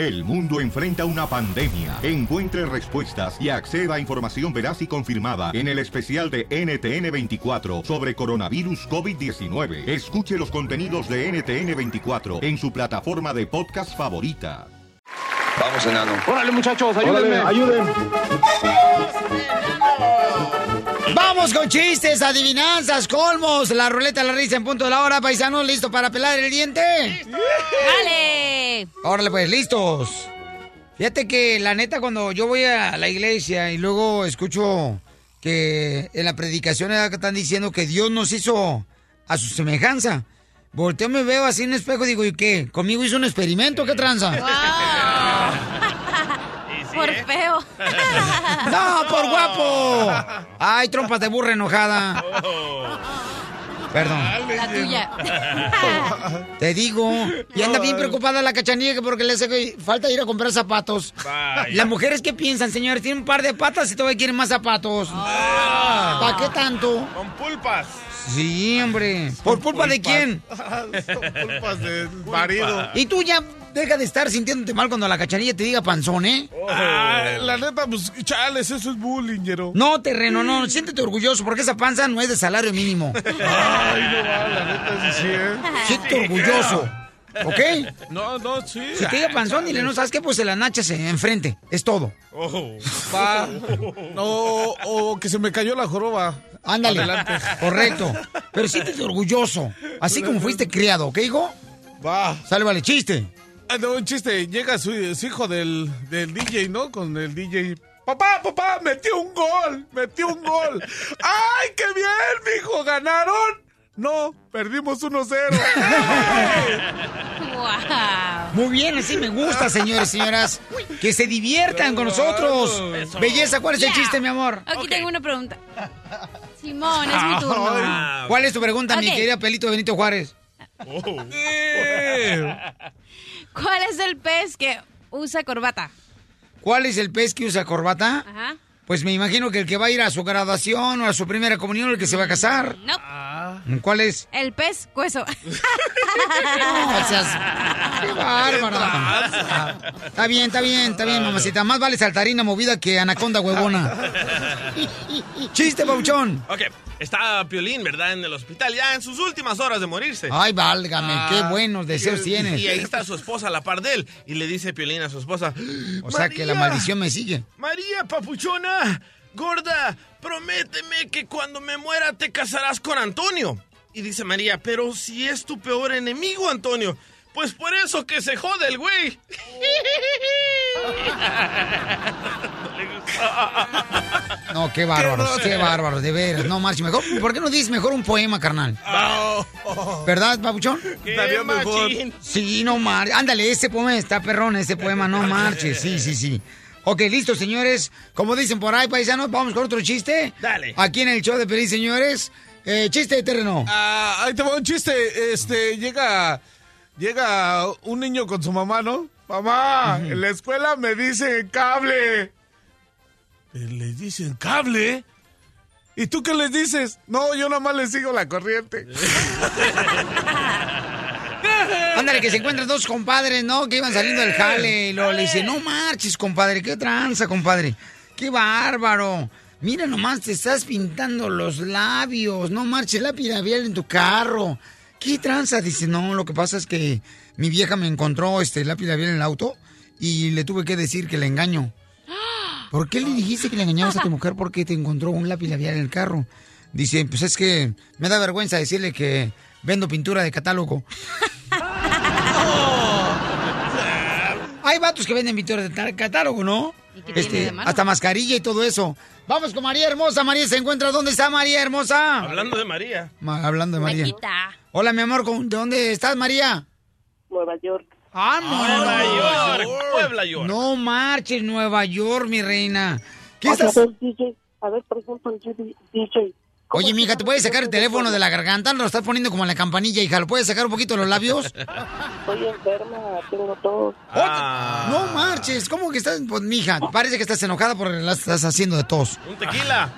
El mundo enfrenta una pandemia. Encuentre respuestas y acceda a información veraz y confirmada en el especial de NTN24 sobre coronavirus COVID-19. Escuche los contenidos de NTN24 en su plataforma de podcast favorita. Vamos, enano. Órale, muchachos, ayúdenme. ayuden. Vamos con chistes, adivinanzas, colmos, la ruleta la risa en punto de la hora, paisanos, ¿listo para pelar el diente? ¡Dale! Órale, pues, listos. Fíjate que la neta, cuando yo voy a la iglesia y luego escucho que en la predicación están diciendo que Dios nos hizo a su semejanza. Volteo, me veo así en el espejo y digo, ¿y qué? ¿Conmigo hizo un experimento? ¿Qué tranza? Por feo. ¡No, por guapo! ¡Ay, trompas de burra enojada! Perdón. La tuya. Te digo. Y anda bien preocupada la cachanilla que porque le hace falta ir a comprar zapatos. Vaya. Las mujeres, ¿qué piensan, señores? Tienen un par de patas y todavía quieren más zapatos. ¿Para qué tanto? Con pulpas. Sí, hombre. ¿Por culpa de quién? Son culpas del marido. Y tú ya deja de estar sintiéndote mal cuando la cachanilla te diga panzón, ¿eh? Ah, la neta, pues, chales, eso es bullying, Jero. No, terreno, no. Siéntete orgulloso porque esa panza no es de salario mínimo. Ay, no va, la neta, sí, sí, ¿eh? Siéntete orgulloso. ¿Ok? No, no, sí. Si te diga panzón, dile, no, ¿sabes qué? Pues se la nachas enfrente. Es todo. Oh. Va. No, o que se me cayó la joroba. Ándale. Adelante. Correcto. Pero siéntete orgulloso. Así como fuiste criado, ¿ok, hijo? Va. Sale, vale, chiste. Ah, no, un chiste. Llega su, su hijo del, del DJ, ¿no? Con el DJ. Papá, papá, metió un gol, metió un gol. ¡Ay, qué bien, mijo! ¿Ganaron? No, perdimos 1-0. Wow. Muy bien, así me gusta, señores y señoras. Que se diviertan con nosotros. Eso. Belleza, ¿cuál es el chiste, mi amor? Aquí tengo una pregunta. Simón, es mi turno. Ah, ¿Cuál es tu pregunta, mi querida Pelito Benito Juárez? Eh, ¿Cuál es el pez que usa corbata? ¿Cuál es el pez que usa corbata? Ajá. Pues me imagino que el que va a ir a su graduación o a su primera comunión, el que se va a casar. No. ¿Cuál es? El pez cueso. No, seas... ¡Qué bárbara! Está bien, está bien, está bien, mamacita. Más vale saltarina movida que anaconda huevona. ¡Chiste, Pauchón! Ok, está Piolín, ¿verdad? En el hospital, ya en sus últimas horas de morirse. Ay, válgame, qué buenos deseos tienes. Y ahí está su esposa a la par de él. Y le dice Piolín a su esposa. O sea que la "María, maldición me sigue. María Papuchona, gorda, prométeme que cuando me muera te casarás con Antonio. Y dice María, pero si es tu peor enemigo, Antonio. Pues por eso que se jode el güey. No, qué bárbaros, qué bárbaros, de veras. No, Marci, mejor, ¿por qué no dices mejor un poema, carnal? ¿Verdad, Papuchón? Sí, no marches. Ándale, ese poema está perrón, ese poema, no marches. Sí, sí, sí. Ok, listo, señores. Como dicen por ahí, paisanos, vamos con otro chiste. Dale. Aquí en el show de Feliz, señores. Eh, chiste de terreno. Ah, ahí te va un chiste. Este, llega, llega un niño con su mamá, ¿no? Mamá, en la escuela me dicen cable. ¿Les dicen cable? ¿Y tú qué les dices? No, yo nada más les sigo la corriente. Ándale, que se encuentran dos compadres, ¿no? Que iban saliendo del jale y le dice, no marches, compadre, qué tranza, compadre. Qué bárbaro. Mira nomás, te estás pintando los labios. No marches, lápiz labial en tu carro. ¿Qué tranza? Dice, no, lo que pasa es que mi vieja me encontró este lápiz labial en el auto y le tuve que decir que le engaño. ¿Por qué le dijiste que le engañabas a tu mujer porque te encontró un lápiz labial en el carro? Dice, pues es que me da vergüenza decirle que vendo pintura de catálogo. Hay vatos que venden pintura de catálogo, ¿no? ¿Y qué tiene de malo? hasta mascarilla y todo eso. Vamos con María Hermosa. María se encuentra. ¿Dónde está María Hermosa? Hablando de María. Ma- hablando de María. Maquita. Hola, mi amor. ¿con- ¿De dónde estás, María? Nueva York. Ah, Nueva no. York, Puebla York. No marches, Nueva York, mi reina. ¿Qué Oye, estás? A ver, DJ, a ver, por ejemplo, el DJ. ¿Cómo Oye, mija, ¿te puedes sacar el teléfono de la garganta? Lo estás poniendo como en la campanilla, hija. ¿Lo puedes sacar un poquito de los labios? Estoy enferma, tengo tos. Ah. No marches. ¿Cómo que estás? Pues, mija, parece que estás enojada porque la estás haciendo de tos. Un tequila.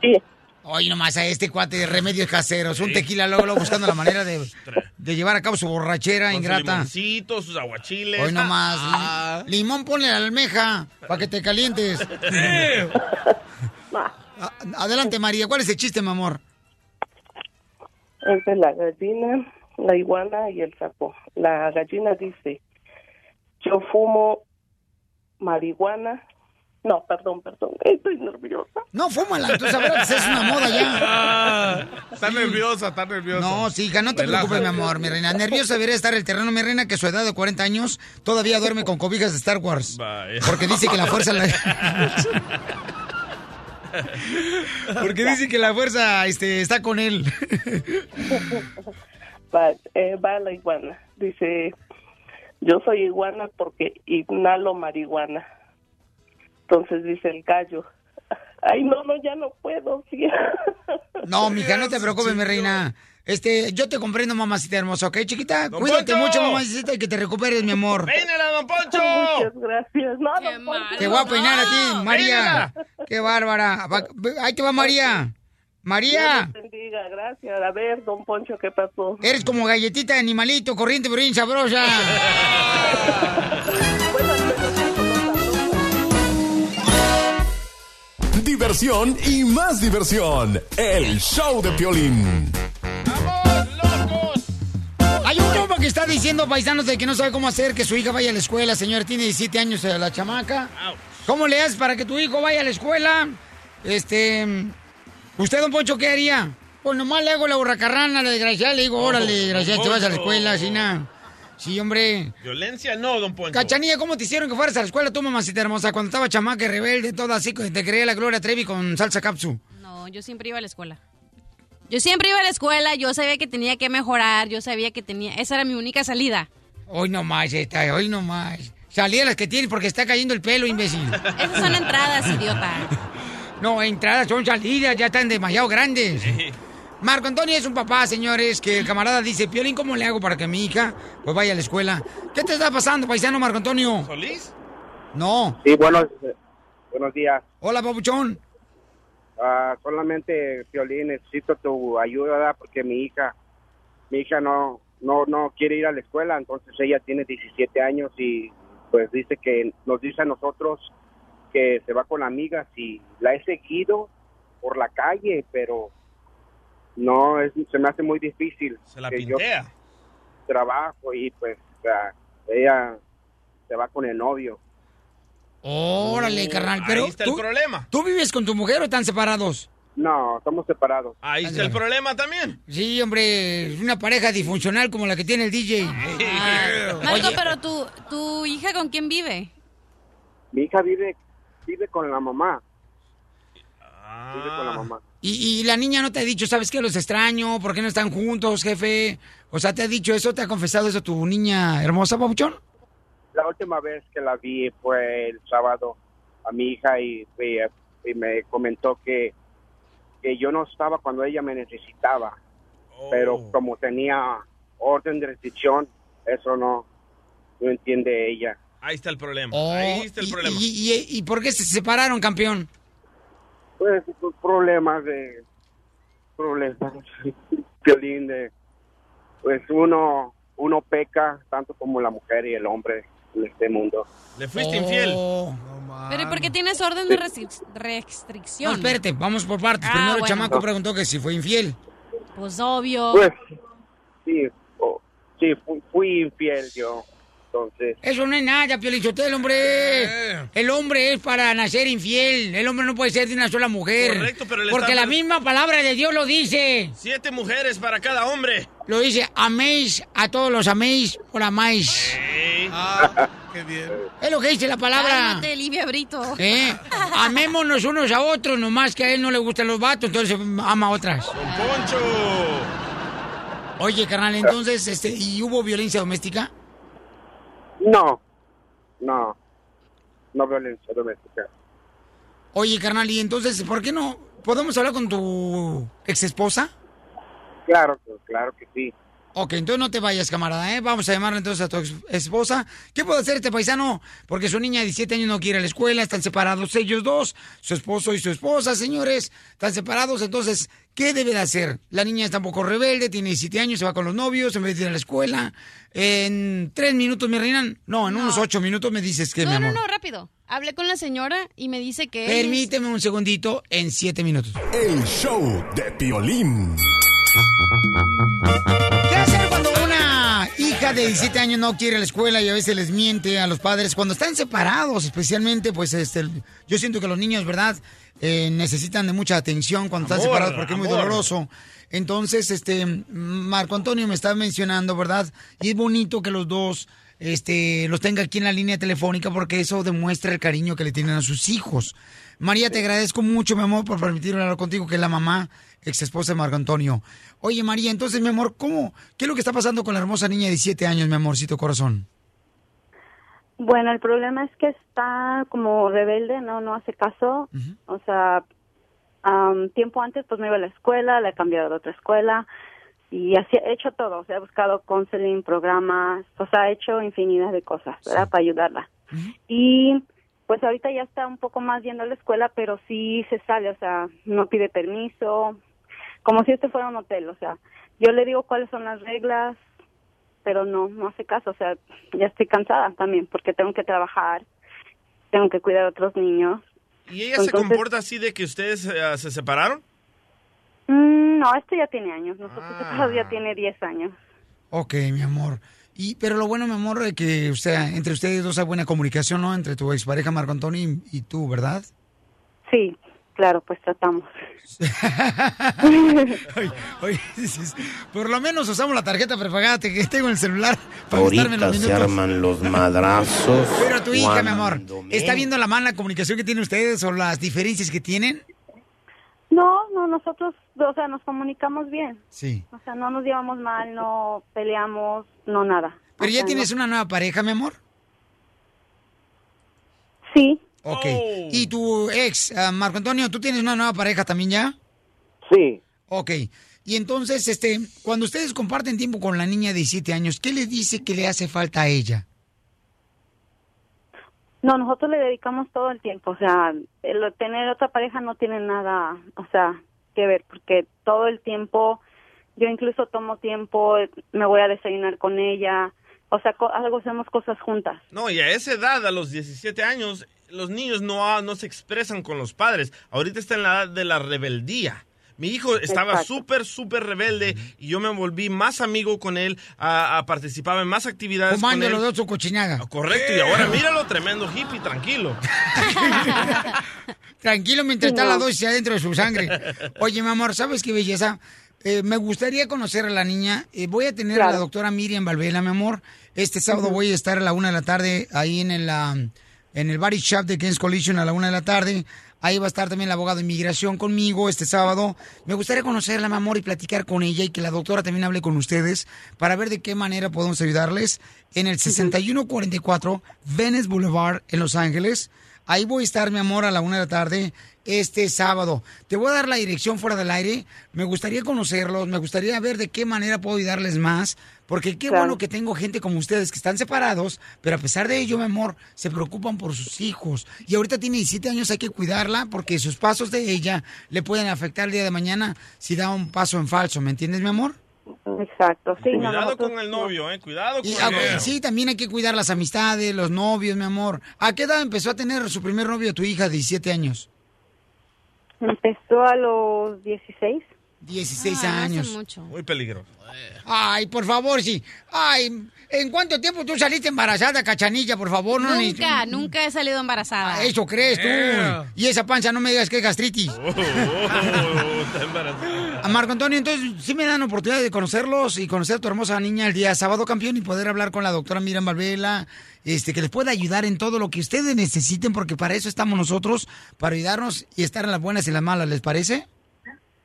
Sí, Oye, nomás a este cuate de remedios caseros. Un tequila luego, luego buscando la manera de, de llevar a cabo su borrachera Con ingrata. sus aguachiles. Hoy nomás. Ah. Limón ponle a la almeja para que te calientes. Adelante, María. ¿Cuál es el chiste, mi amor? Es de la gallina, la iguana y el sapo. La gallina dice, yo fumo marihuana. No, perdón, perdón, estoy nerviosa. No, fúmala. Tú sabrás que es una moda ya. Ah, está nerviosa, está nerviosa. No, sí, hija, no te preocupes, mi amor, mi reina. Nerviosa debería estar el terreno, mi reina, que a su edad de 40 años todavía duerme con cobijas de Star Wars. Porque dice que la fuerza... la- Porque dice que la fuerza este, está con él. Va, eh, va la iguana. Dice, yo soy iguana porque inhalo marihuana. Entonces dice el gallo, ay, no, no, ya no puedo. sí". No, mija, no te preocupes, mi reina. Este, yo te comprendo, mamacita hermosa, ¿ok, chiquita? Don Cuídate Poncho. mucho, mamacita, y que te recuperes, mi amor. ¡Peínela, don Poncho! Muchas gracias. No, Qué don Poncho. Te voy a peinar a ti, María. peínala. Qué bárbara. Ahí te va María. María, bendiga, gracias. A ver, don Poncho, ¿qué pasó? eres como galletita de animalito, corriente, pero bien sabrosa. Diversión y más diversión. El show de Piolín. Que está diciendo, paisanos, de que no sabe cómo hacer que su hija vaya a la escuela, señor. Tiene 17 años eh, la chamaca. ¿Cómo le haces para que tu hijo vaya a la escuela? Este. ¿Usted, don Poncho, qué haría? Pues nomás le hago la burracarrana la desgraciada. Le digo, órale, desgraciada, te vas a la escuela, así nada. Sí, hombre. Violencia no, don Poncho. Cachanilla, ¿cómo te hicieron que fueras a la escuela tú, mamacita hermosa? Cuando estaba chamaca y rebelde, toda así, que te creía la Gloria Trevi con salsa capsu. No, yo siempre iba a la escuela. Yo siempre iba a la escuela, yo sabía que tenía que mejorar, yo sabía que tenía... Esa era mi única salida. Hoy nomás, esta, hoy nomás. Salía las que tienes porque está cayendo el pelo, imbécil. Esas son entradas, idiota. No, entradas son salidas, ya están demasiado grandes. Marco Antonio es un papá, señores, que el camarada dice, Piolín, ¿cómo le hago para que mi hija pues vaya a la escuela? ¿Qué te está pasando, paisano Marco Antonio? ¿Solís? No. Sí, buenos, buenos días. Hola, papuchón. Ah, solamente, Piolín, necesito tu ayuda porque mi hija, mi hija no, no, no quiere ir a la escuela, entonces ella tiene 17 años y pues dice que nos dice a nosotros que se va con amigas y la he seguido por la calle, pero no, es, se me hace muy difícil. Se la yo pintea. trabajo y pues ella se va con el novio. Órale, carnal, pero Ahí está ¿tú, el problema. ¿tú vives con tu mujer o están separados? No, estamos separados. Ahí está el problema también. Sí, hombre, es una pareja disfuncional como la que tiene el DJ. Marco, Oye, pero tu, tu hija con quién vive? Mi hija vive vive con la mamá. Vive con la Ah, mamá. y, y la niña no te ha dicho, ¿sabes qué? Los extraño, ¿por qué no están juntos, jefe? O sea, ¿te ha dicho eso? ¿Te ha confesado eso tu niña hermosa, papuchón? La última vez que la vi fue el sábado a mi hija y, y- y me comentó que, que yo no estaba cuando ella me necesitaba, oh. pero como tenía orden de restricción, eso no, no entiende ella. Ahí está el problema. Oh, Ahí está el y, problema. y- y- y por qué se separaron, campeón? Pues pues, problemas de problemas violín de pues uno uno peca tanto como la mujer y el hombre en este mundo. Le fuiste infiel. Oh. Pero ¿y por qué tienes orden de restric- restricción? No, espérate, vamos por partes. Ah, Primero el bueno. chamaco preguntó que si fue infiel. Pues obvio. Pues sí, oh, sí fui, fui infiel yo. Entonces, Eso no es nada, Piolichotel, hombre. Eh. El hombre es para nacer infiel. El hombre no puede ser de una sola mujer. Correcto, pero le Porque está- la misma palabra de Dios lo dice. Siete mujeres para cada hombre. Lo dice, améis a todos los améis por amáis. Ey. Ah, qué bien. Es lo que dice la palabra. Cálmate, Livia Brito. ¿Eh? Amémonos unos a otros, nomás que a él no le gustan los vatos, entonces ama a otras. Don Poncho. Oye, carnal, entonces, este, ¿y hubo violencia doméstica? No, no, no violencia doméstica. Oye, carnal, y entonces, ¿por qué no? ¿Podemos hablar con tu ex esposa? Claro, claro que sí. Ok, entonces no te vayas, camarada, ¿eh? Vamos a llamarle entonces a tu esposa. ¿Qué puede hacer este paisano? Porque su niña de 17 años no quiere ir a la escuela, están separados ellos dos, su esposo y su esposa, señores, están separados, entonces, ¿qué debe de hacer? La niña está un poco rebelde, tiene 17 años, se va con los novios, en vez de ir a la escuela. En tres minutos, mi reina, no, en unos ocho minutos me dices que, mi No, no, amor. no, rápido. Hablé con la señora y me dice que... es- Permíteme un segundito, en siete minutos. El show de Piolín. Hija de 17 años no quiere la escuela y a veces les miente a los padres? Cuando están separados, especialmente, pues este, yo siento que los niños, ¿verdad? Eh, necesitan de mucha atención cuando están separados porque es muy doloroso. Entonces, este, Marco Antonio me está mencionando, ¿verdad? Y es bonito que los dos, este, los tenga aquí en la línea telefónica porque eso demuestra el cariño que le tienen a sus hijos. María, te agradezco mucho, mi amor, por permitirme hablar contigo, que es la mamá, ex esposa de Marco Antonio. Oye, María, entonces, mi amor, ¿cómo? ¿Qué es lo que está pasando con la hermosa niña de 17 años, mi amorcito corazón? Bueno, el problema es que está como rebelde, no no hace caso. O sea, tiempo antes pues me iba a la escuela, la he cambiado de otra escuela y así he hecho todo. O sea, he buscado counseling, programas, o sea, he hecho infinidad de cosas, ¿verdad? Para ayudarla. Y pues ahorita ya está un poco más yendo a la escuela, pero sí se sale, o sea, no pide permiso, como si este fuera un hotel, o sea, yo le digo cuáles son las reglas, pero no, no hace caso, o sea, ya estoy cansada también porque tengo que trabajar, tengo que cuidar a otros niños. ¿Y ella se comporta así de que ustedes eh, se separaron? Mm, no, esto ya tiene años, nosotros Ah. separados ya tiene 10 años. Ok, mi amor. Y, pero lo bueno, mi amor, es que, o sea, entre ustedes dos hay buena comunicación, ¿no? Entre tu expareja Marco Antonio y, y tú, ¿verdad? Sí, claro, pues tratamos. Oye, oye, dices, por lo menos usamos la tarjeta prepagada que tengo en el celular para los Ahorita se arman los madrazos. Pero tu hija, mi amor, ¿está viendo la mala comunicación que tienen ustedes o las diferencias que tienen? No, no, nosotros, o sea, nos comunicamos bien. Sí. O sea, no nos llevamos mal, no peleamos, no nada. Pero O ya sea, tienes no- una nueva pareja, mi amor. Sí. Ok. ¿Y tu ex, ah, Marco Antonio, tú tienes una nueva pareja también ya? Sí. Ok. Y entonces, este, cuando ustedes comparten tiempo con la niña de 17 años, ¿qué le dice que le hace falta a ella? No, nosotros le dedicamos todo el tiempo, o sea, el tener otra pareja no tiene nada, o sea, que ver, porque todo el tiempo, yo incluso tomo tiempo, me voy a desayunar con ella, o sea, algo hacemos cosas juntas. No, y a esa edad, a los 17 años, los niños no, no se expresan con los padres. Ahorita está en la edad de la rebeldía. Mi hijo estaba súper, súper rebelde y yo me volví más amigo con él, a, a participaba en más actividades los dos su cochinaga. Correcto, y ahora míralo, tremendo hippie, tranquilo. Tranquilo mientras está la dosis adentro de su sangre. Oye, mi amor, ¿sabes qué belleza? Eh, me gustaría conocer a la niña. Eh, voy a tener a la doctora Miriam Valvela, mi amor. Este sábado voy a estar a la una de la tarde ahí en el, en el Body Shop de Kings Collision a la una de la tarde. Ahí va a estar también el abogado de inmigración conmigo este sábado. Me gustaría conocerla, mi amor, y platicar con ella y que la doctora también hable con ustedes para ver de qué manera podemos ayudarles en el 6144 Venice Boulevard en Los Ángeles. Ahí voy a estar, mi amor, a la una de la tarde este sábado. Te voy a dar la dirección fuera del aire. Me gustaría conocerlos, me gustaría ver de qué manera puedo ayudarles más, porque qué Claro. bueno que tengo gente como ustedes que están separados, pero a pesar de ello, mi amor, se preocupan por sus hijos. Y ahorita tiene 17 años, hay que cuidarla, porque sus pasos de ella le pueden afectar el día de mañana si da un paso en falso, ¿me entiendes, mi amor? Exacto, sí. no, Cuidado nosotros con el novio, eh, cuidado con Y, el novio. sí, también hay que cuidar las amistades, los novios, mi amor. ¿A qué edad empezó a tener su primer novio tu hija de 17 años? Empezó a los 16. 16 años. Muy peligroso. Ay, por favor, sí. Ay, ¿en cuánto tiempo tú saliste embarazada, cachanilla, por favor? No, ni- Nunca, nunca he salido embarazada. Eso crees tú. Yeah. Y esa panza no me digas que es gastritis. Oh, está embarazada. A Marco Antonio, entonces sí me dan oportunidad de conocerlos y conocer a tu hermosa niña el día sábado, campeón, y poder hablar con la doctora Miriam Valvela, este, que les pueda ayudar en todo lo que ustedes necesiten, porque para eso estamos nosotros, para ayudarnos y estar en las buenas y las malas, ¿les parece?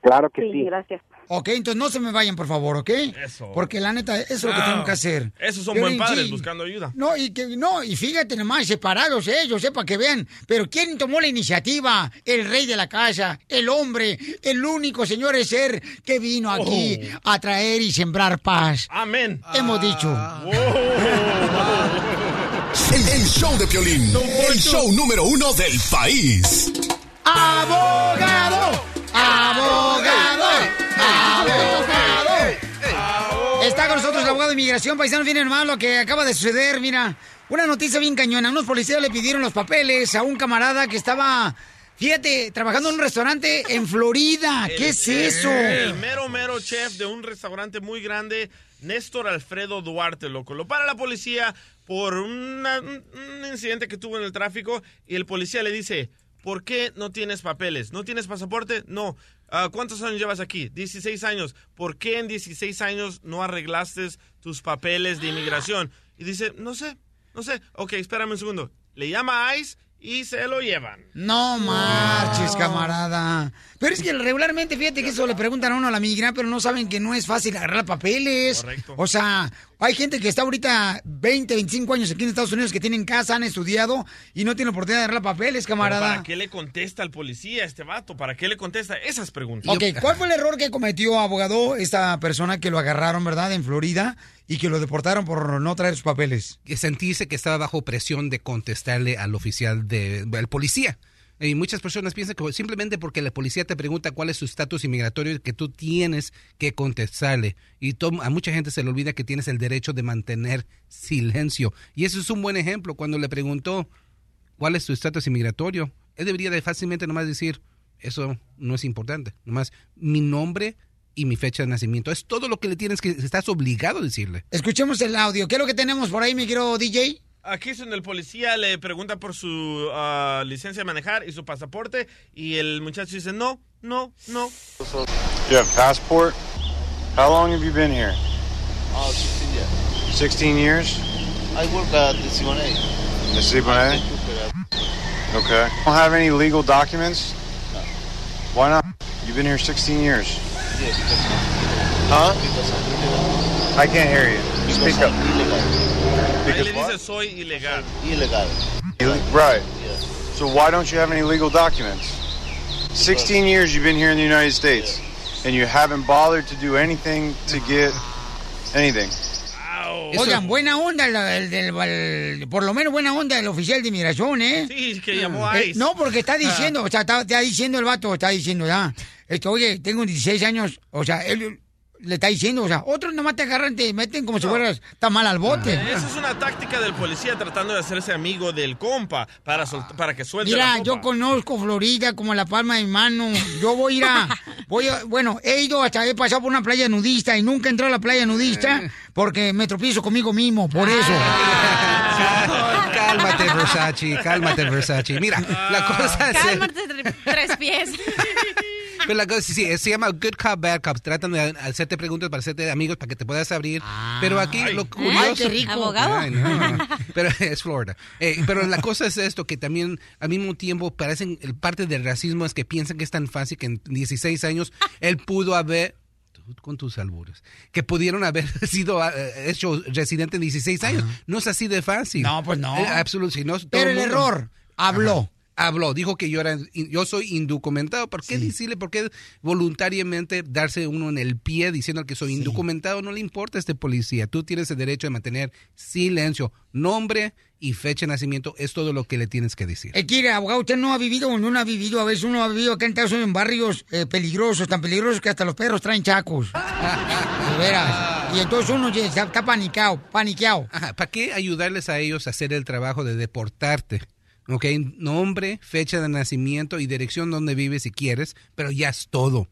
Claro que Sí, sí. gracias. Ok, entonces no se me vayan, por favor, ¿ok? Eso. Porque la neta, eso es lo que Ah, tengo que hacer. Esos son buen padres sí. buscando ayuda. No, y que no, y fíjate nomás, separados ellos, eh, para que vean. Pero ¿quién tomó la iniciativa? El rey de la casa, el hombre, el único señor de ser que vino aquí Oh. a traer y sembrar paz. Amén. Hemos dicho. El, el show de Piolín, el show número uno del país. ¡Abogado! ¡Abogado! ¡Abogado! Está con nosotros el abogado de inmigración, paisanos, viene hermano lo que acaba de suceder, mira. Una noticia bien cañona. Unos policías le pidieron los papeles a un camarada que estaba, fíjate, trabajando en un restaurante en Florida. ¿Qué es eso? El mero, mero chef de un restaurante muy grande, Néstor Alfredo Duarte, loco. Lo para la policía por una- un incidente que tuvo en el tráfico y el policía le dice, ¿por qué no tienes papeles? ¿No tienes pasaporte? No. Ah, ¿Cuántos años llevas aquí? 16 años. ¿Por qué en 16 años no arreglaste tus papeles de inmigración? Y dice, no sé, no sé. Ok, espérame un segundo. Le llama a ICE y se lo llevan. No marches, camarada. Pero es que regularmente, fíjate que eso le preguntan a uno a la migra, pero no saben que no es fácil agarrar papeles. Correcto. O sea, hay gente que está ahorita 20, 25 años aquí en Estados Unidos que tienen casa, han estudiado y no tienen oportunidad de agarrar papeles, Pero camarada. ¿Para qué le contesta al policía a este vato? ¿Para qué le contesta esas preguntas? Ok, ¿cuál fue el error que cometió, abogado, esta persona que lo agarraron, verdad, en Florida y que lo deportaron por no traer sus papeles? que sentirse que estaba bajo presión de contestarle al oficial de, al policía. Y muchas personas piensan que simplemente porque la policía te pregunta cuál es su estatus inmigratorio, que tú tienes que contestarle. Y a mucha gente se le olvida que tienes el derecho de mantener silencio. Y eso es un buen ejemplo. Cuando le preguntó cuál es su estatus inmigratorio, él debería de fácilmente nomás decir, eso no es importante. Nomás mi nombre y mi fecha de nacimiento. Es todo lo que le tienes que, estás obligado a decirle. Escuchemos el audio. ¿Qué es lo que tenemos por ahí, mi querido DJ? Aquí es donde el policía le pregunta por su ah, licencia de manejar y su pasaporte y el muchacho dice no, no, no. You have passport? How long have you been here? Oh, 16 years. 16 years? I work at the Simone. The Cibonette? Okay. Don't have any legal documents? No. Why not? You've been here 16 years. Yeah, because Huh? because. I can't hear you. Because Speak up. I'm illegal. Ahí le dice soy ilegal. Illegal. Ill- Right. Yes. So why don't you have any legal documents? 16 years you've been here in the United States, and you haven't bothered to do anything to get anything. Oigan, buena onda, el, el del- el- por lo menos buena onda el oficial de inmigración, ¿eh? Sí, que llamó a Eh, ICE. no, porque está diciendo, o sea, está, está diciendo el vato, está diciendo, ya, este, oye, tengo 16 años, o sea, él le está diciendo, o sea, otros nomás te agarran, te meten como si fueras, está mal al bote. Esa es una táctica del policía tratando de hacerse amigo del compa para, sol- para que suelte Mira, la yo sopa. conozco Florida como la palma de mi mano. Yo voy a ir a, voy a, bueno, he ido hasta, he pasado por una playa nudista y nunca entré a la playa nudista porque me tropiezo conmigo mismo, por eso. Cálmate, Versace, cálmate, Versace. Mira, la cosa es... Cálmate, tre- tres pies. Pero la cosa, sí, se llama Good Cop, Bad Cop. Tratan de hacerte preguntas para hacerte amigos, para que te puedas abrir. pero aquí lo curioso... Ay, qué rico. Abogado. Ay, no. Pero es Florida. Eh, pero la cosa es esto, que también al mismo tiempo parecen... El parte del racismo es que piensan que es tan fácil que en 16 años él pudo haber con tus albures, que pudieron haber sido eh, hecho residente en 16 años. No es así de fácil. No, pues no. Eh, absolutamente. no, Pero el mundo- error, habló. Habló, dijo que yo era, yo soy indocumentado. ¿Por qué decirle, por qué voluntariamente darse uno en el pie diciendo que soy indocumentado? No le importa a este policía. Tú tienes el derecho de mantener silencio. Nombre y fecha de nacimiento es todo lo que le tienes que decir. Eh, quiere, abogado, usted no ha vivido uno ha vivido. A veces uno ha vivido acá en Estados Unidos en barrios eh, peligrosos, tan peligrosos que hasta los perros traen chacos. De veras. Y entonces uno ya está, está paniqueado, paniqueado. Ajá, ¿Para qué ayudarles a ellos a hacer el trabajo de deportarte? ¿Ok? Nombre, fecha de nacimiento y dirección donde vives si quieres, pero ya es todo.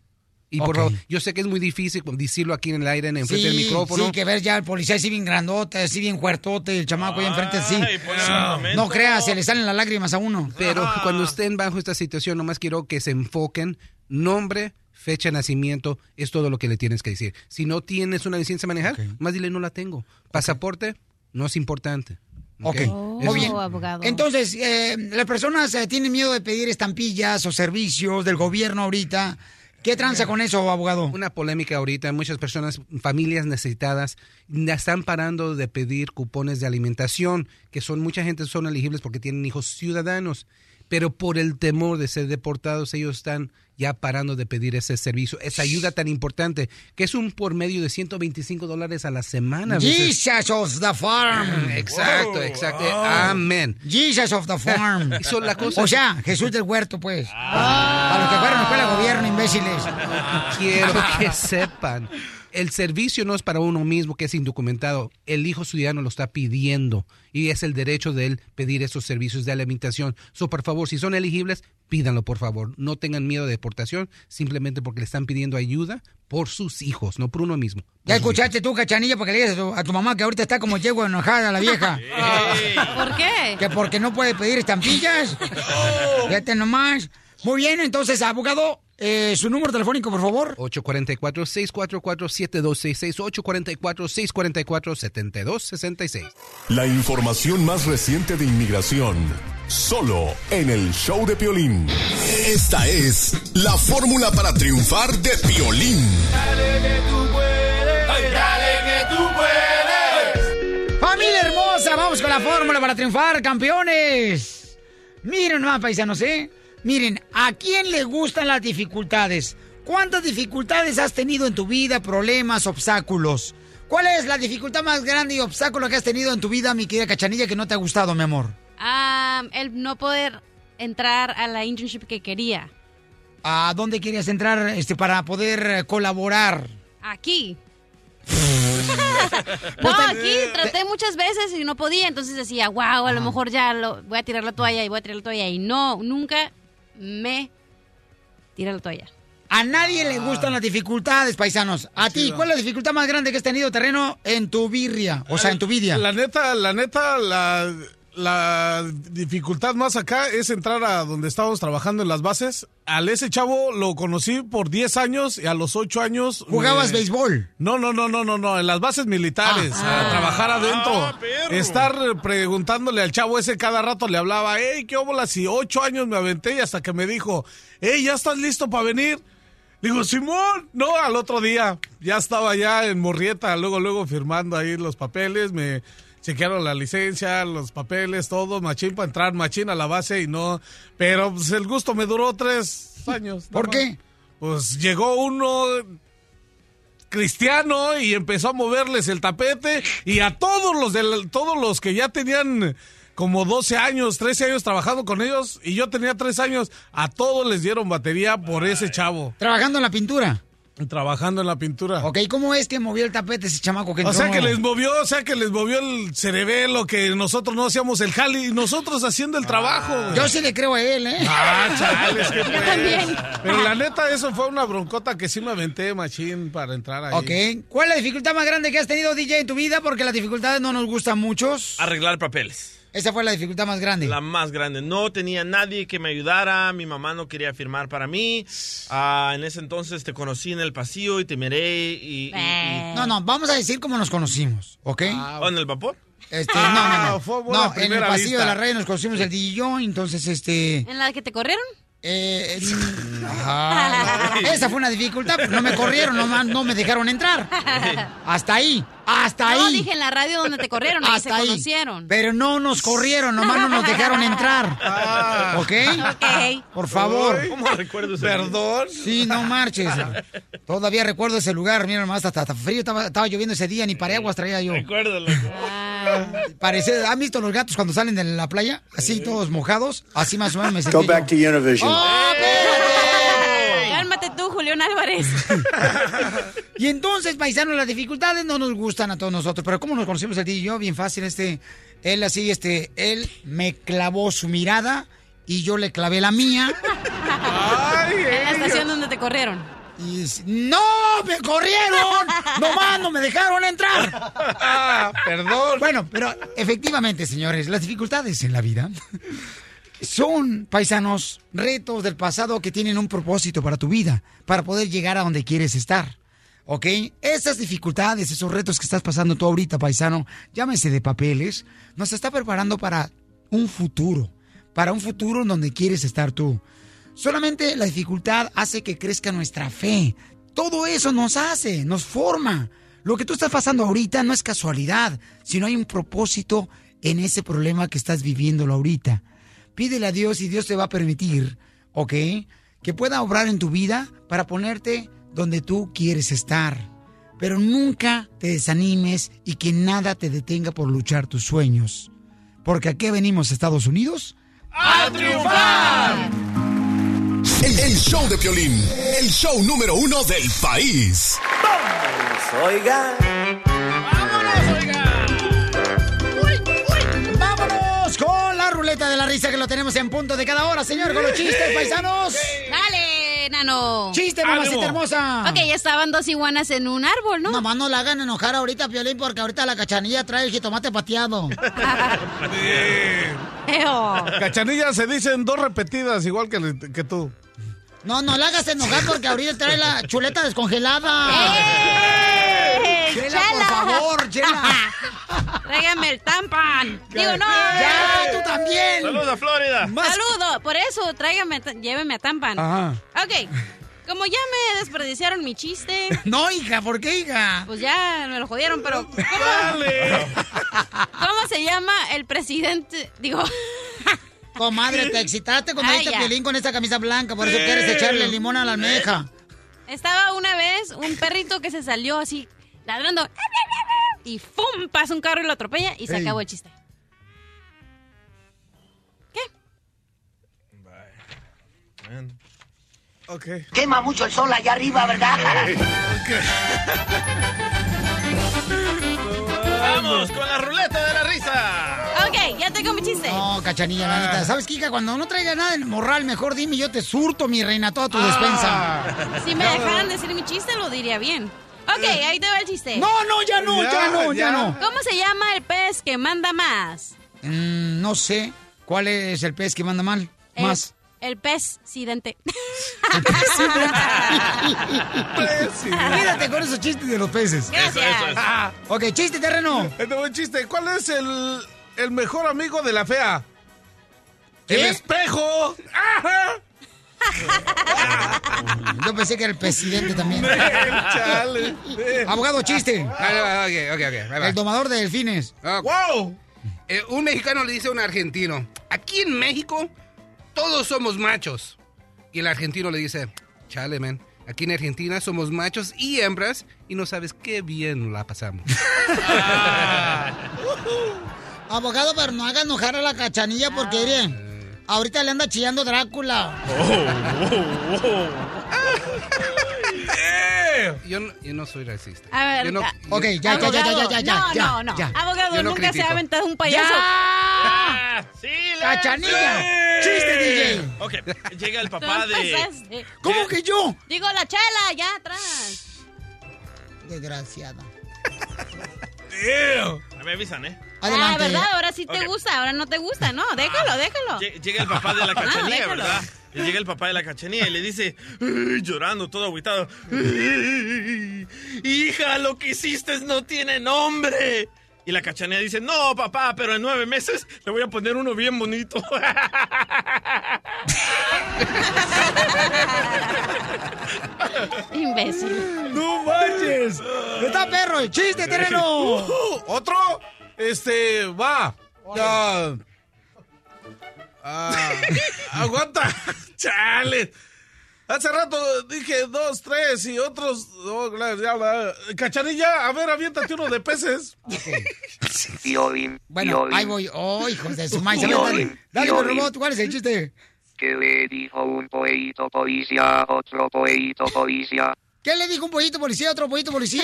Y por Ok. favor, yo sé que es muy difícil decirlo aquí en el aire, en enfrente del Sí, micrófono. sí, que ver ya el policía así bien grandote, así bien fuertote, el chamaco ahí enfrente momento. No creas, se le salen las lágrimas a uno. Pero cuando estén bajo esta situación, nomás quiero que se enfoquen. Nombre, fecha de nacimiento, es todo lo que le tienes que decir. Si no tienes una licencia de manejar, más dile no la tengo. Pasaporte, no es importante. Ok, muy bien. Oh, abogado. Entonces, eh, las personas eh, tienen miedo de pedir estampillas o servicios del gobierno ahorita. ¿Qué tranza con eso, abogado? Una polémica ahorita. Muchas personas, familias necesitadas, están parando de pedir cupones de alimentación, que son mucha gente son elegibles porque tienen hijos ciudadanos. Pero por el temor de ser deportados, ellos están ya parando de pedir ese servicio, esa ayuda tan importante, que es un por medio de 125 dólares a la semana. Jesus of the farm. Exacto, exacto. Amén. Jesus of the farm. Eso, la cosa- O sea, Jesús del huerto, pues. Para los que fueron a la escuela de gobierno, imbéciles. Quiero que sepan, el servicio no es para uno mismo que es indocumentado. El hijo ciudadano lo está pidiendo y es el derecho de él pedir esos servicios de alimentación. So, por favor, si son elegibles, pídanlo, por favor. No tengan miedo de deportación simplemente porque le están pidiendo ayuda por sus hijos, no por uno mismo. Ya escuchaste tú, cachanilla, porque le digas a tu, a tu mamá que ahorita está como yegua enojada la vieja. ¿Por qué? Que porque no puede pedir estampillas. Fíjate nomás. Muy bien, entonces, abogado, eh, su número telefónico, por favor. 844-644-7266, 844-644-7266. La información más reciente de inmigración, solo en el show de Piolín. Esta es la fórmula para triunfar de Piolín. Familia hermosa, vamos con la fórmula para triunfar, campeones. Miren nomás, paisanos, ¿eh? Miren, ¿a quién le gustan las dificultades? ¿Cuántas dificultades has tenido en tu vida, problemas, obstáculos? ¿Cuál es la dificultad más grande y obstáculo que has tenido en tu vida, mi querida cachanilla, que no te ha gustado, mi amor? Ah, el no poder entrar a la internship que quería. ¿A dónde querías entrar este, para poder colaborar? Aquí. no, aquí traté muchas veces y no podía, entonces decía, wow, a lo mejor ya lo, voy a tirar la toalla y voy a tirar la toalla. Y no, nunca me tiré la toalla. A nadie le gustan las dificultades, paisanos. A ti, ¿cuál es la dificultad más grande que has tenido terreno en tu birria? O sea, en tu vida. La neta, la neta, la, la dificultad más acá es entrar a donde estábamos trabajando en las bases. Al ese chavo lo conocí por 10 años y a los 8 años... ¿Jugabas me- béisbol? No, no, no, no, no, no, en las bases militares, Ah. a trabajar adentro. Estar preguntándole al chavo ese cada rato le hablaba, hey, qué óbolas, y ocho años me aventé y hasta que me dijo, hey, ¿ya estás listo para venir? Digo, Simón, no, al otro día ya estaba ya en Morrieta, luego, luego firmando ahí los papeles, me chequearon la licencia, los papeles, todo, machín para entrar, machín a la base y no, pero pues, el gusto me duró tres años. ¿Por qué? Pues llegó uno cristiano y empezó a moverles el tapete y a todos los del, todos los que ya tenían como 12 años, 13 años trabajando con ellos y yo tenía 3 años, a todos les dieron batería por ese chavo. Trabajando en la pintura. Trabajando en la pintura. Ok, ¿cómo es que movió el tapete ese chamaco que O sea que les movió, o sea que les movió el cerebelo, que nosotros no hacíamos el jali y nosotros haciendo el trabajo. güey. Yo sí le creo a él, ¿eh? Ah, chales, que Yo pues. también. Pero la neta, eso fue una broncota que sí me aventé, machín, para entrar ahí. Ok, ¿cuál es la dificultad más grande que has tenido, DJ, en tu vida? Porque las dificultades no nos gustan muchos. Arreglar papeles. Esa fue la dificultad más grande. La más grande. No tenía nadie que me ayudara. Mi mamá no quería firmar para mí. Ah, en ese entonces te conocí en el pasillo y te miré y... y- y- No, no, vamos a decir cómo nos conocimos, ¿ok? ¿O en el vapor? Este, no, no, no. fue buena No, en el pasillo vista. de la red nos conocimos el DJ y yo, entonces, este... ¿En la que te corrieron? Eh, ajá. Esa fue una dificultad, no me corrieron, no, no me dejaron entrar. Hasta ahí, hasta No, ahí. dije en la radio donde te corrieron, ahí se Hasta ahí. conocieron. Pero no nos corrieron, nomás no nos dejaron entrar. ¿Ok? Ok. Por favor. ¿Cómo recuerdo ese Perdón. Sí, no marches. Todavía recuerdo ese lugar, mira nomás, hasta, hasta frío estaba, estaba lloviendo ese día, ni paraguas traía yo. Recuérdalo. Parece, ¿han visto los gatos cuando salen de la playa? Así todos mojados, así más o menos me sentí Go yo. back to Univision. ¡Oh, tú, Julián Álvarez. Y entonces, paisanos, las dificultades no nos gustan a todos nosotros. Pero ¿cómo nos conocimos el día y yo? Bien fácil, este, él así, este, él me clavó su mirada y yo le clavé la mía. en la estación donde te corrieron. Y ¡No! ¡Me corrieron! ¡No no me dejaron entrar! Ah, perdón. Bueno, pero efectivamente, señores, las dificultades en la vida son, paisanos, retos del pasado que tienen un propósito para tu vida, para poder llegar a donde quieres estar. ¿Ok? Esas dificultades, esos retos que estás pasando tú ahorita, paisano, llámese de papeles, nos está preparando para un futuro, para un futuro donde quieres estar tú. Solamente la dificultad hace que crezca nuestra fe. Todo eso nos hace, nos forma. Lo que tú estás pasando ahorita no es casualidad, sino hay un propósito en ese problema que estás viviéndolo ahorita. Pídele a Dios y Dios te va a permitir, ¿ok? Que pueda obrar en tu vida para ponerte donde tú quieres estar. Pero nunca te desanimes y que nada te detenga por luchar tus sueños. Porque aquí venimos, Estados Unidos. ¡A triunfar! El, el show de Piolín, el show número uno del país. ¡Vamos, oiga! Risa que lo tenemos en punto de cada hora, señor, con los chistes, paisanos! Dale, nano. ¡Chiste, mamacita hermosa! Ok, ya estaban dos iguanas en un árbol, ¿no? Mamá, no la hagan enojar ahorita, Piolín, porque ahorita la cachanilla trae el jitomate pateado. Cachanilla se dicen dos repetidas, igual que, que tú. No, no la hagas enojar porque ahorita trae la chuleta descongelada. ¡Eh! Chela, por favor, Chela. Tráigame el tampan. Digo, no. Ya, tú también. Saludos a Florida. Saludo. Por eso, tráigame, lléveme a tampan. Ajá. Ok. Como ya me desperdiciaron mi chiste. No, hija, ¿por qué, hija? Pues ya me lo jodieron, pero. ¿Cómo, ¿cómo se llama el presidente? Digo. Comadre, te excitaste cuando Ay, viste ya. a Piolín con esa camisa blanca, por eso quieres echarle limón a la almeja. Estaba una vez un perrito que se salió así ladrando y ¡fum! pasa un carro y lo atropella y se Ey. acabó el chiste. Ok. Quema mucho el sol allá arriba, ¿verdad? Vamos con la ruleta de la risa. Ok, ya tengo mi chiste. No, cachanilla, la neta. ¿Sabes, Kika? Cuando no traiga nada en el morral, mejor dime, yo te surto, mi reina, toda tu despensa. Si me dejaran decir mi chiste, lo diría bien. Ok, ahí te va el chiste. No, no, ya no, ya, no, ya, no. ¿Cómo se llama el pez que manda más? Mm, no sé. ¿Cuál es el pez que manda mal? El- Más. El pez sidente. Quédate con esos chistes de los peces. Gracias. Eso, eso. Ah, ok, chiste terreno. Este buen chiste. ¿Cuál es el, el mejor amigo de la fea? ¡El espejo! ¡Ajá! Yo pensé que era el presidente también. Chale. Abogado, chiste. Ah, ok, ok, ok. ahí va. El domador de delfines. ¡Wow! Eh, un mexicano le dice a un argentino, aquí en México todos somos machos. Y el argentino le dice, chale, man, aquí en Argentina somos machos y hembras y no sabes qué bien la pasamos. Abogado, pero no haga enojar a la cachanilla porque, mire, ahorita le anda chillando Drácula. yo, no, yo no soy racista. A ver, Yo no- Ok, ya, ya, ya, ya, ya, ya, ya, No, ya, no, no. ya. Abogado, no nunca se critico. ha aventado un payaso. ¡Ya! ¡Sí, ¡Cachanilla! ¡Chiste, DJ! Ok, llega el papá de... ¿Cómo que yo? Digo, la chela, ya atrás. Desgraciada. Me avisan, ¿eh? Ah, ¿verdad? Ahora sí te gusta, ahora no te gusta. No, déjalo, déjalo. Lle- Llega el papá de la Ah, cachanilla, déjalo. ¿verdad? Y llega el papá de la cachanilla y le dice, "Ay", llorando, todo agüitado, "Ay, hija, lo que hiciste no tiene nombre. Y la cachanilla dice, no, papá, pero en nueve meses le voy a poner uno bien bonito. Imbécil. ¡No manches! ¡Está perro! el ¡Chiste, terreno! Uh, ¿Otro? Este, va. Ya. Ah, aguanta. Chale. Hace rato dije dos, tres y otros. oh, la- ya, la- Cachanilla, a ver, aviéntate uno de peces. Piolín, Bueno, Piolín, ahí voy. ¡Oh, hijos de su maíz! Dale, dale, robot, ¿cuál es el chiste? ¿Qué le dijo un pollito policía a otro pollito policía? ¿Qué le dijo un pollito policía a otro pollito policía?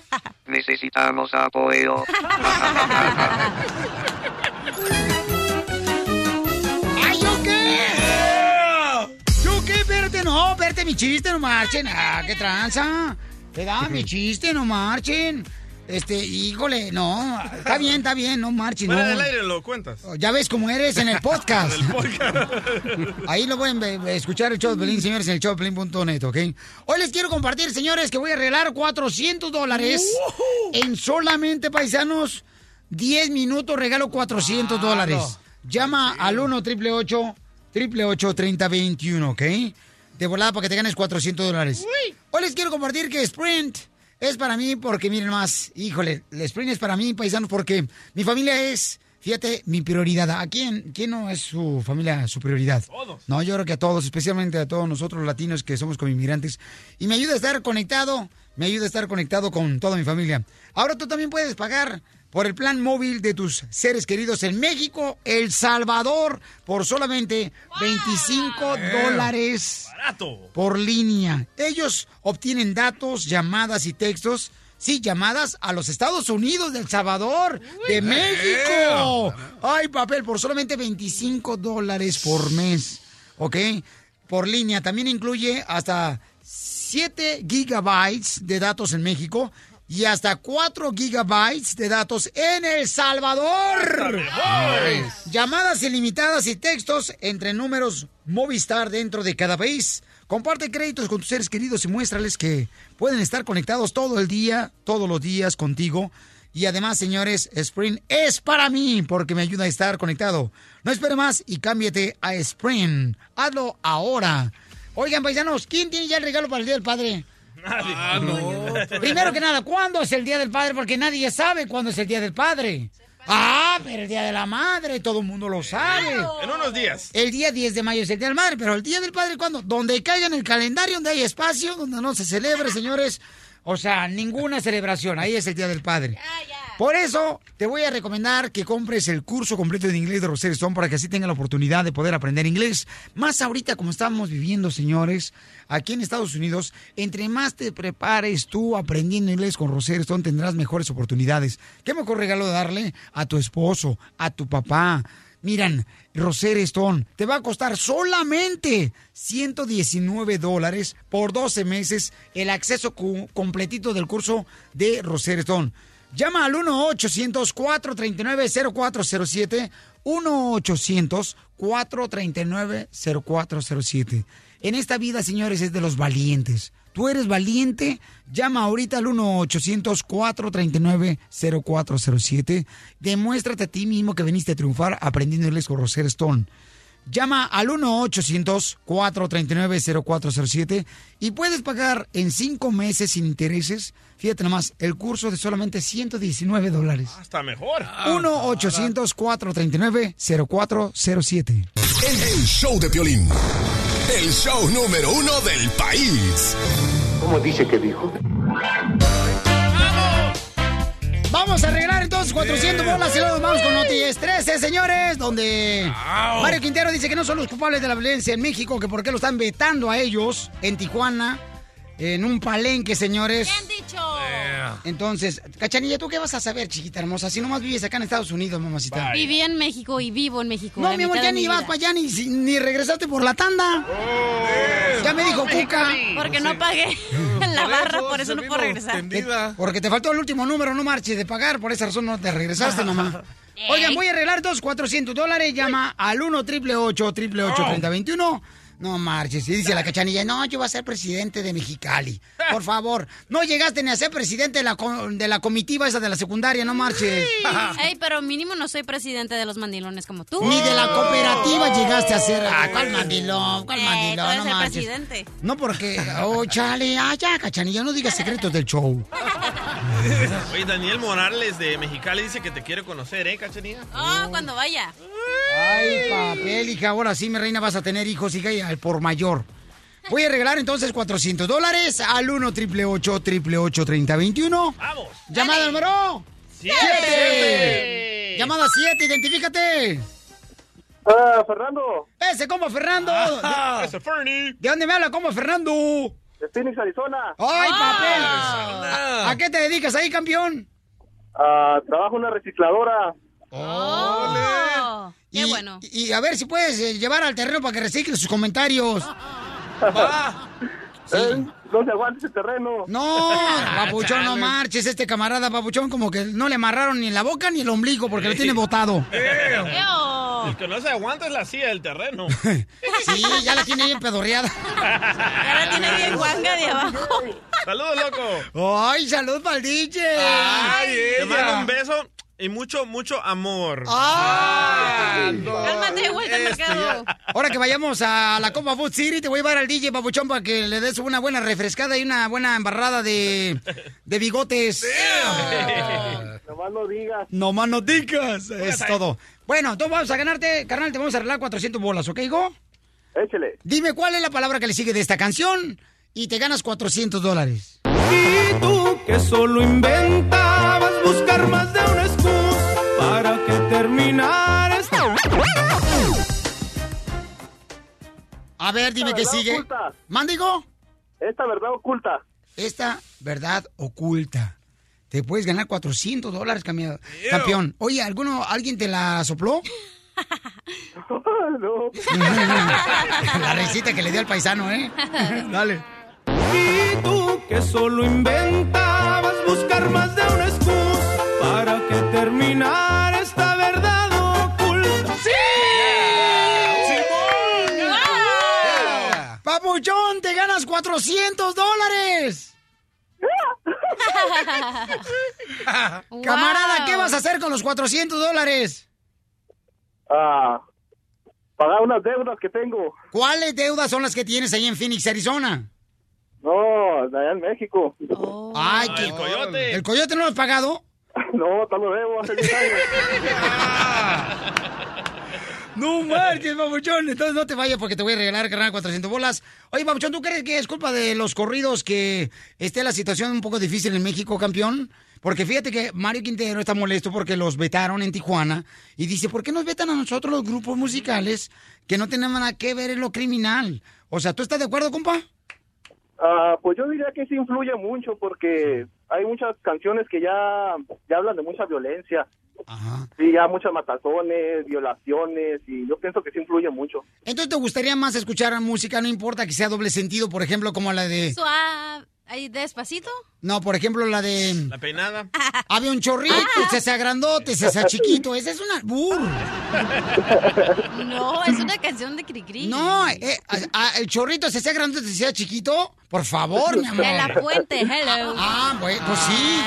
Necesitamos apoyo. ¡Ay, yo qué! ¿Yo qué? Espérate, no, espérate mi chiste, no marchen. Ah, qué tranza. Te da mi chiste, no marchen. Este, híjole, no. Está bien, está bien, no marchen. Fuera no. del aire lo cuentas. Ya ves cómo eres en el podcast. El podcast. Ahí lo pueden escuchar el show de Pelín, señores, en el showdepelín.net, ¿ok? Hoy les quiero compartir, señores, que voy a regalar 400 dólares en solamente, paisanos, 10 minutos regalo 400 dólares. Llama al 1 triple 888 ¿ok? De volada para que te ganes 400 dólares. Hoy les quiero compartir que Sprint es para mí porque, miren más, híjole, el Sprint es para mí, paisanos, porque mi familia es, fíjate, mi prioridad. ¿A quién, quién no es su familia su prioridad? Todos. No, yo creo que a todos, especialmente a todos nosotros latinos que somos como inmigrantes. Y me ayuda a estar conectado, me ayuda a estar conectado con toda mi familia. Ahora tú también puedes pagar por el plan móvil de tus seres queridos en México, El Salvador, por solamente 25 dólares Barato. por línea. Ellos obtienen datos, llamadas y textos. Sí, llamadas a los Estados Unidos, del Salvador, de México. Ay, papel, por solamente 25 dólares por mes. ¿Ok? Por línea. También incluye hasta 7 gigabytes de datos en México y hasta 4 gigabytes de datos en El Salvador. Llamadas ilimitadas y textos entre números Movistar dentro de cada país. Comparte créditos con tus seres queridos y muéstrales que pueden estar conectados todo el día, todos los días contigo. Y además, señores, Sprint es para mí porque me ayuda a estar conectado. No espere más y cámbiate a Sprint. Hazlo ahora. Oigan, paisanos, ¿quién tiene ya el regalo para el Día del Padre? Ah, no. Primero que nada, ¿cuándo es el Día del Padre? Porque nadie sabe cuándo es el Día del Padre. Ah, pero el Día de la Madre, todo el mundo lo sabe. En unos días. El día 10 de mayo es el Día del Madre, pero el Día del Padre, ¿cuándo? Donde caiga en el calendario, donde hay espacio, donde no se celebre, señores. O sea, ninguna celebración. Ahí es el Día del Padre. Por eso, te voy a recomendar que compres el curso completo de inglés de Rosario Stone para que así tengas la oportunidad de poder aprender inglés. Más ahorita como estamos viviendo, señores, aquí en Estados Unidos, entre más te prepares tú aprendiendo inglés con Rosario Stone, tendrás mejores oportunidades. ¿Qué mejor regalo darle a tu esposo, a tu papá? Miran, Roser Stone, te va a costar solamente 119 dólares por 12 meses el acceso completito del curso de Roser Stone. Llama al 1-800-439-0407. 1-800-439-0407. En esta vida, señores, es de los valientes. Tú eres valiente, llama ahorita al 1-800-439-0407. Demuéstrate a ti mismo que veniste a triunfar aprendiendo Roser Stone. Llama al 1-800-439-0407 y puedes pagar en cinco meses sin intereses. Fíjate nomás, el curso de solamente 119 dólares. Hasta mejor. 1-800-439-0407. El, el show de Piolín. El show número uno del país. ¿Cómo dice que dijo? Vamos a arreglar entonces 400 bolas y luego vamos con Noticias 13, señores, donde Mario Quintero dice que no son los culpables de la violencia en México, que por qué lo están vetando a ellos en Tijuana, en un palenque, señores. dicho? Entonces, Cachanilla, ¿tú qué vas a saber, chiquita hermosa? Si nomás vives acá en Estados Unidos, mamacita. Viví en México y vivo en México. No, mi amor, ya ni vas para allá, ni, ni regresaste por la tanda. Oh. ya me dijo Cuca. Porque no pagué en la Por barra, eso por eso no puedo regresar. tendida. Porque te faltó el último número, no marches de pagar, por esa razón no te regresaste, mamá. Oigan, voy a arreglar dos 400 dólares, llama al 1 888 888 3021 No marches, y dice la cachanilla, no, yo voy a ser presidente de Mexicali. Por favor, no llegaste ni a ser presidente de la, de la comitiva esa de la secundaria, no marches. Ey, pero mínimo no soy presidente de los mandilones como tú. Ni de la cooperativa llegaste a ser. Ah, ¿cuál mandilón? ¿Cuál Eh, mandilón? tú eres No marches. presidente. No porque, oh, chale, ah, ya, cachanilla, no digas secretos del show. Oye, Daniel Morales de Mexicali dice que te quiere conocer, ¿eh, Cachanilla? Oh, cuando vaya. Ay, papel, hija, ahora sí, mi reina, vas a tener hijos, hija, y al por mayor. Voy a regalar entonces 400 dólares al 1 888 888 3021 ¡Vamos! Llamada número ¡Siete! Llamada 7, identifícate. Ah, Fernando. Ese como Fernando. Ah, ese Fernie. ¿De dónde me habla como Fernando? De Phoenix, Arizona. ¡Ay, papel! Ah. ¿A, a qué te dedicas ahí, campeón? Ah, trabajo en una recicladora. Oh, qué y, bueno. Y a ver si puedes eh, llevar al terreno para que recicle sus comentarios. Eh, no se aguanta ese terreno. No, papuchón, no marches. Este camarada, papuchón, como que no le amarraron ni la boca ni el ombligo porque lo tiene botado. El que no se aguanta es la silla del terreno. Sí, ya la tiene bien pedorreada. Ya la tiene bien guanga de abajo. ¡Saludos, loco! ¡Ay, salud para el DJ! ¡Ay, Te mando un beso y mucho, mucho amor. ¡Ah! Cálmate, vuelta al Este, mercado. ya. Ahora que vayamos a la Copa Food City, te voy a llevar al DJ Papuchón para que le des una buena refrescada y una buena embarrada de, de bigotes. Nomás no digas. No más no digas, es todo. Bueno, entonces vamos a ganarte, carnal, te vamos a arreglar 400 bolas, ¿ok, Higo? Échale. Dime cuál es la palabra que le sigue de esta canción y te ganas 400 dólares. Y tú que solo inventabas buscar más de A ver, dime qué sigue. oculta. ¿Mándigo? Esta verdad oculta. Esta verdad oculta. Te puedes ganar 400 dólares, campeón. Oye, ¿alguno, ¿alguien te la sopló? no. la risita que le dio al paisano, ¿eh? Dale. Y tú que solo inventabas buscar más de una excusa para que terminara Ganas 400 dólares. Camarada, ¿qué vas a hacer con los 400 dólares? Ah, pagar unas deudas que tengo. ¿Cuáles deudas son las que tienes ahí en Phoenix, Arizona? No, allá en México. Ay, que- el coyote. ¿El coyote no lo has pagado? No, te lo debo hace 10 años. No marches, Papuchón. Entonces no te vayas porque te voy a regalar, carnal, 400 bolas. Oye, Papuchón, ¿tú crees que es culpa de los corridos que esté la situación un poco difícil en México, campeón? Porque fíjate que Mario Quintero está molesto porque los vetaron en Tijuana y dice, ¿por qué nos vetan a nosotros los grupos musicales que no tenemos nada que ver en lo criminal? O sea, ¿tú estás de acuerdo, compa? Ah, pues yo diría que sí influye mucho porque hay muchas canciones que ya hablan de mucha violencia. Sí, ya muchas matazones, violaciones y yo pienso que sí influye mucho. Entonces, ¿te gustaría más escuchar música, no importa que sea doble sentido, por ejemplo, como la de... Suave. ¿Ahí despacito? No, por ejemplo, la de... La peinada. Había un chorrito, se sea grandote, se sea chiquito. Ese es un albur. No, es una canción de Cricri. No, eh, a- a- el chorrito se sea grandote, se sea chiquito. Por favor, mi amor. De la fuente, hello. Ah, bueno, pues sí.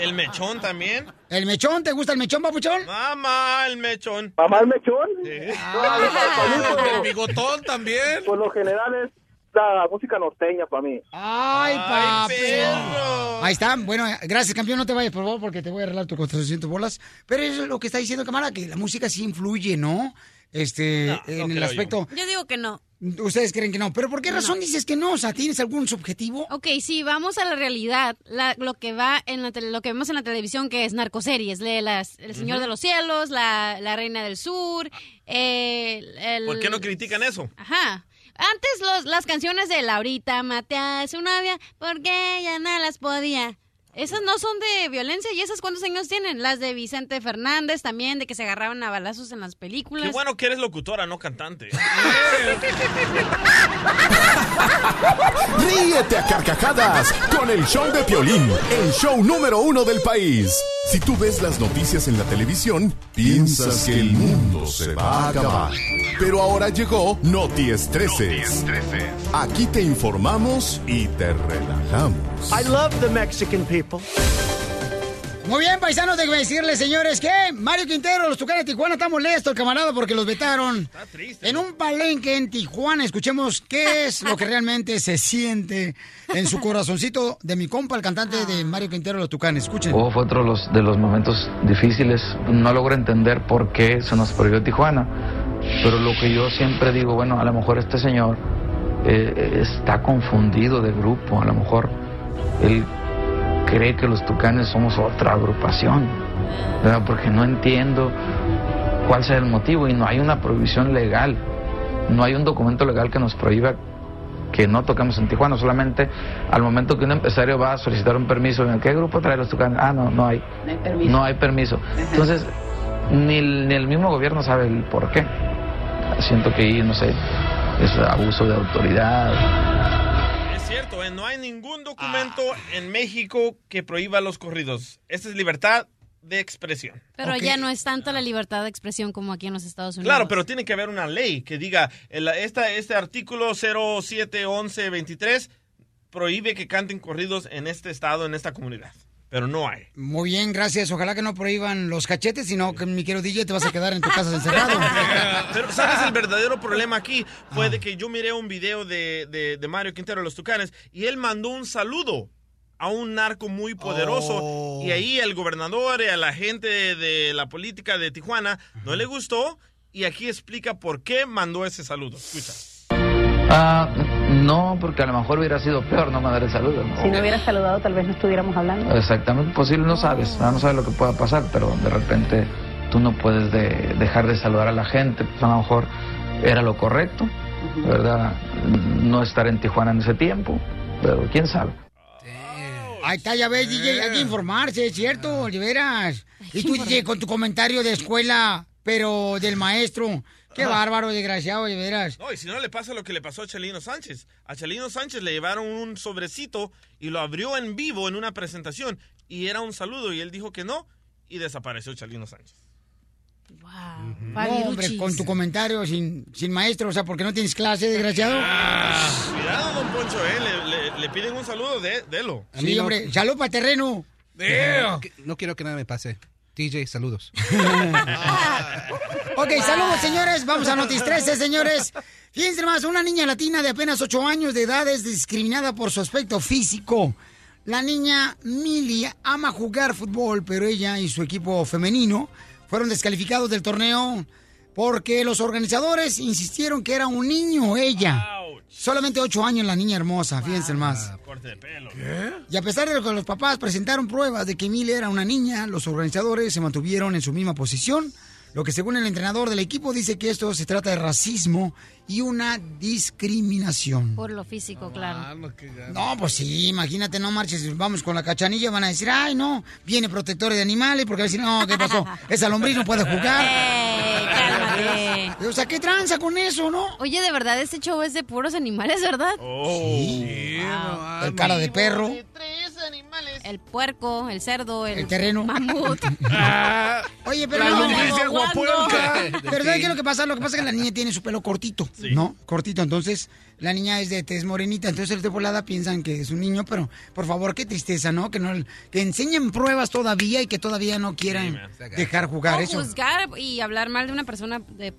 ¿El, el mechón también? ¿El mechón? ¿Te gusta el mechón, papuchón? Mamá, el mechón. ¿Mamá el mechón? El bigotón también. Por lo general es la música norteña para mí. Ay, papi. Ahí está. Bueno, gracias, campeón. No te vayas, por favor, porque te voy a arreglar tus 400 bolas. Pero eso es lo que está diciendo, camarada, que la música sí influye, ¿no? Este, en el aspecto... Yo digo que no. Ustedes creen que no. ¿Pero por qué razón dices que no? O sea, ¿tienes algún subjetivo? Ok, sí, vamos a la realidad. La- lo que va en la tele- lo que vemos en la televisión que es narcoseries, de las, El Señor de los Cielos, la, la Reina del Sur, eh, el, ¿Por qué no critican eso? Ajá. Antes los, las canciones de Laurita maté a su novia porque ella no las podía. Esas no son de violencia y esas cuántos años tienen. Las de Vicente Fernández también, de que se agarraban a balazos en las películas. Qué bueno que eres locutora, no cantante. Ríete a carcajadas con el show de Piolín, el show número uno del país. Si tú ves las noticias en la televisión, piensas que el mundo se va a acabar. Pero ahora llegó Noti Estreses. Aquí te informamos y te relajamos. I love the Mexican people. Muy bien, paisanos, déjenme decirles, señores, que Mario Quintero, los Tucanes de Tijuana, está molesto, el camarada, porque los vetaron. En un palenque en Tijuana, escuchemos qué es lo que realmente se siente en su corazoncito de mi compa, el cantante de Mario Quintero, los Tucanes. Escuchen. Oh, fue otro de los, de los momentos difíciles. No logro entender por qué se nos prohibió Tijuana. Pero lo que yo siempre digo, bueno, a lo mejor este señor eh, está confundido de grupo. A lo mejor él cree que los Tucanes somos otra agrupación. ¿verdad? Porque no entiendo cuál sea el motivo y no hay una prohibición legal. No hay un documento legal que nos prohíba que no toquemos en Tijuana, solamente al momento que un empresario va a solicitar un permiso, ¿en qué grupo trae los tucanes? Ah, no, no hay. No hay permiso. No hay permiso. Entonces, ni el, ni el mismo gobierno sabe el por qué. Siento que no sé, es abuso de autoridad. Es cierto, ¿eh? no hay ningún documento en México que prohíba los corridos. Esta es libertad de expresión. Pero ya no es tanto la libertad de expresión como aquí en los Estados Unidos. Claro, pero tiene que haber una ley que diga, el- esta, este artículo 071123 prohíbe que canten corridos en este estado, en esta comunidad. Pero no hay. Muy bien, gracias. Ojalá que no prohíban los cachetes, sino que mi querido DJ te vas a quedar en tu casa encerrado. Pero, ¿sabes? El verdadero problema aquí fue de que yo miré un video de, de- de Mario Quintero de los Tucanes y él mandó un saludo a un narco muy poderoso Oh. y ahí el gobernador y a la gente de la política de Tijuana no le gustó y aquí explica por qué mandó ese saludo. Escucha. Ah, no, porque a lo mejor hubiera sido peor no mandar el saludo. ¿no? Si no hubieras saludado, tal vez no estuviéramos hablando. Exactamente, posible, no sabes, no sabes lo que pueda pasar, pero de repente tú no puedes de- dejar de saludar a la gente, pues a lo mejor era lo correcto, ¿verdad? No estar en Tijuana en ese tiempo, pero quién sabe. Ahí está, ya ves, DJ, hay que informarse, es cierto, de veras. Y tú, DJ, con tu comentario de escuela, pero del maestro. Qué Ajá. bárbaro, desgraciado, de veras. No, y si no le pasa lo que le pasó a Chelino Sánchez. A Chelino Sánchez le llevaron un sobrecito y lo abrió en vivo en una presentación y era un saludo y él dijo que no y desapareció Chelino Sánchez. No, hombre, con tu comentario sin, sin maestro, o sea, porque no tienes clase, desgraciado. Ah, cuidado, don Poncho, eh, le, le- le piden un saludo de, delo. Sí, hombre, salud para terreno. No, que- no quiero que nada me pase. DJ, saludos. Ok, saludos, señores. Vamos a Notis 13, señores. Fíjense más, una niña latina de apenas 8 años de edad es discriminada por su aspecto físico. La niña Millie ama jugar fútbol, pero ella y su equipo femenino fueron descalificados del torneo porque los organizadores insistieron que era un niño ella. Solamente 8 años la niña hermosa, fíjense más. Corte de pelo. Y a pesar de que los papás presentaron pruebas de que Millie era una niña, los organizadores se mantuvieron en su misma posición, lo que según el entrenador del equipo dice que esto se trata de racismo y una discriminación. Por lo físico, claro. No, pues sí, imagínate, no marches, vamos con la cachanilla, van a decir, ay, no, viene protector de animales, porque van a decir, no, ¿qué pasó? Esa lombriz no puede jugar. cálmate. O sea, ¿qué tranza con eso, no? Oye, de verdad, este show es de puros animales, ¿verdad? Sí. El cara de perro. El puerco, el cerdo, el, El terreno. mamut. Oye, pero La no. de. Pero ¿sabes qué es lo que pasa? Lo que pasa es que la niña tiene su pelo cortito, ¿no? Cortito, entonces la niña es de tez morenita, entonces de volada piensan que es un niño, pero por favor, qué tristeza, ¿no? Que no que enseñen pruebas todavía y que todavía no quieran dejar jugar O eso. juzgar y hablar mal de una persona de-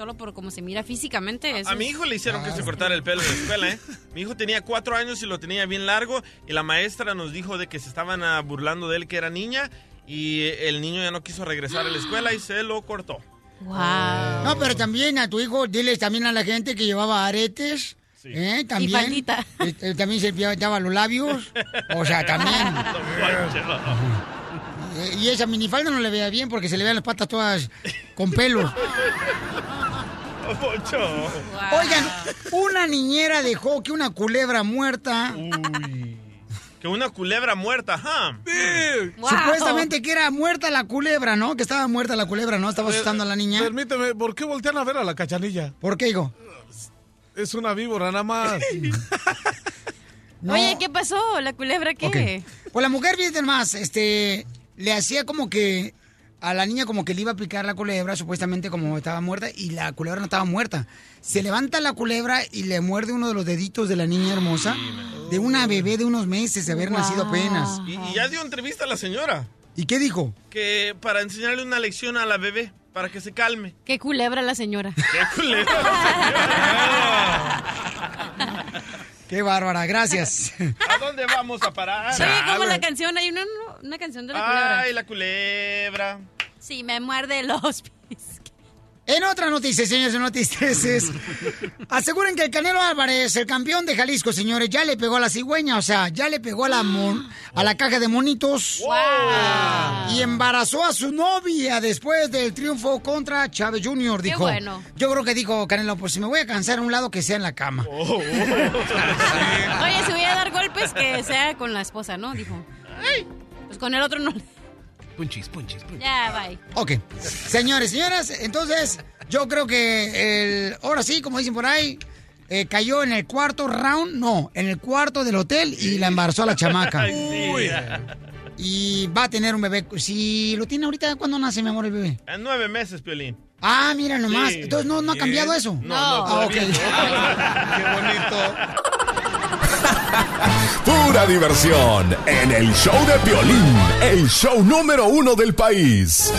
solo por cómo se mira físicamente. eso A mi hijo le hicieron que se cortara el pelo en la escuela, ¿eh? Mi hijo tenía cuatro años y lo tenía bien largo y la maestra nos dijo de que se estaban ah, burlando de él que era niña y el niño ya no quiso regresar a la escuela y se lo cortó. No, pero también a tu hijo, diles también a la gente que llevaba aretes. ¿eh? También. faldita. Eh, eh, también se pintaba los labios. O sea, también. Eh, Y esa minifalda no le veía bien porque se le vean las patas todas con pelos. Oigan, una niñera dejó que una culebra muerta. Que una culebra muerta, ajá. Supuestamente que era muerta la culebra, ¿no? Que estaba muerta la culebra, ¿no? Estaba asustando a la niña. Permíteme, ¿por qué voltean a ver a la cachanilla? ¿Por qué, hijo? Es una víbora, nada más. Oye, ¿qué pasó? ¿La culebra qué? Pues la mujer, fíjate más, este, le hacía como que a la niña como que le iba a picar la culebra, supuestamente como estaba muerta, y la culebra no estaba muerta. Se levanta la culebra y le muerde uno de los deditos de la niña hermosa, de una bebé de unos meses de haber nacido apenas. Y, y ya dio entrevista a la señora. ¿Y qué dijo? Que para enseñarle una lección a la bebé, para que se calme. Qué culebra la señora. ¡Qué culebra Qué bárbara, gracias. ¿A dónde vamos a parar? Oye, como la canción, hay una, una canción de la culebra. Ay, la culebra. Sí, me muerde los pies. En otra noticia, señores, en noticias es... Aseguren que el Canelo Álvarez, el campeón de Jalisco, señores, ya le pegó a la cigüeña, o sea, ya le pegó a la, mon- a la caja de monitos. Y embarazó a su novia después del triunfo contra Chávez Jr., dijo. bueno. Yo creo que dijo Canelo, pues si me voy a cansar a un lado, que sea en la cama. Oye, si voy a dar golpes, que sea con la esposa, ¿no? Dijo. Pues con el otro no. Punchis, punchis, punchis. Ya, bye. Ok. Señores, señoras, entonces yo creo que el, ahora sí, como dicen por ahí, eh, cayó en el cuarto round, no, en el cuarto del hotel y la embarazó a la chamaca. Uy. Y va a tener un bebé. Si lo tiene ahorita, ¿cuándo nace, mi amor, el bebé? En nueve meses, Piolín. Ah, mira nomás. Sí. Entonces no, no ha cambiado eso. No, no, Ah, ok. todavía no. Qué bonito. Pura diversión en el show de violín, el show número uno del país.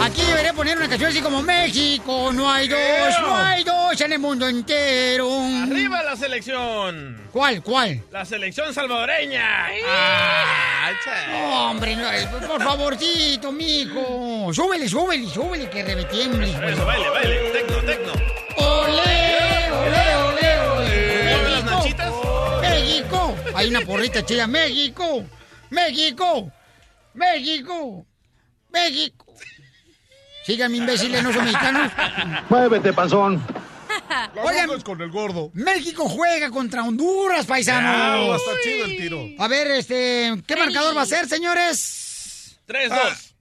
Aquí debería poner una canción así como México, no hay dos, no hay dos en el mundo entero. ¡Arriba la selección! ¿Cuál, cuál? La selección salvadoreña. Ah, No, hombre, no, eh, por favorcito, mijo. Súbele, súbele, súbele, que revetiemble. Eso, baile, baile. Tecno, tecno. ¡Ole, ole, ole, ¡México! Hay una porrita chida. ¡México! ¡México! ¡México! ¡México! Sigan, imbéciles, no son mexicanos. Muévete, panzón. Oigan, con el gordo. México juega contra Honduras, Ah, a estar chido el tiro. A ver, este, ¿qué marcador va a ser, señores? 3-2.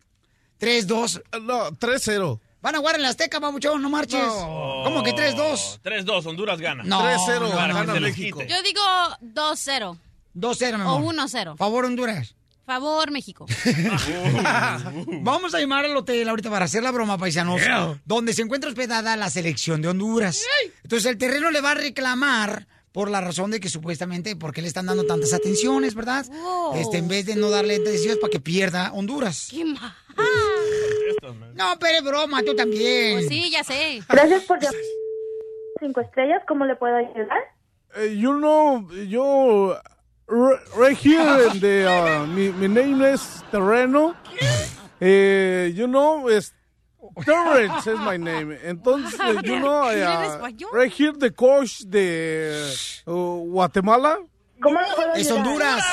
3-2. No, 3-0. Van a jugar en la Azteca, babuchón, no marches. ¿Cómo que 3-2? 3-2, Honduras gana. No, 3-0, no, Para que no, se no. les quite. Yo digo 2-0. 2-0, mi O amor. 1-0. Favor, Honduras. Favor, México. Vamos a llamar al hotel ahorita para hacer la broma, paisanos. Yeah. Donde se encuentra hospedada la selección de Honduras. Entonces el terreno le va a reclamar por la razón de que supuestamente, porque le están dando tantas atenciones, ¿verdad? Wow. Este, en vez de no darle atenciones para que pierda Honduras. ¡Qué mal! No, pero es broma, tú también. Pues sí, ya sé. Gracias por llamar. Cinco estrellas, ¿cómo le puedo ayudar? Eh, you know, yo, right here in the, uh, mi, mi name is Terreno. Eh, you know, es Terrence is my name. Entonces, eh, you know, ¿Quién uh, right here the coach de uh, Guatemala. ¿Cómo Es? Honduras.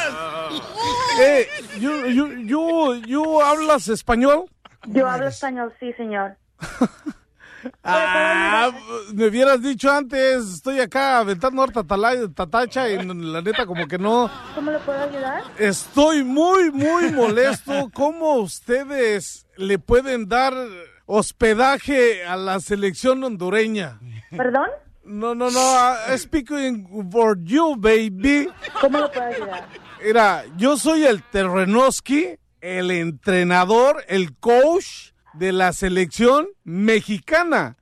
Eh, you, you, you, you hablas español? Yo hablo español, sí, señor. Ah, me hubieras dicho antes, estoy acá aventando harta tatacha y la neta como que no. ¿Cómo le puedo ayudar? Estoy muy, muy molesto. ¿Cómo ustedes le pueden dar hospedaje a la selección hondureña? ¿Perdón? No, no, no. I speaking for you, baby. ¿Cómo le puedo ayudar? Mira, yo soy el Terrenoski, el entrenador, el coach de la selección mexicana.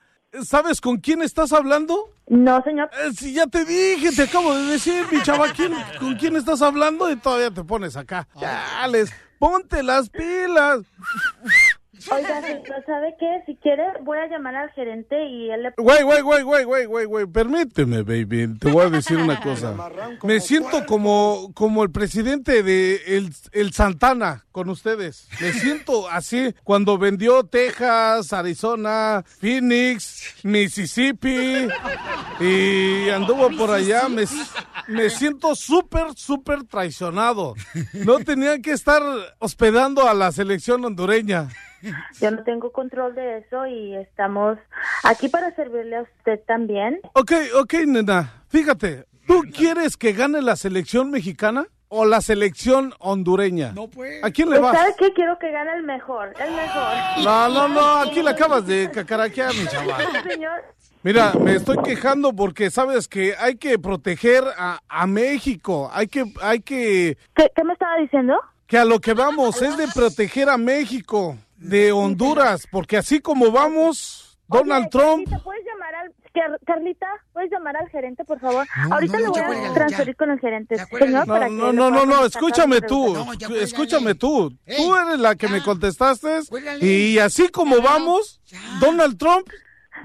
¿Sabes con quién estás hablando? No, señor. Eh, si ya te dije, te acabo de decir, mi chava, ¿quién- ¿con quién estás hablando? Y todavía te pones acá. Chales, ponte las pilas. Oiga, ¿sabe qué? Si quiere, voy a llamar al gerente y él le... Güey, güey, güey, güey, güey, güey, güey, permíteme, baby, te voy a decir una cosa. Me siento como, como el presidente de el, el Santana con ustedes. Me siento así cuando vendió Texas, Arizona, Phoenix, Mississippi y anduvo por allá. Me, me siento súper, súper traicionado. No tenían que estar hospedando a la selección hondureña. Yo no tengo control de eso y estamos aquí para servirle a usted también. Ok, ok, nena. Fíjate, ¿tú quieres que gane la selección mexicana o la selección hondureña? No, pues. ¿A quién le Pues, vas? ¿Sabe qué? Quiero que gane el mejor, el mejor. No, no, no, aquí la acabas de cacaraquear, mi chaval. Señor, Mira, me estoy quejando porque sabes que hay que proteger a, a México. Hay que, hay que, ¿qué, qué me estaba diciendo? que a lo que vamos es de proteger a México de Honduras, porque así como vamos, Donald Oye, Trump. Carlita, ¿puedes llamar al... Car- Carlita, ¿puedes llamar al gerente, por favor? No, Ahorita no, le voy ya a cuélgale, transferir con el gerente. Señor, No, no, no, no, no, escúchame tú, escúchame tú. Tú eres la que me contestaste y así como vamos, Donald Trump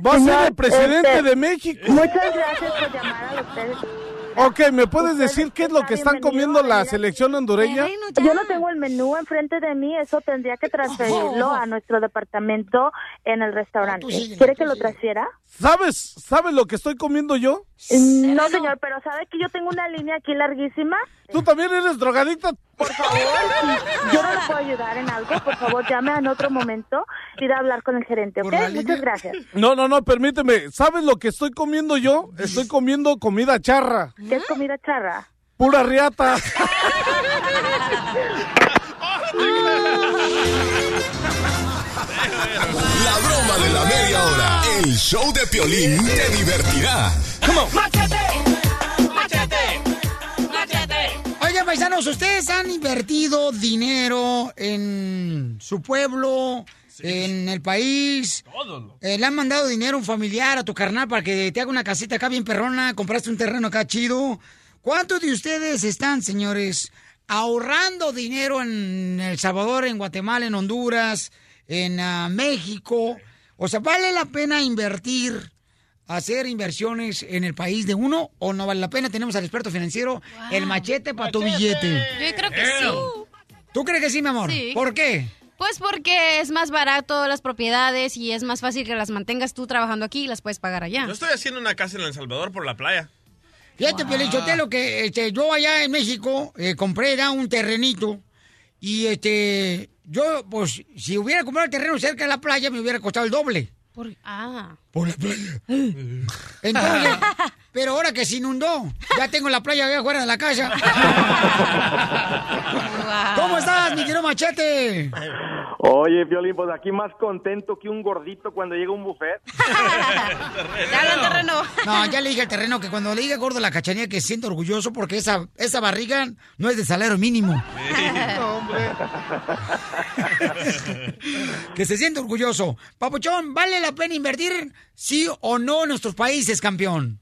va a ser el presidente este, de México. Muchas gracias por llamar al hotel. Ok, ¿me puedes decir qué es lo que están comiendo la selección hondureña? Yo no tengo el menú enfrente de mí, eso tendría que transferirlo a nuestro departamento en el restaurante. ¿Quiere que lo transfiera? ¿Sabes, sabes lo que estoy comiendo yo? No, señor, pero ¿sabe que yo tengo una línea aquí larguísima? ¿Tú también eres drogadicta? Por favor, si yo no le puedo ayudar en algo, por favor, llame en otro momento y ir a hablar con el gerente, ¿ok? Muchas gracias. No, no, no, permíteme. ¿Sabes lo que estoy comiendo yo? Estoy comiendo comida charra. ¿Qué es comida charra? Pura riata. La broma de la media hora. El show de Piolín te divertirá. Oigan, paisanos, ¿ustedes han invertido dinero en su pueblo, en el país. Eh, le han mandado dinero a un familiar, a tu carnal, para que te haga una casita acá bien perrona. Compraste un terreno acá chido. ¿Cuántos de ustedes están, señores, ahorrando dinero en El Salvador, en Guatemala, en Honduras, en ah, México? O sea, ¿vale la pena invertir, hacer inversiones en el país de uno o no vale la pena? Tenemos al experto financiero, el machete para tu billete. Yo creo que sí. ¿Tú crees que sí, mi amor? Sí. ¿Por qué? Pues porque es más barato las propiedades y es más fácil que las mantengas tú trabajando aquí y las puedes pagar allá. Yo estoy haciendo una casa en El Salvador por la playa. Fíjate, Piolín Sotelo, que este, yo allá en México eh, compré ya un terrenito y este, yo, pues, si hubiera comprado el terreno cerca de la playa, me hubiera costado el doble. Por- ah. Por la playa. Entonces, pero ahora que se inundó, ya tengo la playa allá afuera de la casa. ¿Cómo estás, mi querido Machete? Oye, Violín, pues aquí más contento que un gordito cuando llega un buffet. No, ya le dije al terreno que cuando le diga gordo a la cachanilla que se siente orgulloso porque esa, esa barriga no es de salario mínimo. que se siente orgulloso. Papuchón, ¿vale la pena invertir sí o no en nuestros países, campeón?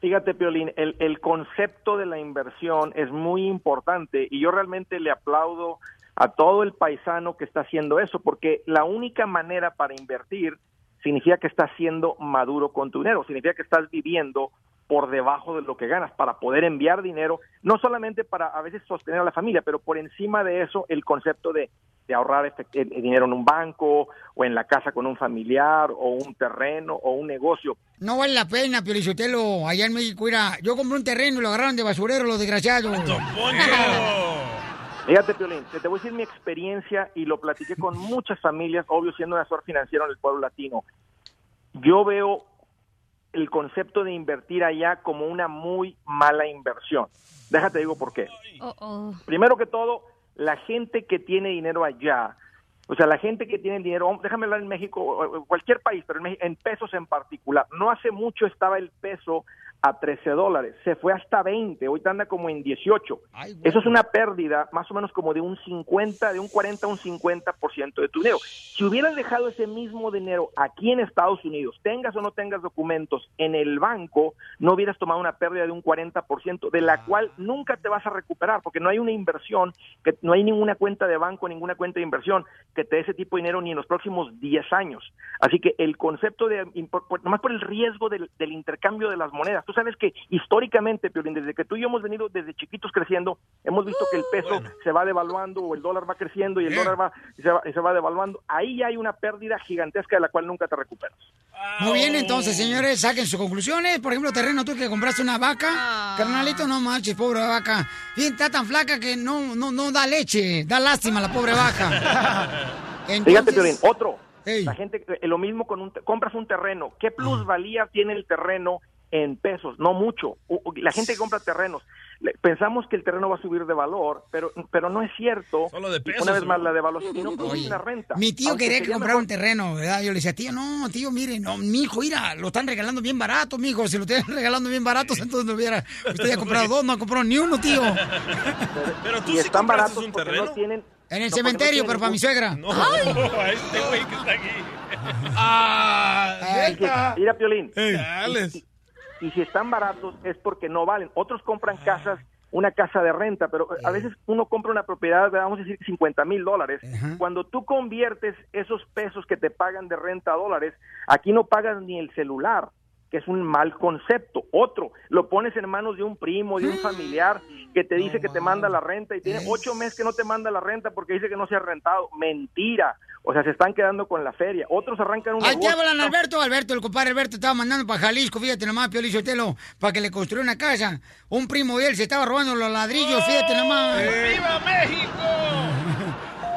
Fíjate, Piolín, el, el concepto de la inversión es muy importante y yo realmente le aplaudo a todo el paisano que está haciendo eso, porque la única manera para invertir significa que estás siendo maduro con tu dinero, significa que estás viviendo por debajo de lo que ganas para poder enviar dinero, no solamente para a veces sostener a la familia, pero por encima de eso el concepto de, de ahorrar el- el dinero en un banco o en la casa con un familiar o un terreno o un negocio. No vale la pena, Piolichotelo, allá en México, mira, yo compré un terreno y lo agarraron de basurero los desgraciados. Fíjate, Piolín, te, te voy a decir mi experiencia y lo platiqué con muchas familias, obvio siendo un asesor financiero en el pueblo latino. Yo veo el concepto de invertir allá como una muy mala inversión. Déjate digo por qué. Primero que todo, la gente que tiene dinero allá, o sea, la gente que tiene dinero, déjame hablar en México, cualquier país, pero en, Meji- en pesos en particular. No hace mucho estaba el peso a 13 dólares, se fue hasta 20, ahorita anda como en 18. Eso es una pérdida más o menos como de un 50, de un 40 a un 50% de tu dinero. Si hubieras dejado ese mismo dinero aquí en Estados Unidos, tengas o no tengas documentos en el banco, no hubieras tomado una pérdida de un 40%, de la cual nunca te vas a recuperar, porque no hay una inversión, que no hay ninguna cuenta de banco, ninguna cuenta de inversión que te dé ese tipo de dinero ni en los próximos 10 años. Así que el concepto de, nomás por el riesgo del, del intercambio de las monedas, tú sabes que históricamente, Piolín, desde que tú y yo hemos venido desde chiquitos creciendo, hemos visto que el peso se va devaluando o el dólar va creciendo y el dólar va, y se va, y se va devaluando. Ahí ya hay una pérdida gigantesca de la cual nunca te recuperas. Muy bien, entonces, señores, saquen sus conclusiones. Por ejemplo, terreno, tú que compraste una vaca, carnalito, no manches, pobre vaca. Bien, está tan flaca que no, no, no da leche, da lástima la pobre vaca. Fíjate, Piolín, otro. La gente, eh, lo mismo con un, compras un terreno. ¿Qué plusvalía tiene el terreno en pesos? No mucho. La gente que compra terrenos, le- pensamos que el terreno va a subir de valor, pero, pero no es cierto. Solo de pesos, Una vez más, la devaluación no produce la renta. Mi tío Aunque quería que mejor- un terreno, ¿verdad? Yo le decía, tío, no, tío, mire, no, mi hijo, mira, lo están regalando bien barato, mi hijo. Si lo están regalando bien barato, entonces no hubiera. Usted ya ha comprado dos, no ha comprado ni uno, tío. Pero tú y sí están baratos un terreno. no tienen... En el no, porque no cementerio, pero para mi suegra. No, a este güey que está aquí. Y que- Mira, Piolín. Dales. Y, y si están baratos es porque no valen. Otros compran casas, una casa de renta, pero a veces uno compra una propiedad, vamos a decir, 50 mil dólares. Cuando tú conviertes esos pesos que te pagan de renta a dólares, aquí no pagas ni el celular que es un mal concepto. Otro, lo pones en manos de un primo, de un familiar que te dice que te manda la renta y tiene ocho meses que no te manda la renta porque dice que no se ha rentado. Mentira. O sea, se están quedando con la feria. Otros arrancan un Ahí te hablan Alberto, Alberto, el compadre Alberto estaba mandando para Jalisco, fíjate nomás, Pio Telo, para que le construya una casa. Un primo de él se estaba robando los ladrillos, fíjate nomás. ¡Viva México!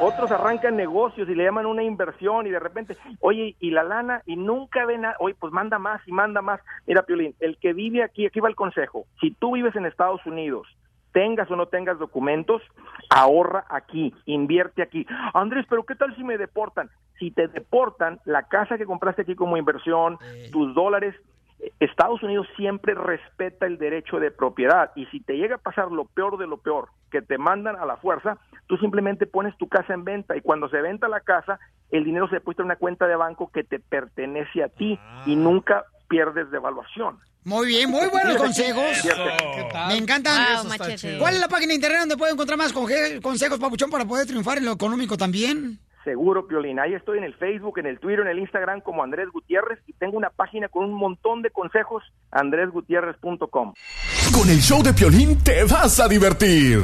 Otros arrancan negocios y le llaman una inversión y de repente, oye, y la lana, y nunca ven, a- oye, pues manda más y manda más. Mira, Piolín, el que vive aquí, aquí va el consejo. Si tú vives en Estados Unidos, tengas o no tengas documentos, ahorra aquí, invierte aquí. Andrés, pero ¿qué tal si me deportan? Si te deportan, la casa que compraste aquí como inversión, tus dólares, Estados Unidos siempre respeta el derecho de propiedad y si te llega a pasar lo peor de lo peor, que te mandan a la fuerza, tú simplemente pones tu casa en venta y cuando se venta la casa, el dinero se deposita en una cuenta de banco que te pertenece a ti y nunca pierdes de evaluación. Muy bien, muy buenos consejos. ¿Qué Me encantan. Wow. ¿Cuál es la página de internet donde puedo encontrar más consejos, Papuchón, para poder triunfar en lo económico también? Seguro, Piolín. Ahí estoy en el Facebook, en el Twitter, en el Instagram como Andrés Gutiérrez y tengo una página con un montón de consejos, andresgutierrez.com. Con el show de Piolín te vas a divertir.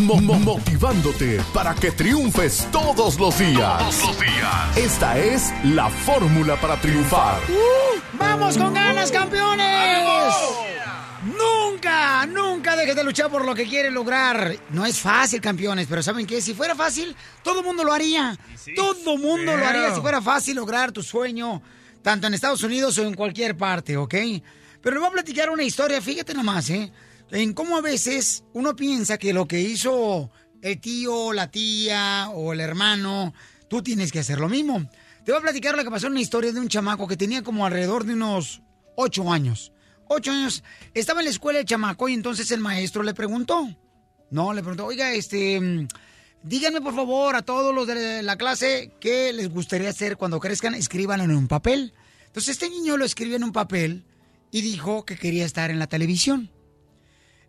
Mo- mo- motivándote para que triunfes todos los días. Esta es la fórmula para triunfar. ¡Vamos con ganas, campeones! Nunca, nunca dejes de luchar por lo que quieres lograr. No es fácil, campeones, pero ¿saben qué? Si fuera fácil, todo el mundo lo haría. Todo el mundo lo haría si fuera fácil lograr tu sueño, tanto en Estados Unidos o en cualquier parte, ¿ok? Pero le voy a platicar una historia, fíjate nomás, ¿eh? En cómo a veces uno piensa que lo que hizo el tío, la tía o el hermano, tú tienes que hacer lo mismo. Te voy a platicar lo que pasó en una historia de un chamaco que tenía como alrededor de unos ocho años. Ocho años. Estaba en la escuela el chamaco y entonces el maestro le preguntó. No, le preguntó, oiga, este, díganme por favor a todos los de la clase qué les gustaría hacer cuando crezcan, escríbanlo en un papel. Entonces este niño lo escribió en un papel y dijo que quería estar en la televisión.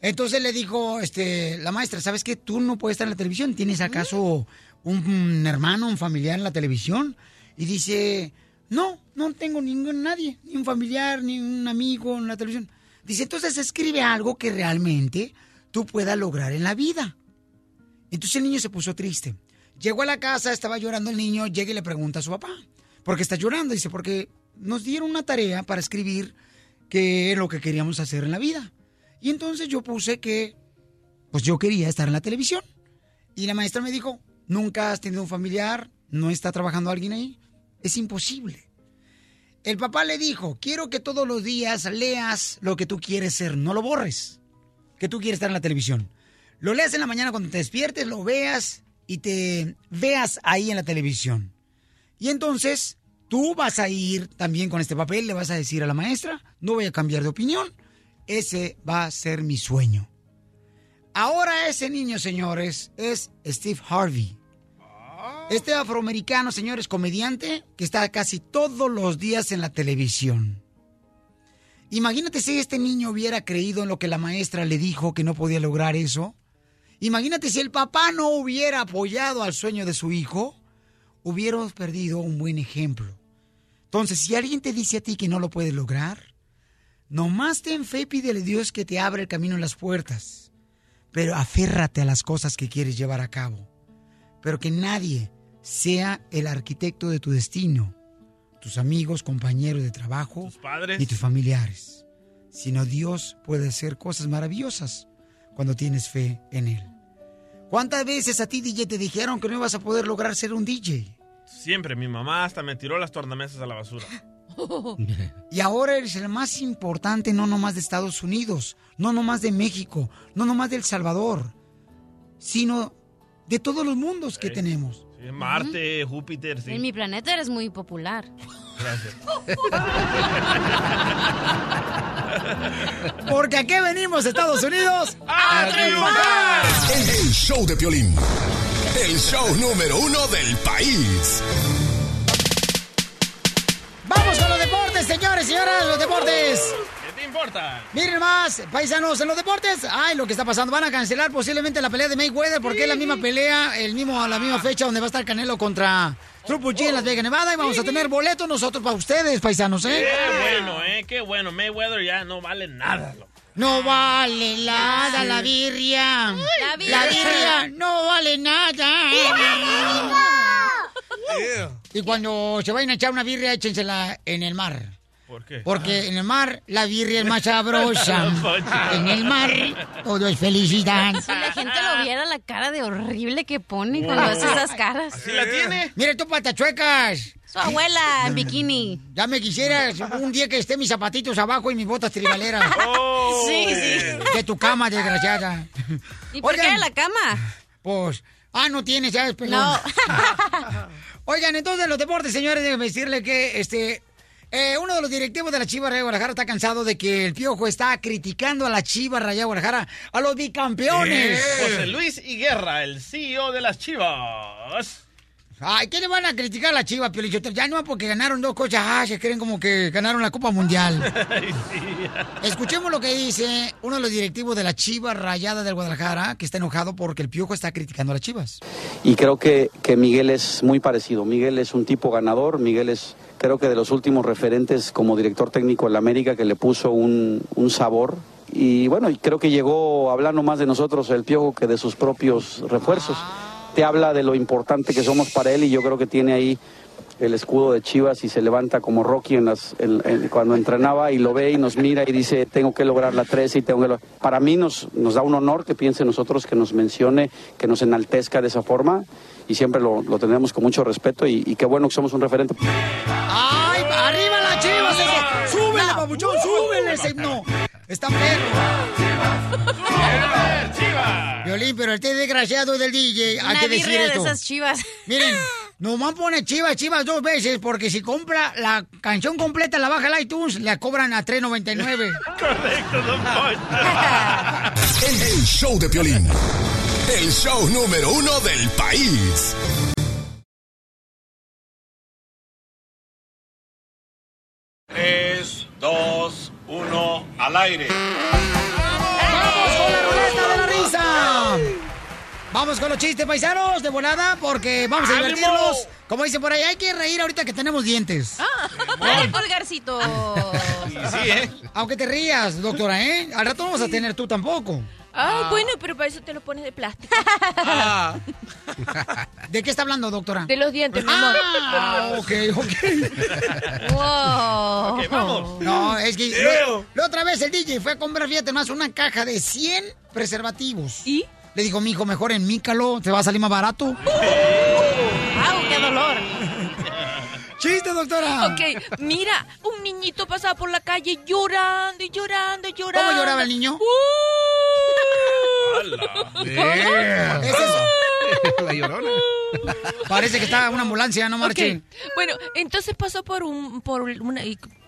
Entonces le dijo este, la maestra, ¿sabes qué? Tú no puedes estar en la televisión. ¿Tienes acaso un, un hermano, un familiar en la televisión? Y dice, no, no tengo ningún nadie, ni un familiar, ni un amigo en la televisión. Dice, entonces escribe algo que realmente tú puedas lograr en la vida. Entonces el niño se puso triste. Llegó a la casa, estaba llorando el niño, llega y le pregunta a su papá, ¿por qué está llorando? Dice, porque nos dieron una tarea para escribir qué es lo que queríamos hacer en la vida. Y entonces yo puse que, pues yo quería estar en la televisión. Y la maestra me dijo, nunca has tenido un familiar, no está trabajando alguien ahí. Es imposible. El papá le dijo, quiero que todos los días leas lo que tú quieres ser, no lo borres, que tú quieres estar en la televisión. Lo leas en la mañana cuando te despiertes, lo veas y te veas ahí en la televisión. Y entonces tú vas a ir también con este papel, le vas a decir a la maestra, no voy a cambiar de opinión, ese va a ser mi sueño. Ahora ese niño, señores, es Steve Harvey. Este afroamericano, señores, comediante, que está casi todos los días en la televisión. Imagínate si este niño hubiera creído en lo que la maestra le dijo que no podía lograr eso. Imagínate si el papá no hubiera apoyado al sueño de su hijo, hubiéramos perdido un buen ejemplo. Entonces, si alguien te dice a ti que no lo puedes lograr, nomás ten fe y pídele a Dios que te abra el camino en las puertas. Pero aférrate a las cosas que quieres llevar a cabo. Pero que nadie sea el arquitecto de tu destino. Tus amigos, compañeros de trabajo, padres. ni tus familiares. Sino Dios puede hacer cosas maravillosas cuando tienes fe en Él. ¿Cuántas veces a ti, DJ, te dijeron que no ibas a poder lograr ser un DJ? Siempre, mi mamá hasta me tiró las tornamesas a la basura. Y ahora eres el más importante no nomás de Estados Unidos, no nomás de México, no nomás de El Salvador, sino de todos los mundos que tenemos. Sí, Marte, Júpiter, sí. En mi planeta eres muy popular. Gracias. Porque aquí venimos, Estados Unidos, ¡A triunfar! El show de Piolín. El show número uno del país. Señores, señoras, los deportes. ¿Qué te importa? Miren más, paisanos, en los deportes, ay, lo que está pasando, van a cancelar posiblemente la pelea de Mayweather porque es la misma pelea, el mismo, la misma fecha donde va a estar Canelo contra Triple G en Las Vegas, Nevada y vamos a tener boletos nosotros para ustedes, paisanos, ¿eh? Qué bueno, ¿eh? Qué bueno. Mayweather ya no vale nada. loco. No vale nada la birria. La birria. La birria no vale nada. Y cuando se vayan a echar una birria, échensela en el mar. ¿Por qué? Porque en el mar la birria es más sabrosa. En el mar todo es felicidad. Si la gente lo viera la cara de horrible que pone cuando hace esas caras. ¿Así la tiene? Mira tú, patachuecas. Su abuela en bikini. Ya me quisieras un día que esté mis zapatitos abajo y mis botas tribaleras. Oh. Sí, sí. De tu cama, desgraciada. ¿Y por qué Oigan. de la cama? Pues, ah, no tienes, ¿sabes? Pelón? No. Oigan, entonces los deportes, señores, déjenme decirle que este Eh, uno de los directivos de la Chivas Raya Guadalajara está cansado de que el Piojo está criticando a la Chivas Raya Guadalajara, a los bicampeones. José Luis Higuerra, el CEO de las Chivas. Ay, ¿qué le van a criticar a la Chivas, Pio Lichotero? Ya no porque ganaron dos cosas, ah, se creen como que ganaron la Copa Mundial. Escuchemos lo que dice uno de los directivos de la Chivas Rayada del Guadalajara, que está enojado porque el Piojo está criticando a las Chivas. Y creo que, que Miguel es muy parecido. Miguel es un tipo ganador. Miguel es, creo que de los últimos referentes como director técnico en la América que le puso un, un sabor. Y bueno, y creo que llegó hablando más de nosotros el Piojo que de sus propios refuerzos. Te habla de lo importante que somos para él y yo creo que tiene ahí el escudo de Chivas y se levanta como Rocky en las, en- cuando entrenaba y lo ve y nos mira y dice, tengo que lograr la 13 y tengo que lograr-". Para mí nos, nos da un honor que piense en nosotros, que nos mencione, que nos enaltezca de esa forma y siempre lo, lo tendremos con mucho respeto y, y qué bueno que somos un referente. ¡Ay, arriba la Chivas! ese! ¡Súbele, papuchón, súbele ese himno! ¡Está perro! Violín, pero este desgraciado del DJ, hay Una que decir birria de esto. esas chivas. Miren, nomás pone chivas, chivas dos veces, porque si compra la canción completa, la baja el iTunes, la cobran a $3.99. Correcto, don El, el show de Piolín. El show número uno del país. Tres, dos, uno, al aire. ¡Vamos con la ruleta de la risa! Vamos con los chistes paisanos de volada porque vamos a ¡Ánimo! divertirnos. Como dicen por ahí, hay que reír ahorita que tenemos dientes. ¡Ay, pulgarcito! ¿eh? Aunque te rías, doctora, ¿eh? Al rato no vas a tener tú tampoco. Ay, bueno, pero para eso te lo pones de plástico. ¿De qué está hablando, doctora? De los dientes, mi amor. Ah, ok, ok. Wow. Ok, vamos. No, es que lo- la otra vez el DJ fue a comprar, fíjate más, una caja de 100 preservativos. ¿Y? Le dijo, mijo, mejor en Mícalo, te va a salir más barato. ¡Au, qué dolor! ¡Chiste, doctora! Ok, mira, un niñito pasaba por la calle llorando y llorando y llorando. ¿Cómo lloraba el niño? Yeah. ¿Es eso? La llorona. Parece que está una ambulancia, no marche. Bueno, entonces pasó por un por una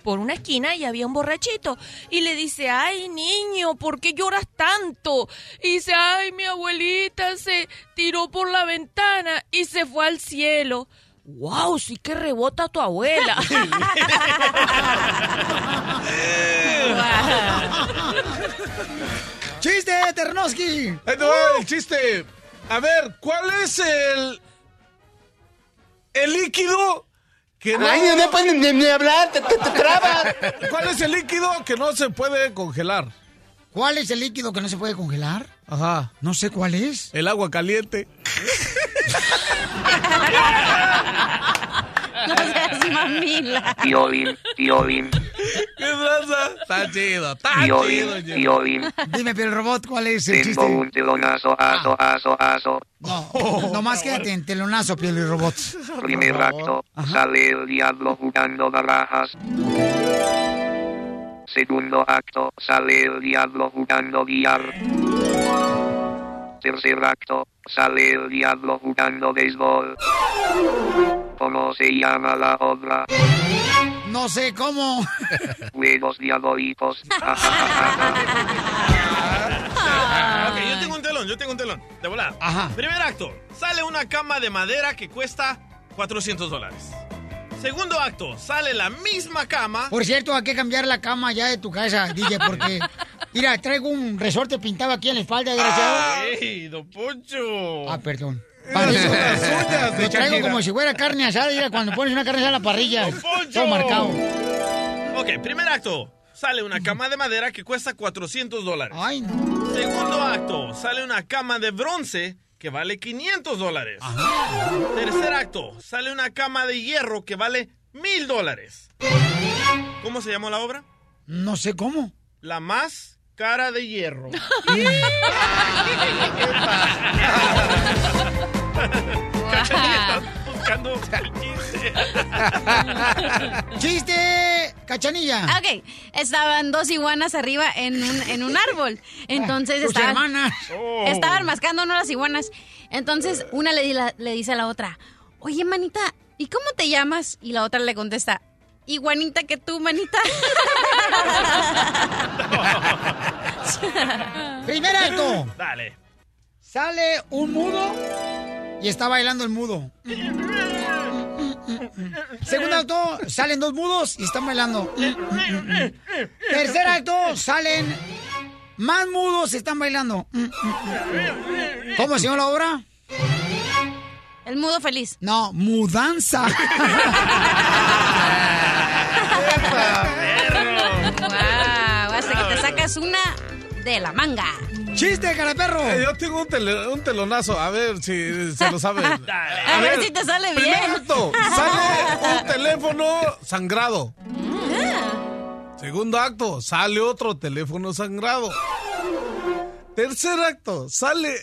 por una esquina y había un borrachito y le dice, "Ay, niño, ¿por qué lloras tanto?" Y dice, "Ay, mi abuelita se tiró por la ventana y se fue al cielo." Wow, sí que rebota tu abuela. ¡Chiste, Ternoski! Ahí te va el chiste. A ver, ¿cuál es el. el líquido que no. Ay, no pueden ni, ni hablar, te, te, te trabas. ¿Cuál es el líquido que no se puede congelar? ¿Cuál es el líquido que no se puede congelar? Ajá. No sé cuál es. El agua caliente. No seas mamila. Piolín, Piolín, ¿Qué pasa? Está chido, está Piolín, chido. Piolín. Dime, pero el robot, ¿cuál es el Tengo chiste? un telonazo, aso, aso, aso. No, nomás quédate en telonazo, piel y robot. Primer acto, sale el diablo jugando barajas. Segundo acto, sale el diablo jugando billar. Tercer acto, sale el diablo jugando béisbol. ¿Cómo se llama la obra? No sé cómo. Juegos diabólicos. Ok, yo tengo un telón, yo tengo un telón. De volar. Ajá. Primer acto. Sale una cama de madera que cuesta 400 dólares. Segundo acto. Sale la misma cama. Por cierto, hay que cambiar la cama ya de tu casa, DJ, porque... Mira, traigo un resorte pintado aquí en la espalda, desgraciado. ¡Ey, don Poncho! Ah, perdón. Parece- Las uñas de Lo traigo como si fuera carne asada, mira, cuando pones una carne asada en la parrilla. Poncho! Todo marcado. Ok, primer acto. Sale una cama de madera que cuesta 400 dólares. Ay, no. Segundo acto. Sale una cama de bronce que vale 500 dólares. Tercer acto. Sale una cama de hierro que vale 1000 dólares. ¿Cómo se llamó la obra? No sé cómo. La más cara de hierro. Cachanilla, estás buscando el chiste. ¡Chiste! ¡Cachanilla! Ok, estaban dos iguanas arriba en un, en un árbol. Entonces estaban, hermanas. Oh. estaban mascando ¿no? las iguanas. Entonces una le, di- la- le dice a la otra, oye, manita, ¿y cómo te llamas? Y la otra le contesta, iguanita que tú, manita. Primer acto. Dale. Sale un mudo y está bailando el mudo. Segundo acto, salen dos mudos y están bailando. Tercer acto, salen más mudos y están bailando. ¿Cómo se llama la obra? El mudo feliz. No, mudanza. sacas una de la manga. ¡Chiste, cara perro! Eh, yo tengo un, tele- un telonazo, a ver si se lo saben. A ver si te sale bien. Primer acto, sale un teléfono sangrado. Segundo acto, sale otro teléfono sangrado. Tercer acto, sale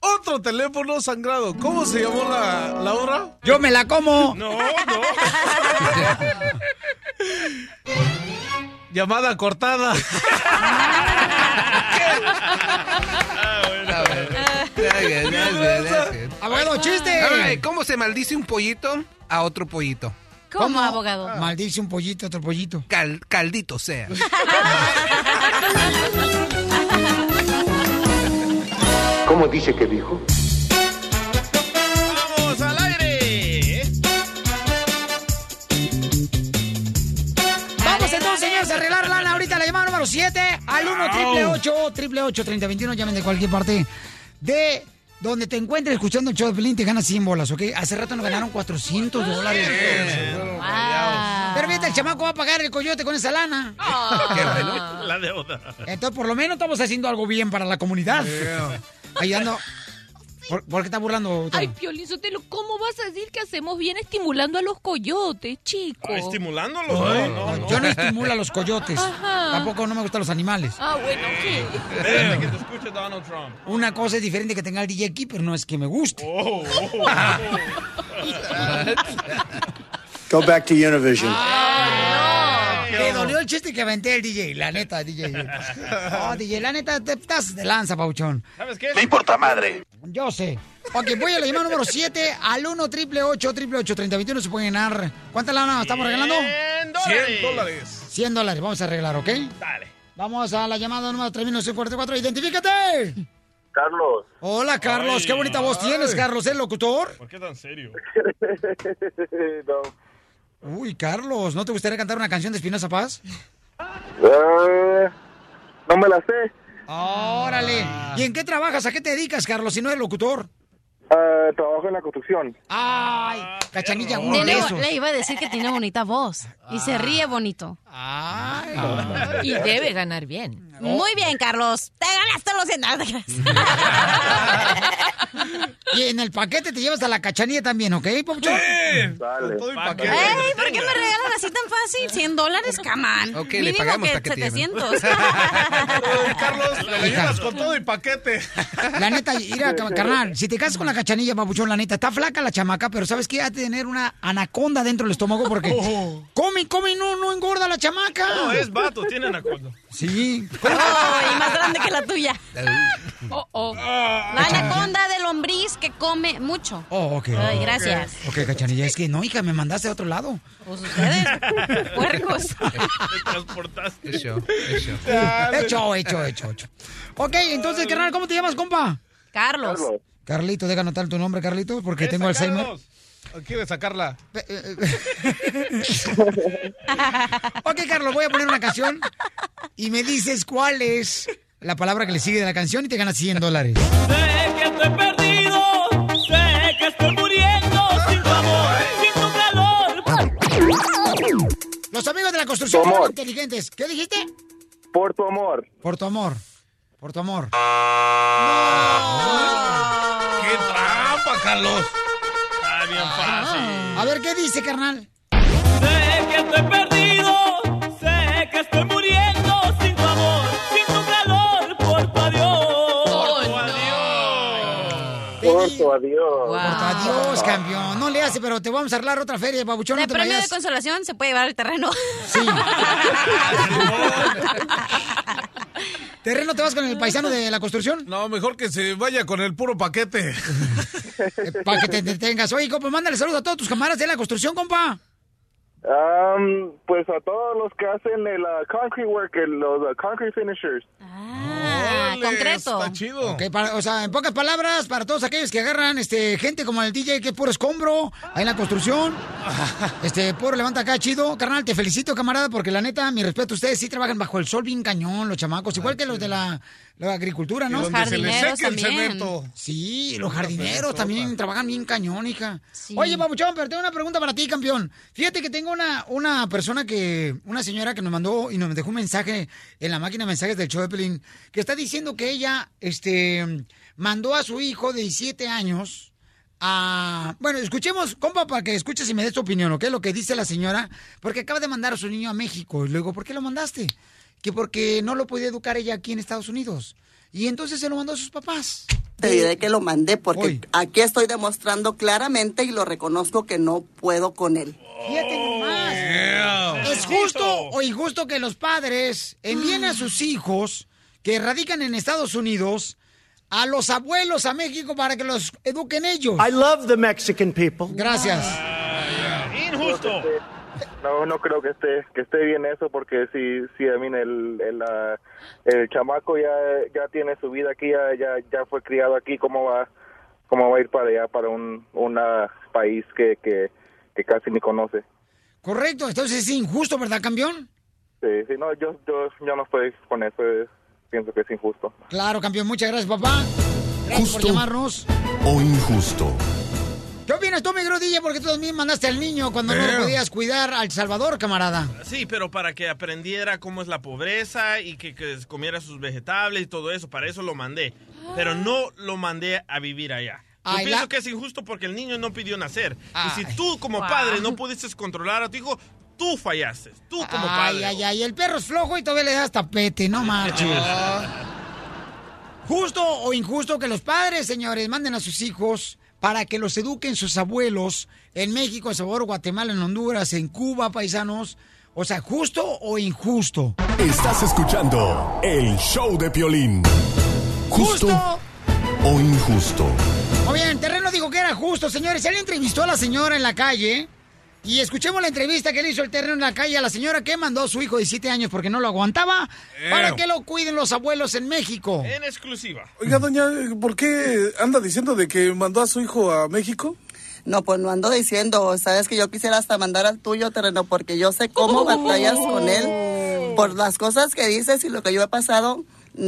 otro teléfono sangrado. ¿Cómo se llamó la, la obra? ¡Yo me la como! No, no. Llamada cortada. Abogado, chiste. Ay, ¿Cómo se maldice un pollito a otro pollito? ¿Cómo, abogado? Maldice un pollito, otro pollito. Cal- caldito sea. ¿Cómo dice que dijo? Vamos señores, a arreglar lana. Ahorita la llamada número 7 al 1 triple 8 triple 8 3021 Llamen de cualquier parte de donde te encuentres escuchando el show de Pelín. Te ganas 100 bolas, ¿ok? Hace rato nos ganaron 400 dólares. Pero fíjate, el chamaco va a pagar el coyote con esa lana. Qué bueno. La deuda. Entonces, por lo menos estamos haciendo algo bien para la comunidad. Ayudando. ¿Por, por qué está burlando? Ay, Piolín Sotelo, ¿cómo vas a decir que hacemos bien estimulando a los coyotes, chicos? Ah, ¿Estimulándolos? No, no, no. Yo no estimulo a los coyotes. Ajá. Tampoco no me gustan los animales. Ah, bueno, ¿qué? Espérate que te escuche Donald Trump. Una cosa es diferente que tenga el DJ aquí, pero no es que me guste. Oh, Go back to Univision. Te dolió el chiste que aventé el DJ, la neta, DJ. No, DJ, la neta, te estás de lanza, pauchón. ¿Sabes qué? Me importa madre. Yo sé. Ok, voy a la llamada número 7 al 1 triple 8 triple 8 3021 se pueden ganar. ¿Cuánta lana estamos regalando? 100 dólares. 100 dólares. 100 dólares, vamos a arreglar, ¿ok? Dale. Vamos a la llamada número 3944. ¡Identifícate! Carlos. Hola, Carlos. Ay, Qué bonita voz tienes, Carlos, ¿el locutor? ¿Por qué tan serio? no. Uy, Carlos, ¿no te gustaría cantar una canción de Espinosa Paz? Eh, no me la sé. Órale. ¿Y en qué trabajas? ¿A qué te dedicas, Carlos, si no eres locutor? Eh, trabajo en la construcción. Ay, cachanilla, uno de esos. le iba a decir que tiene bonita voz y se ríe bonito. Ay. Y debe ganar bien. Muy bien, Carlos. Te ganaste los 100 dólares. Y en el paquete te llevas a la cachanilla también, ¿ok? Dale. Todo y paquete. Ey, ¿por qué me regalan así tan fácil? 100 dólares, camán. Ok, le pagamos que paquete, ¿no? 700. Ay, Carlos, le ayudas con todo y paquete. La neta, mira, ca- carnal, si te casas con la cachanilla, papuchón, la neta, está flaca la chamaca, pero ¿sabes qué? Ha de tener una anaconda dentro del estómago porque come, come y no, no engorda la chamaca. No, es vato, tienen acuerdo. Sí. Oh, y más grande que la tuya. Oh, oh. La anaconda de lombriz que come mucho. Oh, ok. Ay, gracias. Ok, cachanilla, es que no, hija, me mandaste a otro lado. Pues ustedes, puercos. Te transportaste. Show. Hecho, hecho, hecho, hecho. Ok, entonces, carnal, ¿cómo te llamas, compa? Carlos. Carlos. Carlito, deja anotar tu nombre, Carlito, porque tengo ¿Quieres Alzheimer. sacarlos? ¿O ¿Quieres sacarla? Ok, Carlos, voy a poner una canción y me dices cuál es la palabra que le sigue de la canción y te ganas 100 dólares. Sé que estoy perdido, sé que estoy muriendo sin tu amor, sin tu calor. Los amigos de la construcción son inteligentes. ¿Qué dijiste? Por tu amor. Por tu amor. Por tu amor. ¡Qué trampa, Carlos! Fácil. A ver, ¿qué dice, carnal? Sé que estoy perdido, Adiós. Por tu adiós, campeón. No le hace, pero te vamos a arreglar otra feria, babuchón. De No premio de consolación se puede llevar el terreno. Sí. ¿Terreno te vas con el paisano de la construcción? No, mejor que se vaya con el puro paquete. Para que te detengas. Oye, compa, mándale saludos a todos tus camaradas de la construcción, compa. Am, pues pues a todos los que hacen el uh, concrete work, el- los uh, concrete finishers. Ah, concreto. Está chido. Para- o sea, en pocas palabras, para todos aquellos que agarran este gente como el DJ que es puro escombro ahí en la construcción. Este, puro levanta acá, chido. Carnal, te felicito, camarada, porque la neta, mi respeto, ustedes sí trabajan bajo el sol bien cañón, los chamacos, igual que los de la, la agricultura, ¿no? Se le Jardineros seque el también. Sí, los jardineros también trabajan bien cañón, hija. Oye, Papuchón, pero tengo una pregunta para ti, campeón. Fíjate que tengo una, una persona que, una señora que nos mandó y nos dejó un mensaje en la máquina de mensajes del show de Pelín, que está diciendo que ella, este, mandó a su hijo de 17 años a... Bueno, escuchemos, compa, para que escuches y me des tu opinión, ¿ok? Lo que dice la señora, porque acaba de mandar a su niño a México. Y luego, ¿por qué lo mandaste? Que porque no lo podía educar ella aquí en Estados Unidos. Y entonces se lo mandó a sus papás. Te diré que lo mandé porque aquí estoy demostrando claramente y lo reconozco que no puedo con él. Fíjate nomás. ¿Es justo o injusto que los padres envíen a sus hijos que radican en Estados Unidos a los abuelos a México para que los eduquen ellos? I love the Mexican people. Gracias. Injusto. No, no creo que esté que esté bien eso porque si si a mí el el, el chamaco ya ya tiene su vida aquí ya ya, ya fue criado aquí cómo va cómo va a ir para allá para un una país que que, que casi ni conoce. Correcto, entonces es injusto, ¿verdad, campeón? Sí, sí, no, yo yo yo no estoy con eso, es- pienso que es injusto. Claro, campeón, muchas gracias, papá. Gracias por Justo. llamarnos. O injusto. ¿Qué opinas tú, mi DJ? Porque tú también mandaste al niño cuando no lo podías cuidar al Salvador, camarada. Sí, pero para que aprendiera cómo es la pobreza y que, que comiera sus vegetales y todo eso, para eso lo mandé. Pero no lo mandé a vivir allá. Yo Ay, pienso la- que es injusto porque el niño no pidió nacer. y Ay, si tú como wow. padre no pudiste controlar a tu hijo, tú fallaste. Tú como Ay, padre. ay, ay, el perro es flojo y todavía le das tapete, no marches. Justo o injusto que los padres, señores, manden a sus hijos para que los eduquen sus abuelos en México, El Salvador, Guatemala, en Honduras, en Cuba, paisanos. O sea, justo o injusto. Estás escuchando el show de Piolín. Justo o injusto. Muy bien, Terreno dijo que era justo, señores. Él entrevistó a la señora en la calle. Y escuchemos la entrevista que le hizo el Terreno en la calle a la señora que mandó a su hijo de 7 años porque no lo aguantaba para que lo cuiden los abuelos en México. En exclusiva. Oiga, doña, ¿por qué anda diciendo de que mandó a su hijo a México? No, pues no ando diciendo, sabes que yo quisiera hasta mandar al tuyo terreno porque yo sé cómo batallas con él por las cosas que dices y lo que yo he pasado,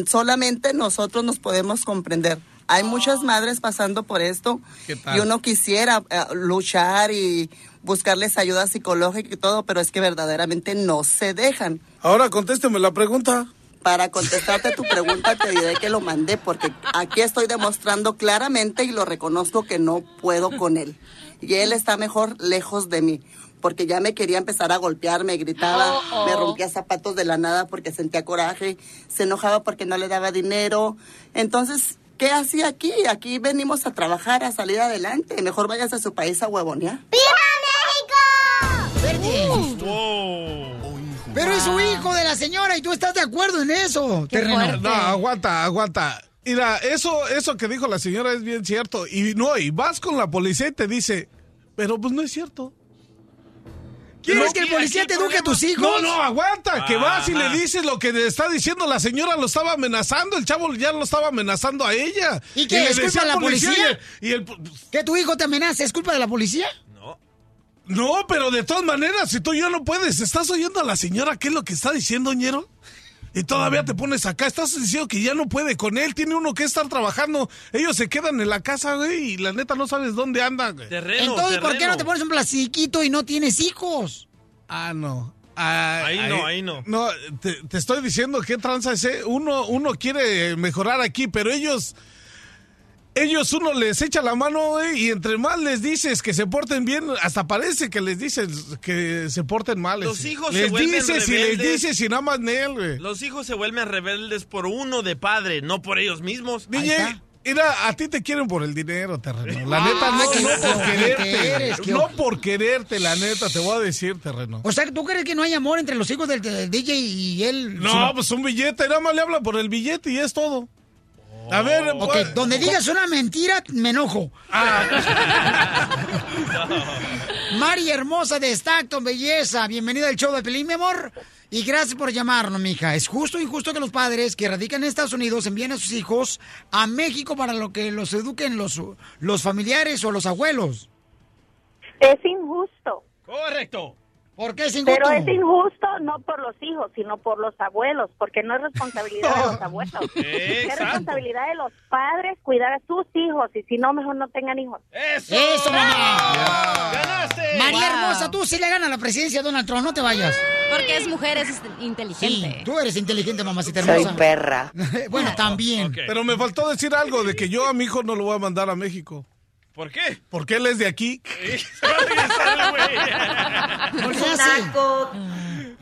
solamente nosotros nos podemos comprender. Hay muchas madres pasando por esto ¿Qué tal? y uno quisiera eh, luchar y buscarles ayuda psicológica y todo, pero es que verdaderamente no se dejan. Ahora contésteme la pregunta. Para contestarte tu pregunta te diré que lo mandé porque aquí estoy demostrando claramente y lo reconozco que no puedo con él. Y él está mejor lejos de mí porque ya me quería empezar a golpear, me gritaba, Oh, oh. me rompía zapatos de la nada porque sentía coraje, se enojaba porque no le daba dinero. Entonces, ¿qué hacía aquí? Aquí venimos a trabajar, a salir adelante. Mejor vayas a su país a huevonear. Pero es su hijo de la señora y tú estás de acuerdo en eso, Terreno. No, aguanta, aguanta. Mira, eso, eso que dijo la señora es bien cierto. Y no, y vas con la policía y te dice, pero pues no es cierto. ¿Quieres No, que el policía te eduque a tus hijos? No, no, aguanta, que vas y le dices lo que le está diciendo la señora, lo estaba amenazando, el chavo ya lo estaba amenazando a ella. ¿Y qué? le ¿Es culpa decía de la policía? Y el, ¿Que tu hijo te amenaza? ¿Es culpa de la policía? No, pero de todas maneras, si tú ya no puedes, ¿estás oyendo a la señora qué es lo que está diciendo, ñero? Y todavía te pones acá, estás diciendo que ya no puede con él, tiene uno que estar trabajando. Ellos se quedan en la casa, güey, y la neta no sabes dónde andan. güey. Entonces, ¿por qué no te pones un plastiquito y no tienes hijos? Ah, no. Ah, Ahí no, ahí no. No, te, te estoy diciendo qué tranza es. eh. Uno, uno quiere mejorar aquí, pero ellos, ellos uno les echa la mano güey, y entre más les dices que se porten bien, hasta parece que les dices que se porten mal. Los ese. hijos se les vuelven dices y les rebeldes. dices y nada más de él, güey. Los hijos se vuelven rebeldes por uno de padre, no por ellos mismos. DJ, mira, a ti te quieren por el dinero, terreno. La Ah, neta, no, qué no por quererte. eres, no por quererte, la neta, te voy a decir, terreno. O sea, ¿tú crees que no hay amor entre los hijos del, del DJ y él? No, pues un billete, nada más le habla por el billete y es todo. A ver, Ok, pues- donde digas una mentira, me enojo. Mari hermosa de Stockton, belleza. Bienvenida al show de Pelín, mi amor. Y gracias por llamarnos, mija. ¿Es justo o injusto que los padres que radican en Estados Unidos envíen a sus hijos a México para lo que los eduquen los, los familiares o los abuelos? Es injusto. Correcto. ¿Por qué es injusto? Pero es injusto no por los hijos, sino por los abuelos, porque no es responsabilidad de los abuelos. Es responsabilidad de los padres cuidar a sus hijos y si no, mejor no tengan hijos. ¡Eso! ¡Eso, mamá! ¡Ganaste! María Wow. hermosa, tú sí le ganas la presidencia a Donald Trump, no te vayas. Porque es mujer, es inteligente. Sí, tú eres inteligente, mamacita Soy hermosa. perra. bueno, también. Pero me faltó decir algo de que yo a mi hijo no lo voy a mandar a México. ¿Por qué? Porque él es de aquí. No le hace.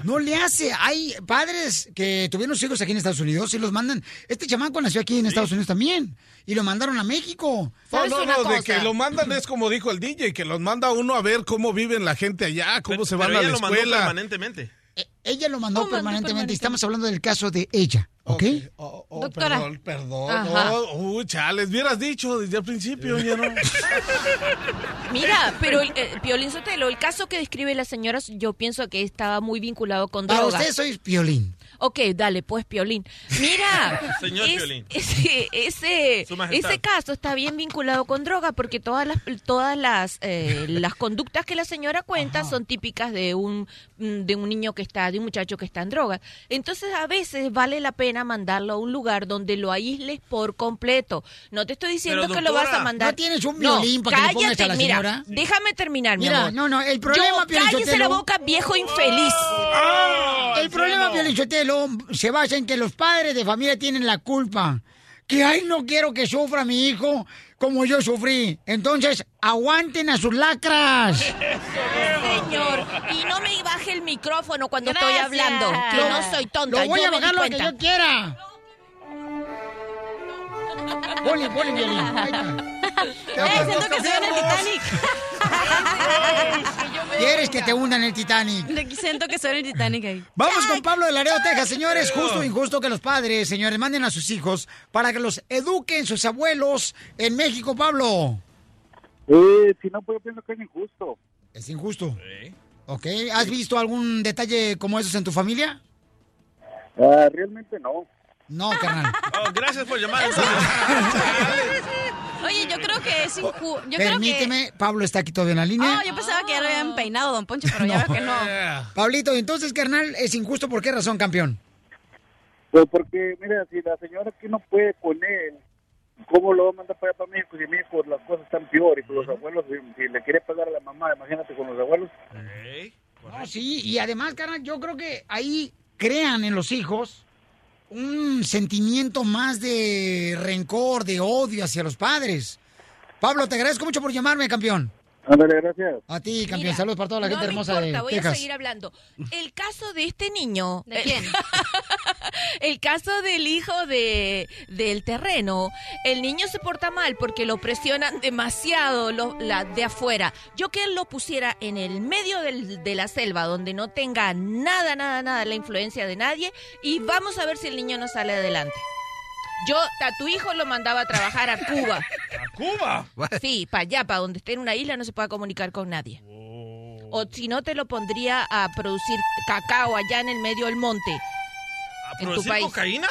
No le hace. Hay padres que tuvieron sus hijos aquí en Estados Unidos y los mandan. Este chamaco nació aquí en Estados Unidos también. Y lo mandaron a México. No, ¿Sabes no, no, de que lo mandan es como dijo el DJ, que los manda uno a ver cómo viven la gente allá, cómo se van Pero a ella la lo mandó escuela. permanentemente. Eh, Ella lo mandó mandó permanentemente. permanentemente. Estamos hablando del caso de ella, ¿ok? Oh, oh, Doctora. Perdón, perdón. Oh, uy, chales, hubieras dicho desde el principio, ya no. Mira, pero el, eh, Piolín Sotelo, el caso que describe la señora, yo pienso que estaba muy vinculado con Para drogas. usted soy violín. Ok, dale, pues, Piolín. Mira, Señor es- Piolín. ese, ese, ese caso está bien vinculado con droga porque todas las, todas las, eh, las conductas que la señora cuenta son típicas de un, mm, de un niño que está, de un muchacho que está en droga. Entonces, a veces vale la pena mandarlo a un lugar donde lo aísles por completo. No te estoy diciendo Pero, que lo vas a mandar. ¿no tienes un violín para que le pongas a la mira, señora? déjame terminar, mi Mira, amor. no, no, el problema, Yo- Piolín cállese Sotelo- la boca, viejo infeliz. El problema, Piolichotelo, se basa en que los padres de familia tienen la culpa. Que, ay, no quiero que sufra mi hijo como yo sufrí. Entonces, aguanten a sus lacras. Señor, y no me baje el micrófono cuando estoy hablando, que no soy tonta. Lo voy yo a bajar lo que yo quiera. Ponle, ponle, violín. Ahí está. ¡Eh, siento que soy en el Titanic! ¿Quieres que te hundan el Titanic? siento que soy el Titanic ahí. Vamos con Pablo de Laredo, Texas. Señores, justo o injusto que los padres, señores, manden a sus hijos para que los eduquen sus abuelos en México, Pablo. Eh, si no, pues yo pienso que es injusto. Es injusto. ¿Ok? ¿Has visto algún detalle como esos en tu familia? Ah, realmente no. No, carnal. Oh, gracias por llamar. Oye, yo creo que es injusto. Yo creo que... Permíteme, Pablo está aquí todavía en la línea. Oh, yo pensaba que ya lo habían peinado, don Poncho, pero ya veo que no. Pablito, entonces, carnal, es injusto. ¿Por qué razón, campeón? Pues porque, mira, si la señora aquí no puede con él, ¿cómo lo va a mandar para allá para México? Si México las cosas están peor y con los abuelos, si, si le quiere pagar a la mamá, imagínate con los abuelos. No, sí, y además, carnal, yo creo que ahí crean en los hijos un sentimiento más de rencor, de odio hacia los padres. Pablo, te agradezco mucho por llamarme, campeón. Ándale, gracias. A ti, campeón. Mira, Saludos para toda la no gente me hermosa importa, de voy Texas. a seguir hablando. El caso de este niño. ¿De quién? el caso del hijo de del terreno. El niño se porta mal porque lo presionan demasiado lo- la, de afuera. Yo que él lo pusiera en el medio del- de la selva, donde no tenga nada, nada, nada la influencia de nadie, y vamos a ver si el niño no sale adelante. Yo a tu hijo lo mandaba a trabajar a Cuba. ¿A Cuba? Sí, para allá, para donde esté en una isla no se pueda comunicar con nadie. O si no, te lo pondría a producir cacao allá en el medio del monte. ¿A en tu país. cocaína?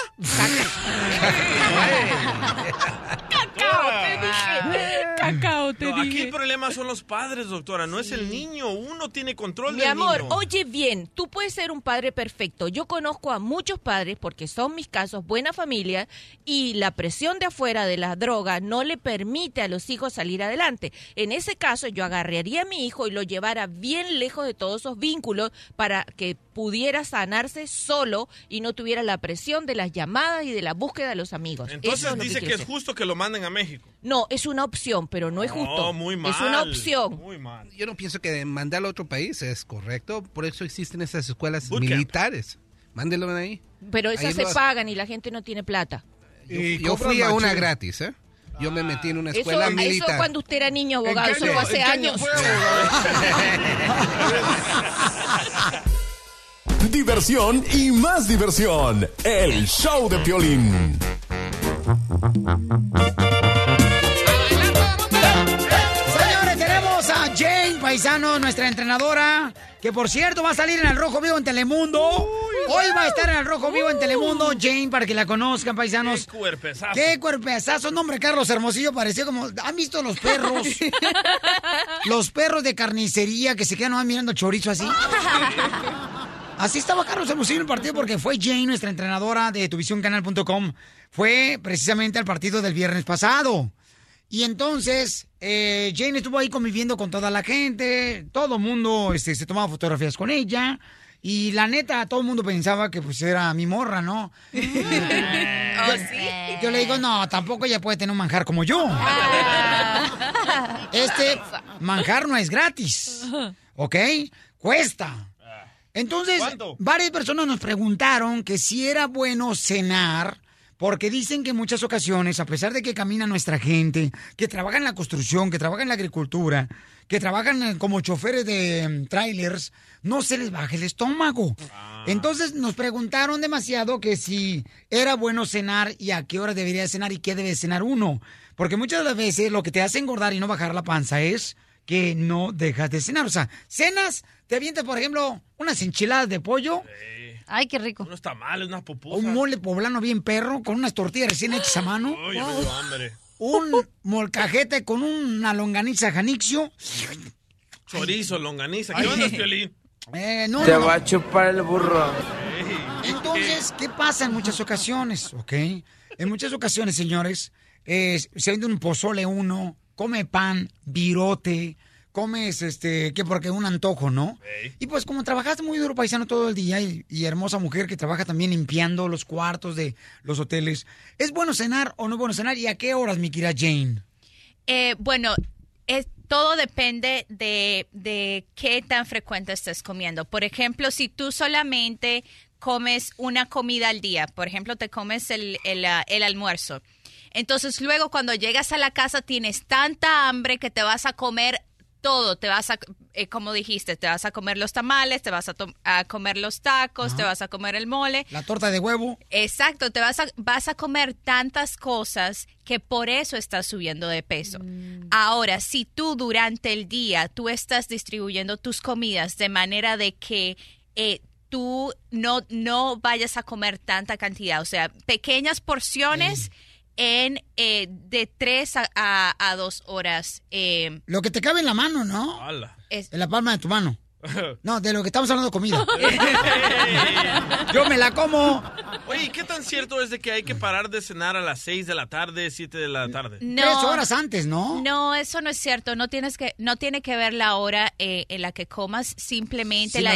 Cacao, te dije. Cacao, te No, aquí dije. el problema son los padres, doctora, no es el niño. Uno tiene control Mi del amor, niño. oye bien, tú puedes ser un padre perfecto. Yo conozco a muchos padres, porque son mis casos, buena familia, y la presión de afuera de la droga no le permite a los hijos salir adelante. En ese caso, yo agarraría a mi hijo y lo llevara bien lejos de todos esos vínculos para que pudiera sanarse solo y no tuviera la presión de las llamadas y de la búsqueda de los amigos. Eso Entonces es dice que, es justo que lo manden a México. No, es una opción, pero no es justo. No, muy mal. Es una opción. Muy mal. Yo no pienso que mandarlo a otro país es correcto. Por eso existen esas escuelas Bootcamp. militares. Mándelo ahí. Pero esas Ahí se pagan y la gente no tiene plata. Yo, Y yo cobran fui a una gratis, ¿eh? Yo me metí en una Eso, escuela eso militar. cuando usted era niño abogado, ¿En eso fue hace años. Diversión y más diversión. El show de Piolín. Señores, tenemos a Jane Paisano, nuestra entrenadora, que por cierto va a salir en el Rojo Vivo en Telemundo. Hoy va a estar en el Rojo Vivo en Telemundo, Jane, para que la conozcan, paisanos. Qué cuerpezazo. ¡Qué cuerpezazo! Nombre, Carlos Hermosillo parecía como... ¿Han visto los perros? los perros de carnicería que se quedan mirando chorizo así. Así estaba Carlos Hermosillo en el partido porque fue Jane, nuestra entrenadora de tuvisioncanal.com. Fue precisamente al partido del viernes pasado. Y entonces, eh, Jane estuvo ahí conviviendo con toda la gente, todo el mundo este, se tomaba fotografías con ella. Y la neta, todo el mundo pensaba que pues era mi morra, ¿no? yo, yo le digo, no, tampoco ella puede tener un manjar como yo. Este manjar no es gratis, ¿ok? Cuesta. Entonces, varias personas nos preguntaron que si era bueno cenar, porque dicen que en muchas ocasiones, a pesar de que camina nuestra gente, que trabaja en la construcción, que trabaja en la agricultura, que trabajan eh, como choferes de mm, trailers, no se les baja el estómago. Entonces nos preguntaron demasiado que si era bueno cenar y a qué hora debería cenar y qué debe cenar uno. Porque muchas de las veces lo que te hace engordar y no bajar la panza es que no dejas de cenar. O sea, cenas, te avientas, por ejemplo, unas enchiladas de pollo. Ay, qué rico. Unos tamales, unas pupusas. Un mole poblano bien perro, con unas tortillas recién hechas a mano. Ay, hambre. Un molcajete con una longaniza janixio. Chorizo, longaniza. ¿Qué onda, Piolín? Eh, no, Te no, no. va a chupar el burro. Entonces, ¿qué pasa en muchas ocasiones? ¿Ok? En muchas ocasiones, señores, eh, se vende un pozole uno, come pan, virote, comes, este, que porque un antojo, ¿no? Y pues como trabajaste muy duro, paisano, todo el día, y, y hermosa mujer que trabaja también limpiando los cuartos de los hoteles, ¿es bueno cenar o no es bueno cenar? ¿Y a qué horas, mi querida Jane? Eh, bueno, es- todo depende de, de qué tan frecuente estés comiendo. Por ejemplo, si tú solamente comes una comida al día, por ejemplo, te comes el, el, ah, el almuerzo. Entonces luego cuando llegas a la casa tienes tanta hambre que te vas a comer todo, te vas a, eh, como dijiste, te vas a comer los tamales, te vas a, to- a comer los tacos, te vas a comer el mole. La torta de huevo. Exacto, te vas a, vas a comer tantas cosas que por eso estás subiendo de peso. Ahora, si tú durante el día tú estás distribuyendo tus comidas de manera de que eh, tú no, no vayas a comer tanta cantidad, o sea, pequeñas porciones en eh, de tres a, a, a dos horas. eh, Lo que te cabe en la mano, ¿no? Es- En la palma de tu mano. No, de lo que estamos hablando de comida. Yo me la como. Oye, ¿y ¿qué tan cierto es de que hay que parar de cenar a las 6 de la tarde, 7 de la tarde? Tres horas antes, ¿no? No, eso no es cierto. No tienes que, no tiene que ver la hora eh, en la que comas, simplemente Sino la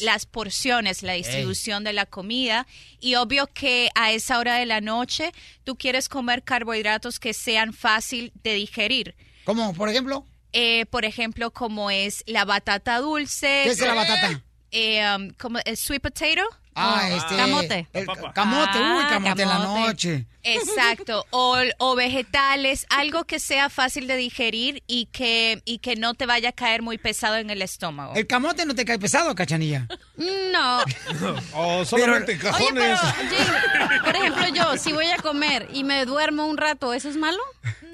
las porciones, la distribución de la comida. Y obvio que a esa hora de la noche tú quieres comer carbohidratos que sean fácil de digerir. ¿Cómo, por ejemplo? Eh, por ejemplo, como es la batata dulce. ¿Qué es la batata? Eh, um, como el sweet potato. Ah, este. Camote. el camote, uy, Ah, camote en la noche. Exacto, o, o vegetales, algo que sea fácil de digerir y que, y que no te vaya a caer muy pesado en el estómago. El camote no te cae pesado, cachanilla. No. O solamente Oye, cajones. pero, Jane, por ejemplo, yo, si voy a comer y me duermo un rato, ¿eso es malo?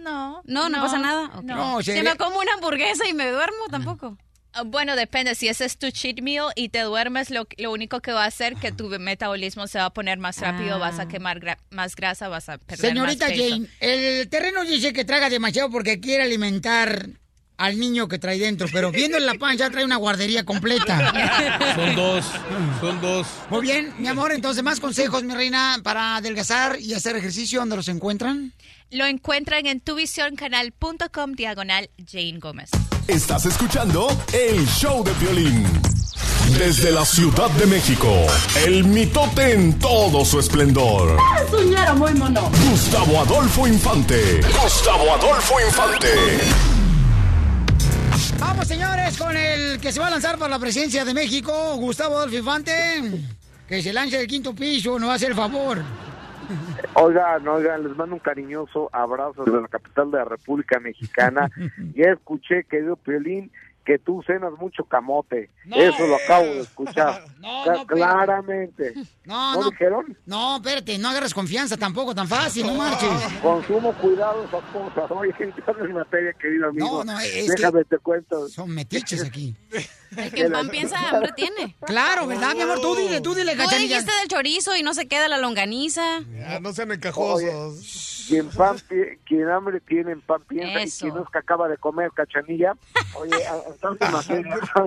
No. No, no, No, pasa nada. No. Si me como una hamburguesa y me duermo, tampoco. Ah, Bueno, depende. Si ese es tu cheat meal y te duermes, lo, lo único que va a hacer que tu metabolismo se va a poner más rápido, vas a quemar gra- más grasa, vas a perder Señorita más peso. Jane, el terreno dice que traga demasiado porque quiere alimentar al niño que trae dentro, pero viendo en la pancha trae una guardería completa. Son dos, son dos. Muy bien, mi amor, entonces más consejos, mi reina, para adelgazar y hacer ejercicio, ¿dónde los encuentran? Lo encuentran en tuvisioncanal.com diagonal Jane Gómez. Estás escuchando el show de violín. Desde la Ciudad de México, el mitote en todo su esplendor. Suñero muy mono. Gustavo Adolfo Infante. Gustavo Adolfo Infante. Vamos, señores, con el que se va a lanzar para la presidencia de México, Gustavo Adolfo Infante. Que se lance del quinto piso, a hacer el favor. Oigan, oigan, les mando un cariñoso abrazo desde la capital de la República Mexicana. ya escuché, querido Piolín, que tú cenas mucho camote. Eso lo acabo de escuchar. No, no, claramente. No, ¿No no. dijeron? No, espérate, no agarres confianza tampoco tan fácil, no marches. Consumo cuidado esas cosas. Oye, entrando en materia, querido amigo. No, no, es que- Déjame te cuento. Son metiches aquí. El que en pan piensa, hambre tiene. Claro, ¿verdad, mi amor? Tú dile, tú dile, Tú dijiste del chorizo y no se queda la longaniza. Ya, no sean encajosos. Quien, pan, quien hambre tiene, en pan piensa. Eso. Y quien no es que acaba de comer cachanilla. Oye,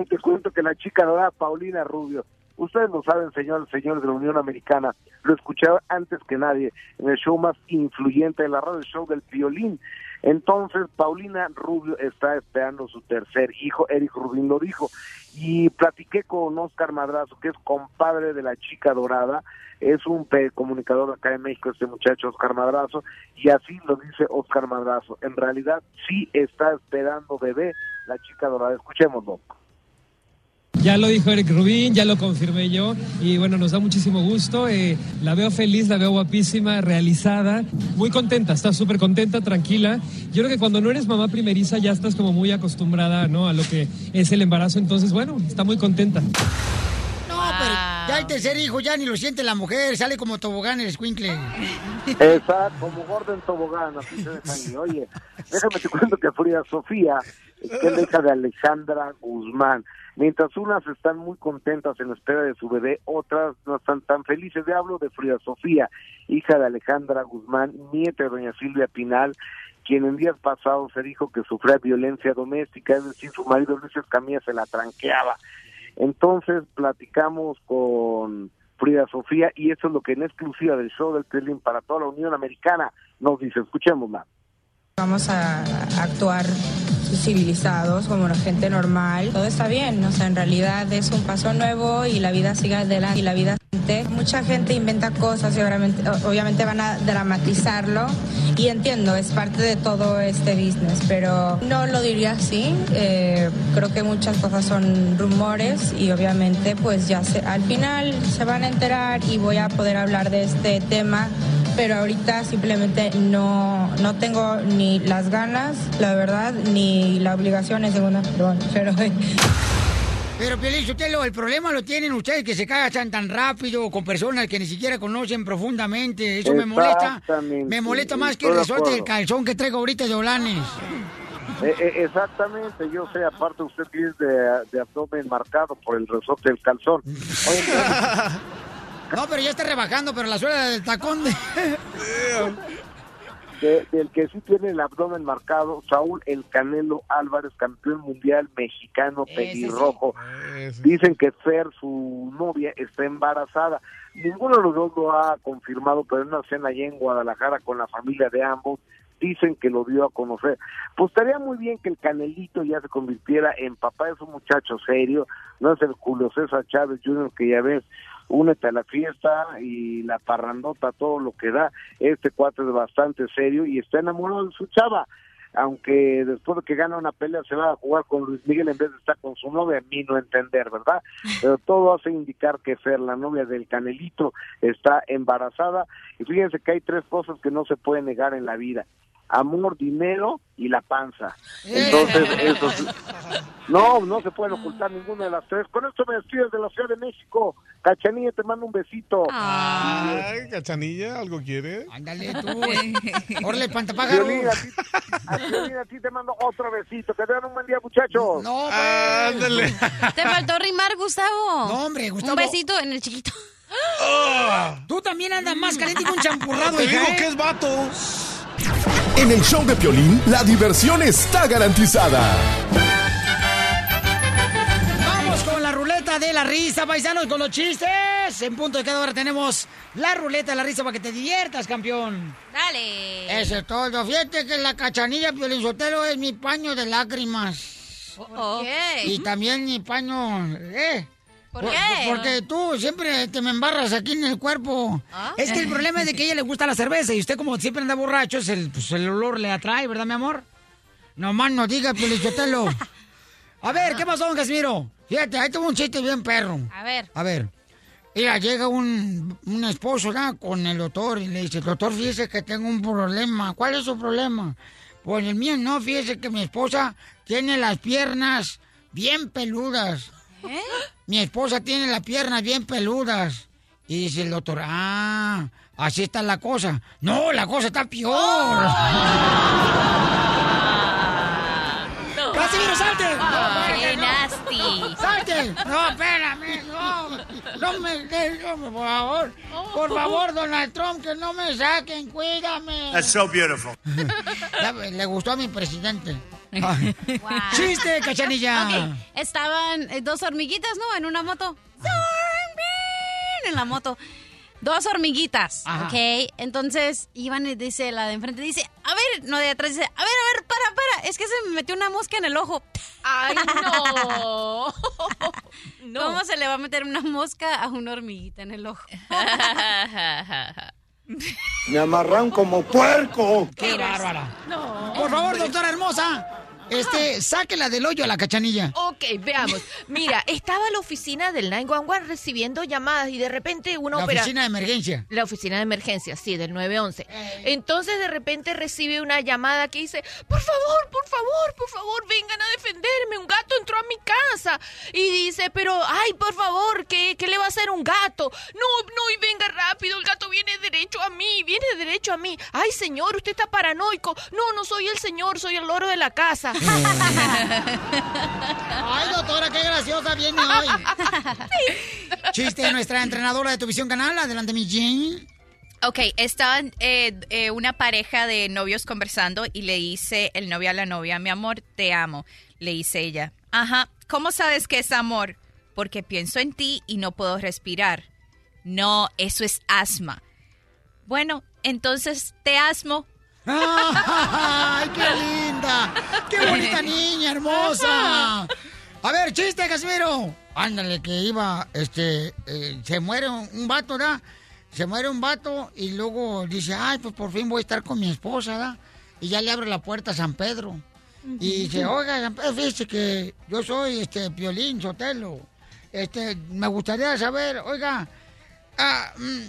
te cuento que la chica dorada Paulina Rubio. Ustedes lo saben, señores, señores de la Unión Americana. Lo escucharon antes que nadie en el show más influyente de la radio, el show del violín. Entonces, Paulina Rubio está esperando su tercer hijo, Eric Rubin lo dijo. Y platiqué con Oscar Madrazo, que es compadre de la chica dorada, es un comunicador acá en México, este muchacho Oscar Madrazo, y así lo dice Oscar Madrazo. En realidad, sí está esperando bebé la chica dorada. Escuchémoslo. Ya lo dijo Eric Rubín, ya lo confirmé yo y bueno, nos da muchísimo gusto. eh, la veo feliz, la veo guapísima, realizada, muy contenta, está súper contenta, tranquila. Yo creo que cuando no eres mamá primeriza ya estás como muy acostumbrada ¿no? a lo que es el embarazo, entonces bueno, está muy contenta. No, pero ya el tercer hijo ya ni lo siente la mujer, sale como tobogán el escuincle. Exacto, como Gordon Tobogán, así se deja ahí. Oye, déjame te cuento que Frida Sofía, que es la hija de Alejandra Guzmán, mientras unas están muy contentas en espera de su bebé, otras no están tan felices. Le hablo de Frida Sofía, hija de Alejandra Guzmán, nieta de doña Silvia Pinal, quien en días pasados se dijo que sufría violencia doméstica, es decir, su marido Luis Escamilla se la tranqueaba. Entonces platicamos con Frida Sofía y eso es lo que en exclusiva del show del Piolín para toda la Unión Americana nos dice, escuchémosla. Vamos a actuar civilizados, como una gente normal. Todo está bien, o sea, en realidad es un paso nuevo y la vida sigue adelante y la vida Mucha gente inventa cosas y obviamente, obviamente van a dramatizarlo y entiendo, es parte de todo este business, pero no lo diría así. Eh, creo que muchas cosas son rumores y obviamente pues ya se, al final se van a enterar y voy a poder hablar de este tema pero ahorita simplemente no, no tengo ni las ganas, la verdad, ni la obligación en segunda, perdón, pero Pero, Piolín, Sotelo, el problema lo tienen ustedes que se cagan tan rápido con personas que ni siquiera conocen profundamente. Eso me molesta. Me molesta más que el resorte del calzón que traigo ahorita de Olanes. Eh, eh, exactamente, yo sé, aparte usted tiene de, de abdomen marcado por el resorte del calzón. Oye, No, pero ya está rebajando, pero la suela del tacón de... que sí tiene el abdomen marcado, Saúl El Canelo Álvarez, campeón mundial mexicano pelirrojo. Dicen que Fer, su novia, está embarazada. Ninguno de los dos lo ha confirmado, pero en una cena allá en Guadalajara con la familia de ambos, dicen que lo dio a conocer. Pues estaría muy bien que el Canelito ya se convirtiera en papá, es un muchacho serio, no es el Julio César Chávez Jr. que ya ves, únete a la fiesta y la parrandota, todo lo que da. Este cuate es bastante serio y está enamorado de su chava. Aunque después de que gana una pelea se va a jugar con Luis Miguel en vez de estar con su novia, a mí no entender, ¿verdad? Pero todo hace indicar que Fer, la novia del Canelito, está embarazada. Y fíjense que hay tres cosas que no se pueden negar en la vida. Amor, dinero y la panza. Entonces, eso sí. No, no se pueden ocultar ninguna de las tres. Con esto me despido desde la Ciudad de México. Cachanilla, te mando un besito. Ay, cachanilla, ¿algo quiere? Ándale tú. Órale, pantapájaro. A ti, a ti te mando otro besito. Que tengan un buen día, muchachos. No, Ándale. Te faltó rimar, Gustavo. No, hombre, Gustavo. Un besito en el chiquito. Tú también andas más caliente que un champurrado, Te digo ¿eh? que es vato. En el show de Piolín, la diversión está garantizada. Vamos con la ruleta de la risa, paisanos, con los chistes. En punto de cada hora tenemos la ruleta de la risa para que te diviertas, campeón. Dale. Eso es todo. Fíjate que la cachanilla Piolinsotelo es mi paño de lágrimas. ¿Por qué? Y también mi paño... ¿Eh? ¿Por qué? Porque tú siempre te me embarras aquí en el cuerpo. ¿Ah? Es que el problema es de que a ella le gusta la cerveza y usted como siempre anda borracho, es el, pues, el olor le atrae, ¿verdad, mi amor? No más no diga, Piolinsotelo. A ver, ¿qué pasó, don Casimiro? Fíjate, ahí tuvo un chiste bien perro. A ver. A ver. Mira, llega un, un esposo ¿no? con el doctor y le dice, doctor, fíjese que tengo un problema. ¿Cuál es su problema? Pues el mío no, fíjese que mi esposa tiene las piernas bien peludas. Mi esposa tiene las piernas bien peludas. Y dice el doctor, ah, así está la cosa. No, la cosa está peor. ¡Casimiro, salte! ¡Qué no. nasty! ¡Salte! No, espérame, no. No me, no, por favor. Por favor, Donald Trump, que no me saquen, cuídame. That's so beautiful. Le gustó a mi presidente. Ay. ¡Chiste, cachanilla! Estaban eh, dos hormiguitas, ¿no? En una moto. En la moto. Dos hormiguitas, Ajá. ¿ok? Entonces y dice la de enfrente, dice, a ver, no de atrás, dice, a ver, a ver, para, para, es que se me metió una mosca en el ojo. ¡Ay, no! ¿Cómo se le va a meter una mosca a una hormiguita en el ojo? Me amarran como puerco. ¡Qué bárbara! No. Por favor, doctora hermosa, este, sáquela del hoyo a la cachanilla. Ok, veamos. Mira, estaba la oficina del 911 recibiendo llamadas y de repente una La opera- oficina de emergencia. La oficina de emergencia, sí, del 911. Entonces de repente recibe una llamada que dice, por favor, por favor, por favor, vengan a defenderme, un gato entró a mi casa. Y dice, pero, ay, por favor, ¿qué, qué le va a hacer un gato? No, no, y venga rápido, el gato viene derecho a mí, viene derecho a mí. Ay, señor, usted está paranoico. No, no soy el señor, soy el loro de la casa. Ay, doctora, qué graciosa viene hoy. Chiste de nuestra entrenadora de tu visión canal. Adelante, mi Jane. Ok, estaban eh, eh, una pareja de novios conversando y le dice el novio a la novia, mi amor, te amo. Le dice ella, ajá, ¿cómo sabes que es amor? Porque pienso en ti y no puedo respirar. No, eso es asma. Bueno, entonces te asmo. ¡Ay, qué linda! ¡Qué bonita niña, hermosa! A ver, chiste, Casimiro. Ándale, que iba, este, eh, se muere un, un vato, ¿verdad? Se muere un vato y luego dice, ay, pues por fin voy a estar con mi esposa, ¿verdad? Y ya le abre la puerta a San Pedro. Y dice, oiga, San Pedro, fíjese que yo soy, este, Piolín Sotelo. Este, me gustaría saber, oiga, ah, mm,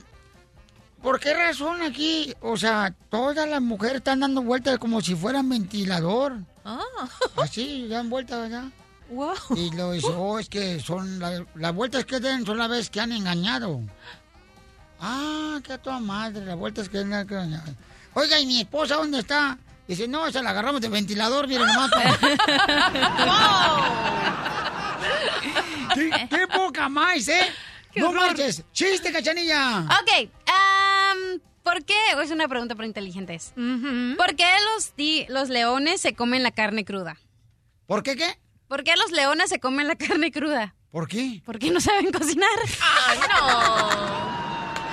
¿Por qué razón aquí? O sea, todas las mujeres están dando vueltas como si fueran ventilador. Así, dan vueltas, ¿verdad? Y lo dice, oh, es que son la- las vueltas que den son las veces que han engañado. Ah, que a toda madre, las vueltas que han engañado. Oiga, ¿y mi esposa dónde está? Dice, no, esa la agarramos de ventilador, miren nomás. ¿Qué, qué poca más, ¿eh? no marches. Chiste, cachanilla. Ok, am, ¿por qué? Es una pregunta para inteligentes. ¿Por qué los, di- los leones se comen la carne cruda? ¿Por qué qué? ¿Por qué los leones se comen la carne cruda? ¿Por qué? Porque no saben cocinar. ¡Ay,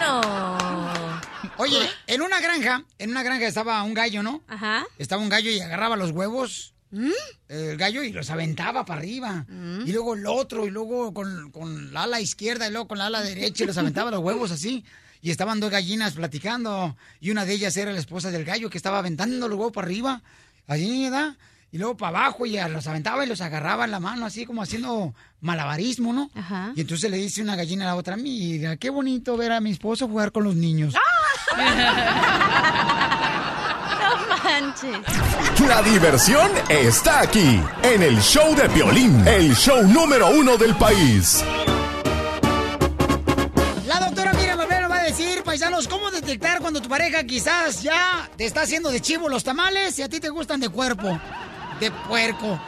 no! No. Oye, en una granja, en una granja estaba un gallo, ¿no? Ajá. Estaba un gallo y agarraba los huevos, el gallo, y los aventaba para arriba. Y luego el otro, y luego con, con la ala izquierda, y luego con la ala derecha, y los aventaba los huevos así. Y estaban dos gallinas platicando, y una de ellas era la esposa del gallo que estaba aventando los huevos para arriba, allí, ¿verdad? Y luego para abajo, y los aventaba y los agarraba en la mano, así como haciendo malabarismo, ¿no? Ajá. Y entonces le dice una gallina a la otra, mira, qué bonito ver a mi esposo jugar con los niños. No manches. La diversión está aquí, en el show de Piolín, el show número uno del país. Paisanos, cómo detectar cuando tu pareja quizás ya te está haciendo de chivo los tamales y a ti te gustan de cuerpo. De puerco.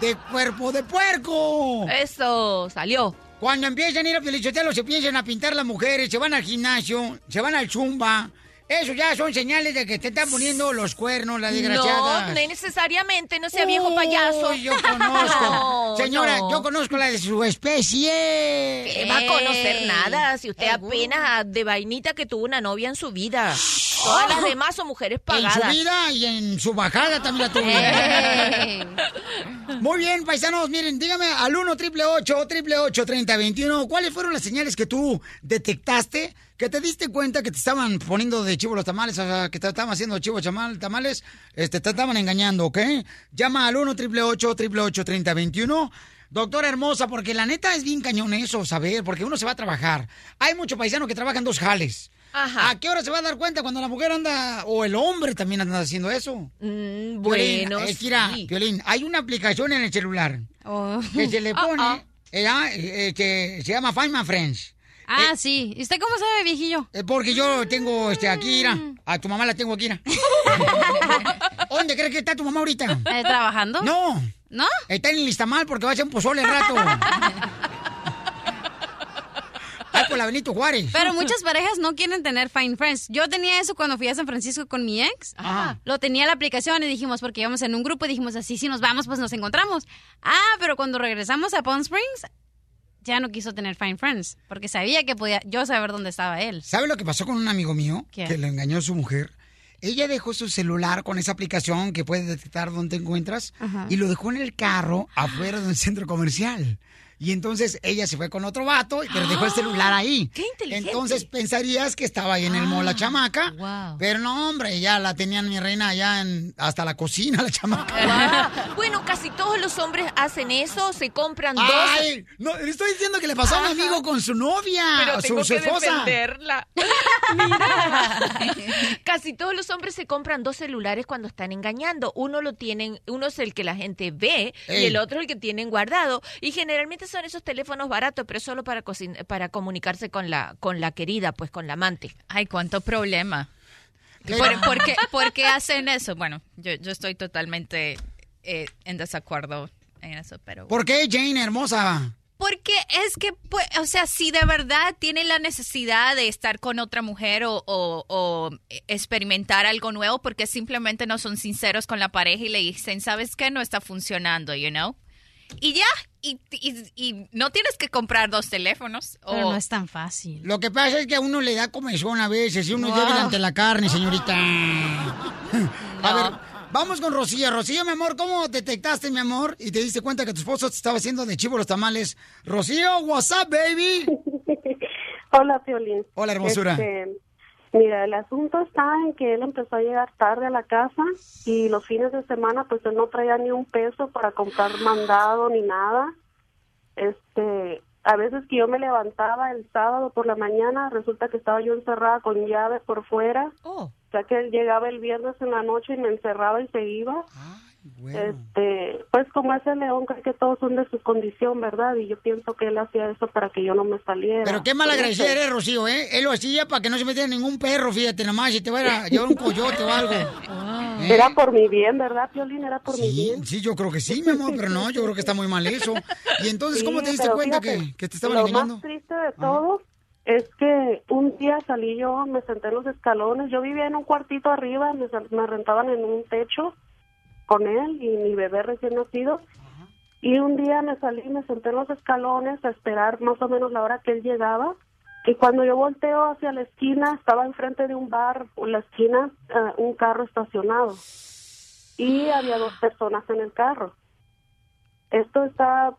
De cuerpo de puerco. Eso, salió. Cuando empiezan a ir a Pielichotelo, se piensan a pintar las mujeres, se van al gimnasio, se van al zumba. Eso ya son señales de que te están poniendo los cuernos, la desgraciada. No, no necesariamente, no sea viejo payaso. Yo conozco. No, Señora, no. yo conozco la de su especie. ¿Qué va a conocer nada si usted apenas de vainita que tuvo una novia en su vida? Todas las demás son mujeres pagadas. En su vida y en su bajada también la tuve. Eh. Muy bien, paisanos, miren, dígame al 1 triple 8 triple 3021 ¿cuáles fueron las señales que tú detectaste? Que te diste cuenta que te estaban poniendo de chivo los tamales, o sea, que te estaban haciendo chivo chamal, tamales, este, te estaban engañando, ¿ok? Llama al 1 triple 8 triple 3021 Doctora hermosa, porque la neta es bien cañón eso, saber, porque uno se va a trabajar. Hay mucho paisano que trabaja en dos jales. ¿A qué hora se va a dar cuenta cuando la mujer anda, o el hombre también anda haciendo eso? Mm, bueno, mira, sí. Piolín, hay una aplicación en el celular que se le pone, eh, eh, que se llama Find My Friends. Ah, sí. ¿Y usted cómo sabe, viejillo? Eh, porque yo tengo este, aquí, mira, a tu mamá la tengo aquí, mira. ¿Dónde crees que está tu mamá ahorita? Eh, ¿Trabajando? No. ¿No? Está en el listamal porque va a hacer un pozole al rato. La Benito Juárez. Pero muchas parejas no quieren tener Fine Friends. Yo tenía eso cuando fui a San Francisco con mi ex. Ajá. Lo tenía la aplicación y dijimos, porque íbamos en un grupo y dijimos, así si nos vamos, pues nos encontramos. Ah, pero cuando regresamos a Palm Springs, ya no quiso tener Fine Friends, porque sabía que podía yo saber dónde estaba él. ¿Sabe lo que pasó con un amigo mío? ¿Qué? Que le engañó a su mujer. Ella dejó su celular con esa aplicación que puede detectar dónde te encuentras Ajá. y lo dejó en el carro afuera de un centro comercial. Y entonces ella se fue con otro vato, pero dejó el celular ahí. ¡Qué inteligente! Entonces pensarías que estaba ahí en el mall la chamaca. Pero no, hombre, ya la tenían mi reina allá en, hasta la cocina, la chamaca. Ah, bueno, casi todos los hombres hacen eso, se compran dos. Ay, no, estoy diciendo que le pasó a un amigo con su novia, Pero su, tengo su que esposa. defenderla. Mira. Casi todos los hombres se compran dos celulares cuando están engañando. Uno lo tienen, uno es el que la gente ve y Ey. el otro el que tienen guardado. Y generalmente son esos teléfonos baratos, pero solo para cocin- para comunicarse con la con la querida, pues con la amante. Ay, cuánto problema. ¿Por, por qué, por qué hacen eso? Bueno, yo, yo estoy totalmente eh, en desacuerdo en eso, pero... ¿Por qué, Jane, hermosa? Porque es que, pues, o sea, si de verdad tienen la necesidad de estar con otra mujer o, o- o experimentar algo nuevo, porque simplemente no son sinceros con la pareja y le dicen, ¿sabes qué? No está funcionando, you know? Y ya, y, y- y no tienes que comprar dos teléfonos. Pero o- no es tan fácil. Lo que pasa es que a uno le da comezón a veces y uno Wow. llega ante la carne, señorita. A ver, vamos con Rocío. Rocío, mi amor, ¿cómo detectaste, mi amor? Y te diste cuenta que tu esposo te estaba haciendo de chivo los tamales. Rocío, what's up, baby? Hola, Piolín. Hola, hermosura. Este, mira, el asunto está en que él empezó a llegar tarde a la casa y los fines de semana pues él no traía ni un peso para comprar mandado ni nada. Este, a veces que yo me levantaba el sábado por la mañana, resulta que estaba yo encerrada con llave por fuera. Oh. O sea que él llegaba el viernes en la noche y me encerraba y se iba. Este, pues como ese león cree que todos son de su condición, ¿verdad? Y yo pienso que él hacía eso para que yo no me saliera. Pero qué mal agradecida eres, Rocío, ¿eh? Él lo hacía para que no se metiera ningún perro, fíjate nomás, si te va a llevar un coyote o algo. ¿Eh? Era por mi bien, ¿verdad, Piolín? Era por mi bien. Sí, yo creo que sí, mi amor, pero no, yo creo que está muy mal eso. Y entonces, ¿cómo Sí, te diste cuenta fíjate, que, que te estaban Lo engañando? más triste de todo es que un día salí yo, me senté en los escalones, yo vivía en un cuartito arriba, me, me rentaban en un techo con él y mi bebé recién nacido. Y un día me salí, me senté en los escalones a esperar más o menos la hora que él llegaba. Y cuando yo volteo hacia la esquina, estaba enfrente de un bar, la esquina, eh, un carro estacionado. Y había dos personas en el carro. Esto está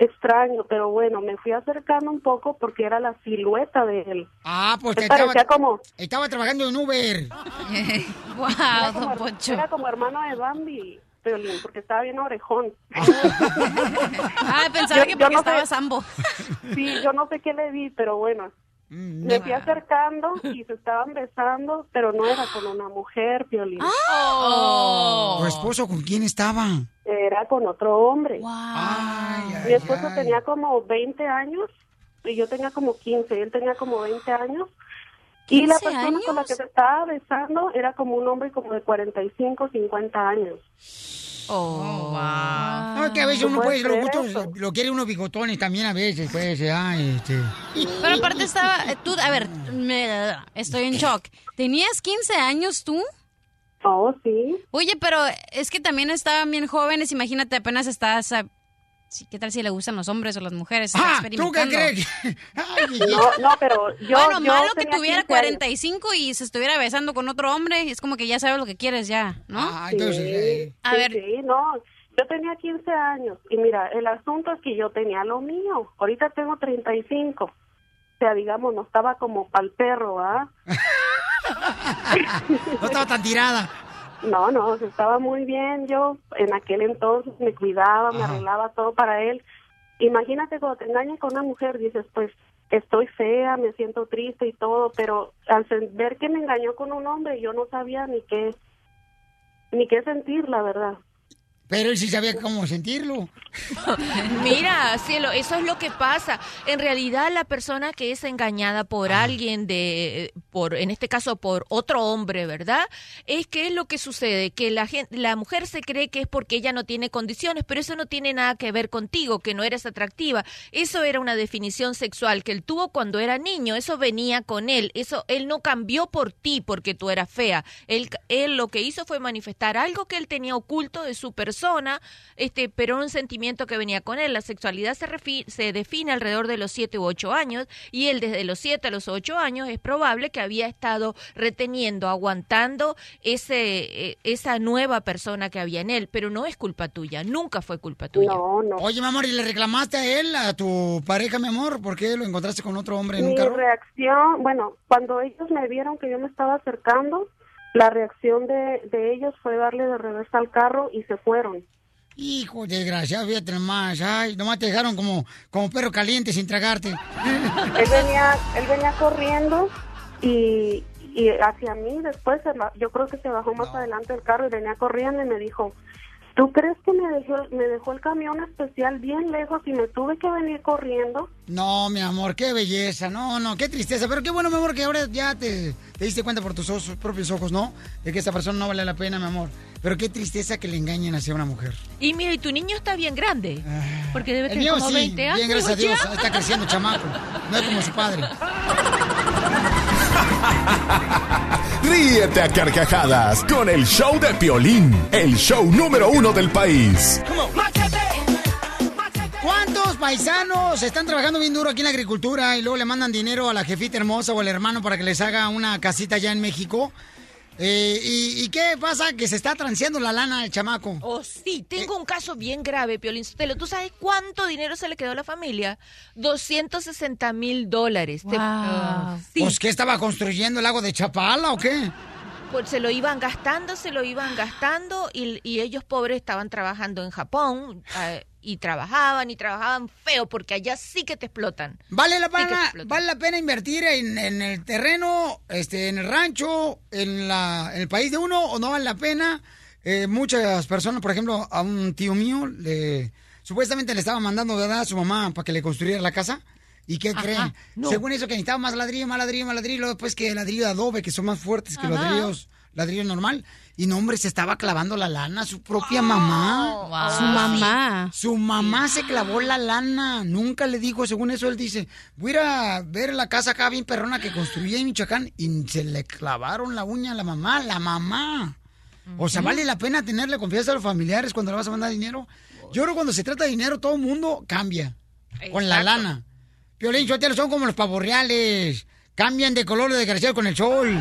extraño, pero bueno, me fui acercando un poco porque era la silueta de él. Ah, pues te estaba, parecía como, estaba trabajando en Uber. era, como, era como hermano de Bambi, Piolín, porque estaba bien orejón. Ah, pensaba que porque estaba sambo. Sí, yo no sé qué le vi, pero bueno. Me fui acercando y se estaban besando, pero no era con una mujer, Piolín. Oh. ¿Tu esposo con quién estaba? Era con otro hombre. Mi esposo tenía como 20 años y yo tenía como 15. Él tenía como 20 años. Y la 15 persona con la que se estaba besando era como un hombre como de 45, 50 años. Oh, wow. No, es que a veces ¿Tú uno puede, creer gustos, lo quiere unos bigotones también a veces, pues, ya, este. Pero aparte estaba, eh, tú, a ver, me- estoy en shock. ¿Tenías 15 años tú? Oh, sí. Oye, pero es que también estaban bien jóvenes, imagínate, apenas estás... a- sí, ¿Qué tal si le gustan los hombres o las mujeres? Ah, ¿tú qué crees? No, no, pero yo. bueno, yo malo que tuviera 15 años. 45 y se estuviera besando con otro hombre, es como que ya sabes lo que quieres ya, ¿no? Ah, Sí, sí, Sí, no. Yo tenía 15 años y mira, el asunto es que yo tenía lo mío. Ahorita tengo 35. O sea, digamos, no estaba como pa'l perro, ¿ah? No estaba tan tirada. No, no, estaba muy bien. Yo en aquel entonces me cuidaba, me arreglaba todo para él. Imagínate cuando te engañan con una mujer, dices, pues estoy fea, me siento triste y todo, pero al ver que me engañó con un hombre, yo no sabía ni qué, ni qué sentir, la verdad. Pero él sí sabía cómo sentirlo. Mira, cielo, eso es lo que pasa. En realidad, la persona que es engañada por alguien de, por, en este caso, por otro hombre, ¿verdad? Es que es lo que sucede, que la gente, la mujer se cree que es porque ella no tiene condiciones, pero eso no tiene nada que ver contigo, que no eres atractiva. Eso era una definición sexual que él tuvo cuando era niño. Eso venía con él. Eso, él no cambió por ti porque tú eras fea. Él, él lo que hizo fue manifestar algo que él tenía oculto de su persona, este, pero un sentimiento que venía con él. La sexualidad se, refi- se define alrededor de los 7 u 8 años y él desde los 7 a los 8 años es probable que había estado reteniendo, aguantando ese, eh, esa nueva persona que había en él, pero no es culpa tuya, nunca fue culpa tuya. No, no. Oye, mi amor, ¿y le reclamaste a él, a tu pareja, mi amor? ¿Por qué lo encontraste con otro hombre en un Mi carro? reacción, bueno, cuando ellos me vieron que yo me estaba acercando, la reacción de, de ellos fue darle de reversa al carro y se fueron. Hijo de desgraciado, fíjate nomás. Ay, nomás te dejaron como, como perro caliente sin tragarte. Él venía, él venía corriendo y, y hacia mí después, yo creo que se bajó más adelante del carro y venía corriendo y me dijo, ¿tú crees que me dejó, me dejó el camión especial bien lejos y me tuve que venir corriendo? No, mi amor, qué belleza. No, no, qué tristeza. Pero qué bueno, mi amor, que ahora ya te, te diste cuenta por tus ojos- propios ojos, ¿no? De que esta persona no vale la pena, mi amor. Pero qué tristeza que le engañen hacia una mujer. Y mira, y tu niño está bien grande, porque debe tener como sí, 20 años. bien, gracias a Dios. ya. Está creciendo chamaco. No es como su padre. Ríete a carcajadas con el show de Piolín, el show número uno del país. ¿Cuántos paisanos están trabajando bien duro aquí en la agricultura y luego le mandan dinero a la jefita hermosa o al hermano para que les haga una casita allá en México? Eh, y, y qué pasa? Que se está transeando la lana al chamaco. Oh, sí, tengo un caso bien grave, Piolín Sotelo. ¿Tú sabes cuánto dinero se le quedó a la familia? 260 mil dólares. Te- Ah, sí. ¿Pues qué estaba construyendo el lago de Chapala o qué? Pues se lo iban gastando, se lo iban gastando y, y ellos pobres estaban trabajando en Japón eh, y trabajaban y trabajaban feo porque allá sí que te explotan. ¿Vale la pena, vale la pena invertir en, en el terreno, este, en el rancho, en, la, en el país de uno o no vale la pena? Eh, muchas personas, por ejemplo, a un tío mío, le, supuestamente le estaba mandando ¿verdad? a su mamá para que le construyera la casa. ¿Y qué Ajá, creen? no. Según eso que necesitaba más ladrillo, más ladrillo, más ladrillo, luego después que ladrillo de adobe, que son más fuertes que los ladrillos, ladrillo normal. Y no, hombre, se estaba clavando la lana su propia mamá. Su mamá. Su mamá se clavó la lana. Nunca le dijo, según eso él dice, voy a ir a ver la casa acá bien perrona que construí en Michoacán y se le clavaron la uña a la mamá, la mamá. O sea, ¿vale la pena tenerle confianza a los familiares cuando le vas a mandar dinero? Yo creo que cuando se trata de dinero todo el mundo cambia con la lana. Piolín, Sotelo, son como los pavorreales. Cambian de color de desgraciado con el sol.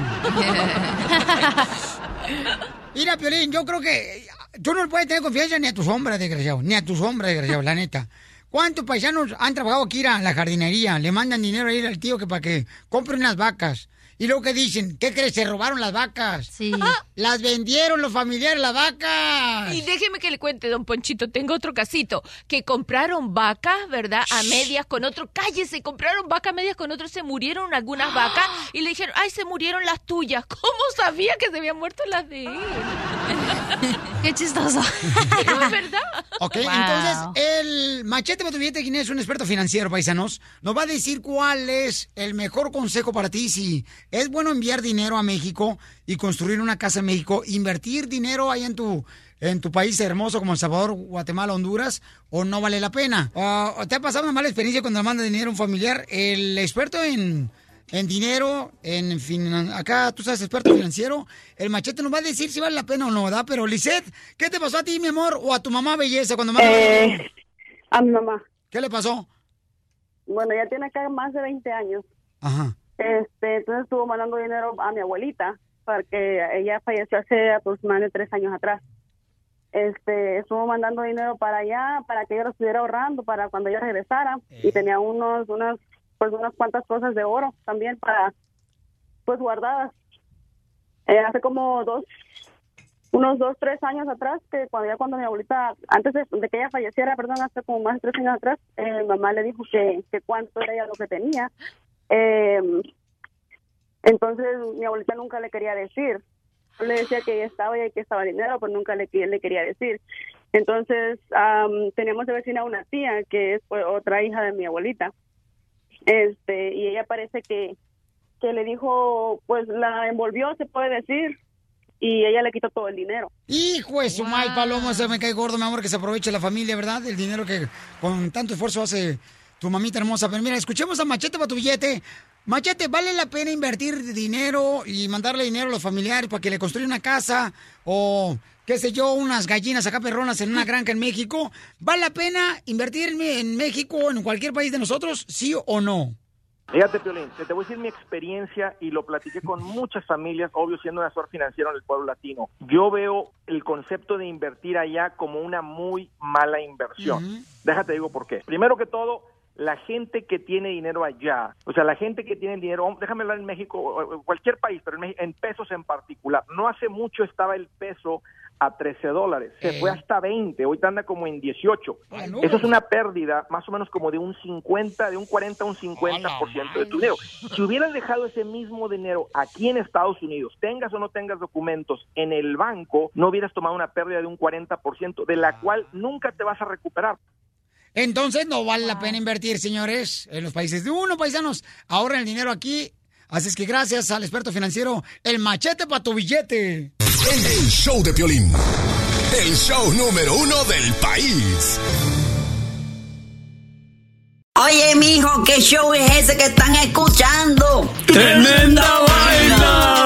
Mira, Piolín, yo creo que tú no puedes tener confianza ni a tus sombras, desgraciado, ni a tus sombras, desgraciado, la neta. ¿Cuántos paisanos han trabajado aquí a la jardinería? Le mandan dinero a ir al tío que para que compre unas vacas. Y luego que dicen, ¿qué crees? Se robaron las vacas. Sí. Las vendieron los familiares las vacas. Y déjeme que le cuente, don Ponchito, tengo otro casito, que compraron vacas, ¿verdad? A medias con otro, cállese, compraron vacas a medias con otro, se murieron algunas vacas y le dijeron, ay, se murieron las tuyas. ¿Cómo sabía que se habían muerto las de él? Qué chistoso. Es verdad. Ok, Wow. entonces el machete para tu billete, quien es un experto financiero, paisanos, nos va a decir cuál es el mejor consejo para ti si es bueno enviar dinero a México y construir una casa en México, invertir dinero ahí en tu en tu país hermoso como El Salvador, Guatemala, Honduras, o no vale la pena. Ah, ¿Te ha pasado una mala experiencia cuando le manda dinero a un familiar? El experto en, en dinero, en fin, acá tú sabes, experto financiero, el machete nos va a decir si vale la pena o no, ¿verdad? Pero Lisette, ¿qué te pasó a ti, mi amor, o a tu mamá belleza cuando manda Eh, dinero? a mi mamá. ¿Qué le pasó? Bueno, ya tiene acá más de 20 años. Ajá. Este, entonces estuvo mandando dinero a mi abuelita, porque ella falleció hace aproximadamente tres años atrás. Este, estuvo mandando dinero para allá, para que ella lo estuviera ahorrando para cuando ella regresara. Y tenía unos, unas, pues unas cuantas cosas de oro también para, pues guardadas. Eh, hace como dos, unos dos, tres años atrás, que cuando ya cuando mi abuelita, antes de, de que ella falleciera, perdón, hasta como más de tres años atrás, eh, mi mamá le dijo que, que cuánto era ella lo que tenía. Eh, entonces mi abuelita nunca le quería decir. Yo le decía que ella estaba y que estaba dinero, pero nunca le, le quería decir. Entonces am, teníamos de vecina una tía que es pues, otra hija de mi abuelita. Este, y ella parece que, que le dijo, pues la envolvió, se puede decir, y ella le quitó todo el dinero. Hijo de su mal palomo, se me cae gordo, mi amor, que se aproveche la familia, ¿verdad? El dinero que con tanto esfuerzo hace tu mamita hermosa. Pero mira, escuchemos a Machete para tu billete. Machete, ¿vale la pena invertir dinero y mandarle dinero a los familiares para que le construyan una casa o, qué sé yo, unas gallinas acá perronas en una granja en México? ¿Vale la pena invertir en, México o en cualquier país de nosotros, sí o no? Fíjate, Piolín, te, te voy a decir mi experiencia y lo platiqué con muchas familias, obvio siendo un asesor financiero en el pueblo latino. Yo veo el concepto de invertir allá como una muy mala inversión. Déjate digo por qué. Primero que todo, la gente que tiene dinero allá, o sea, la gente que tiene dinero, déjame hablar en México, cualquier país, pero en, Mex- en pesos en particular. No hace mucho estaba el peso a 13 dólares, se fue hasta 20, ahorita anda como en 18. Eso es una pérdida más o menos como de un 50, de un 40 a un 50% de tu dinero. Si hubieras dejado ese mismo dinero aquí en Estados Unidos, tengas o no tengas documentos en el banco, no hubieras tomado una pérdida de un 40%, de la cual nunca te vas a recuperar. Entonces no vale la pena invertir, señores, en los países de uno, paisanos. Ahorren el dinero aquí. Así es que gracias al experto financiero, el machete para tu billete. El show de Piolín. El show número uno del país. Oye, mijo, ¿qué show es ese que están escuchando? ¡Tremenda vaina!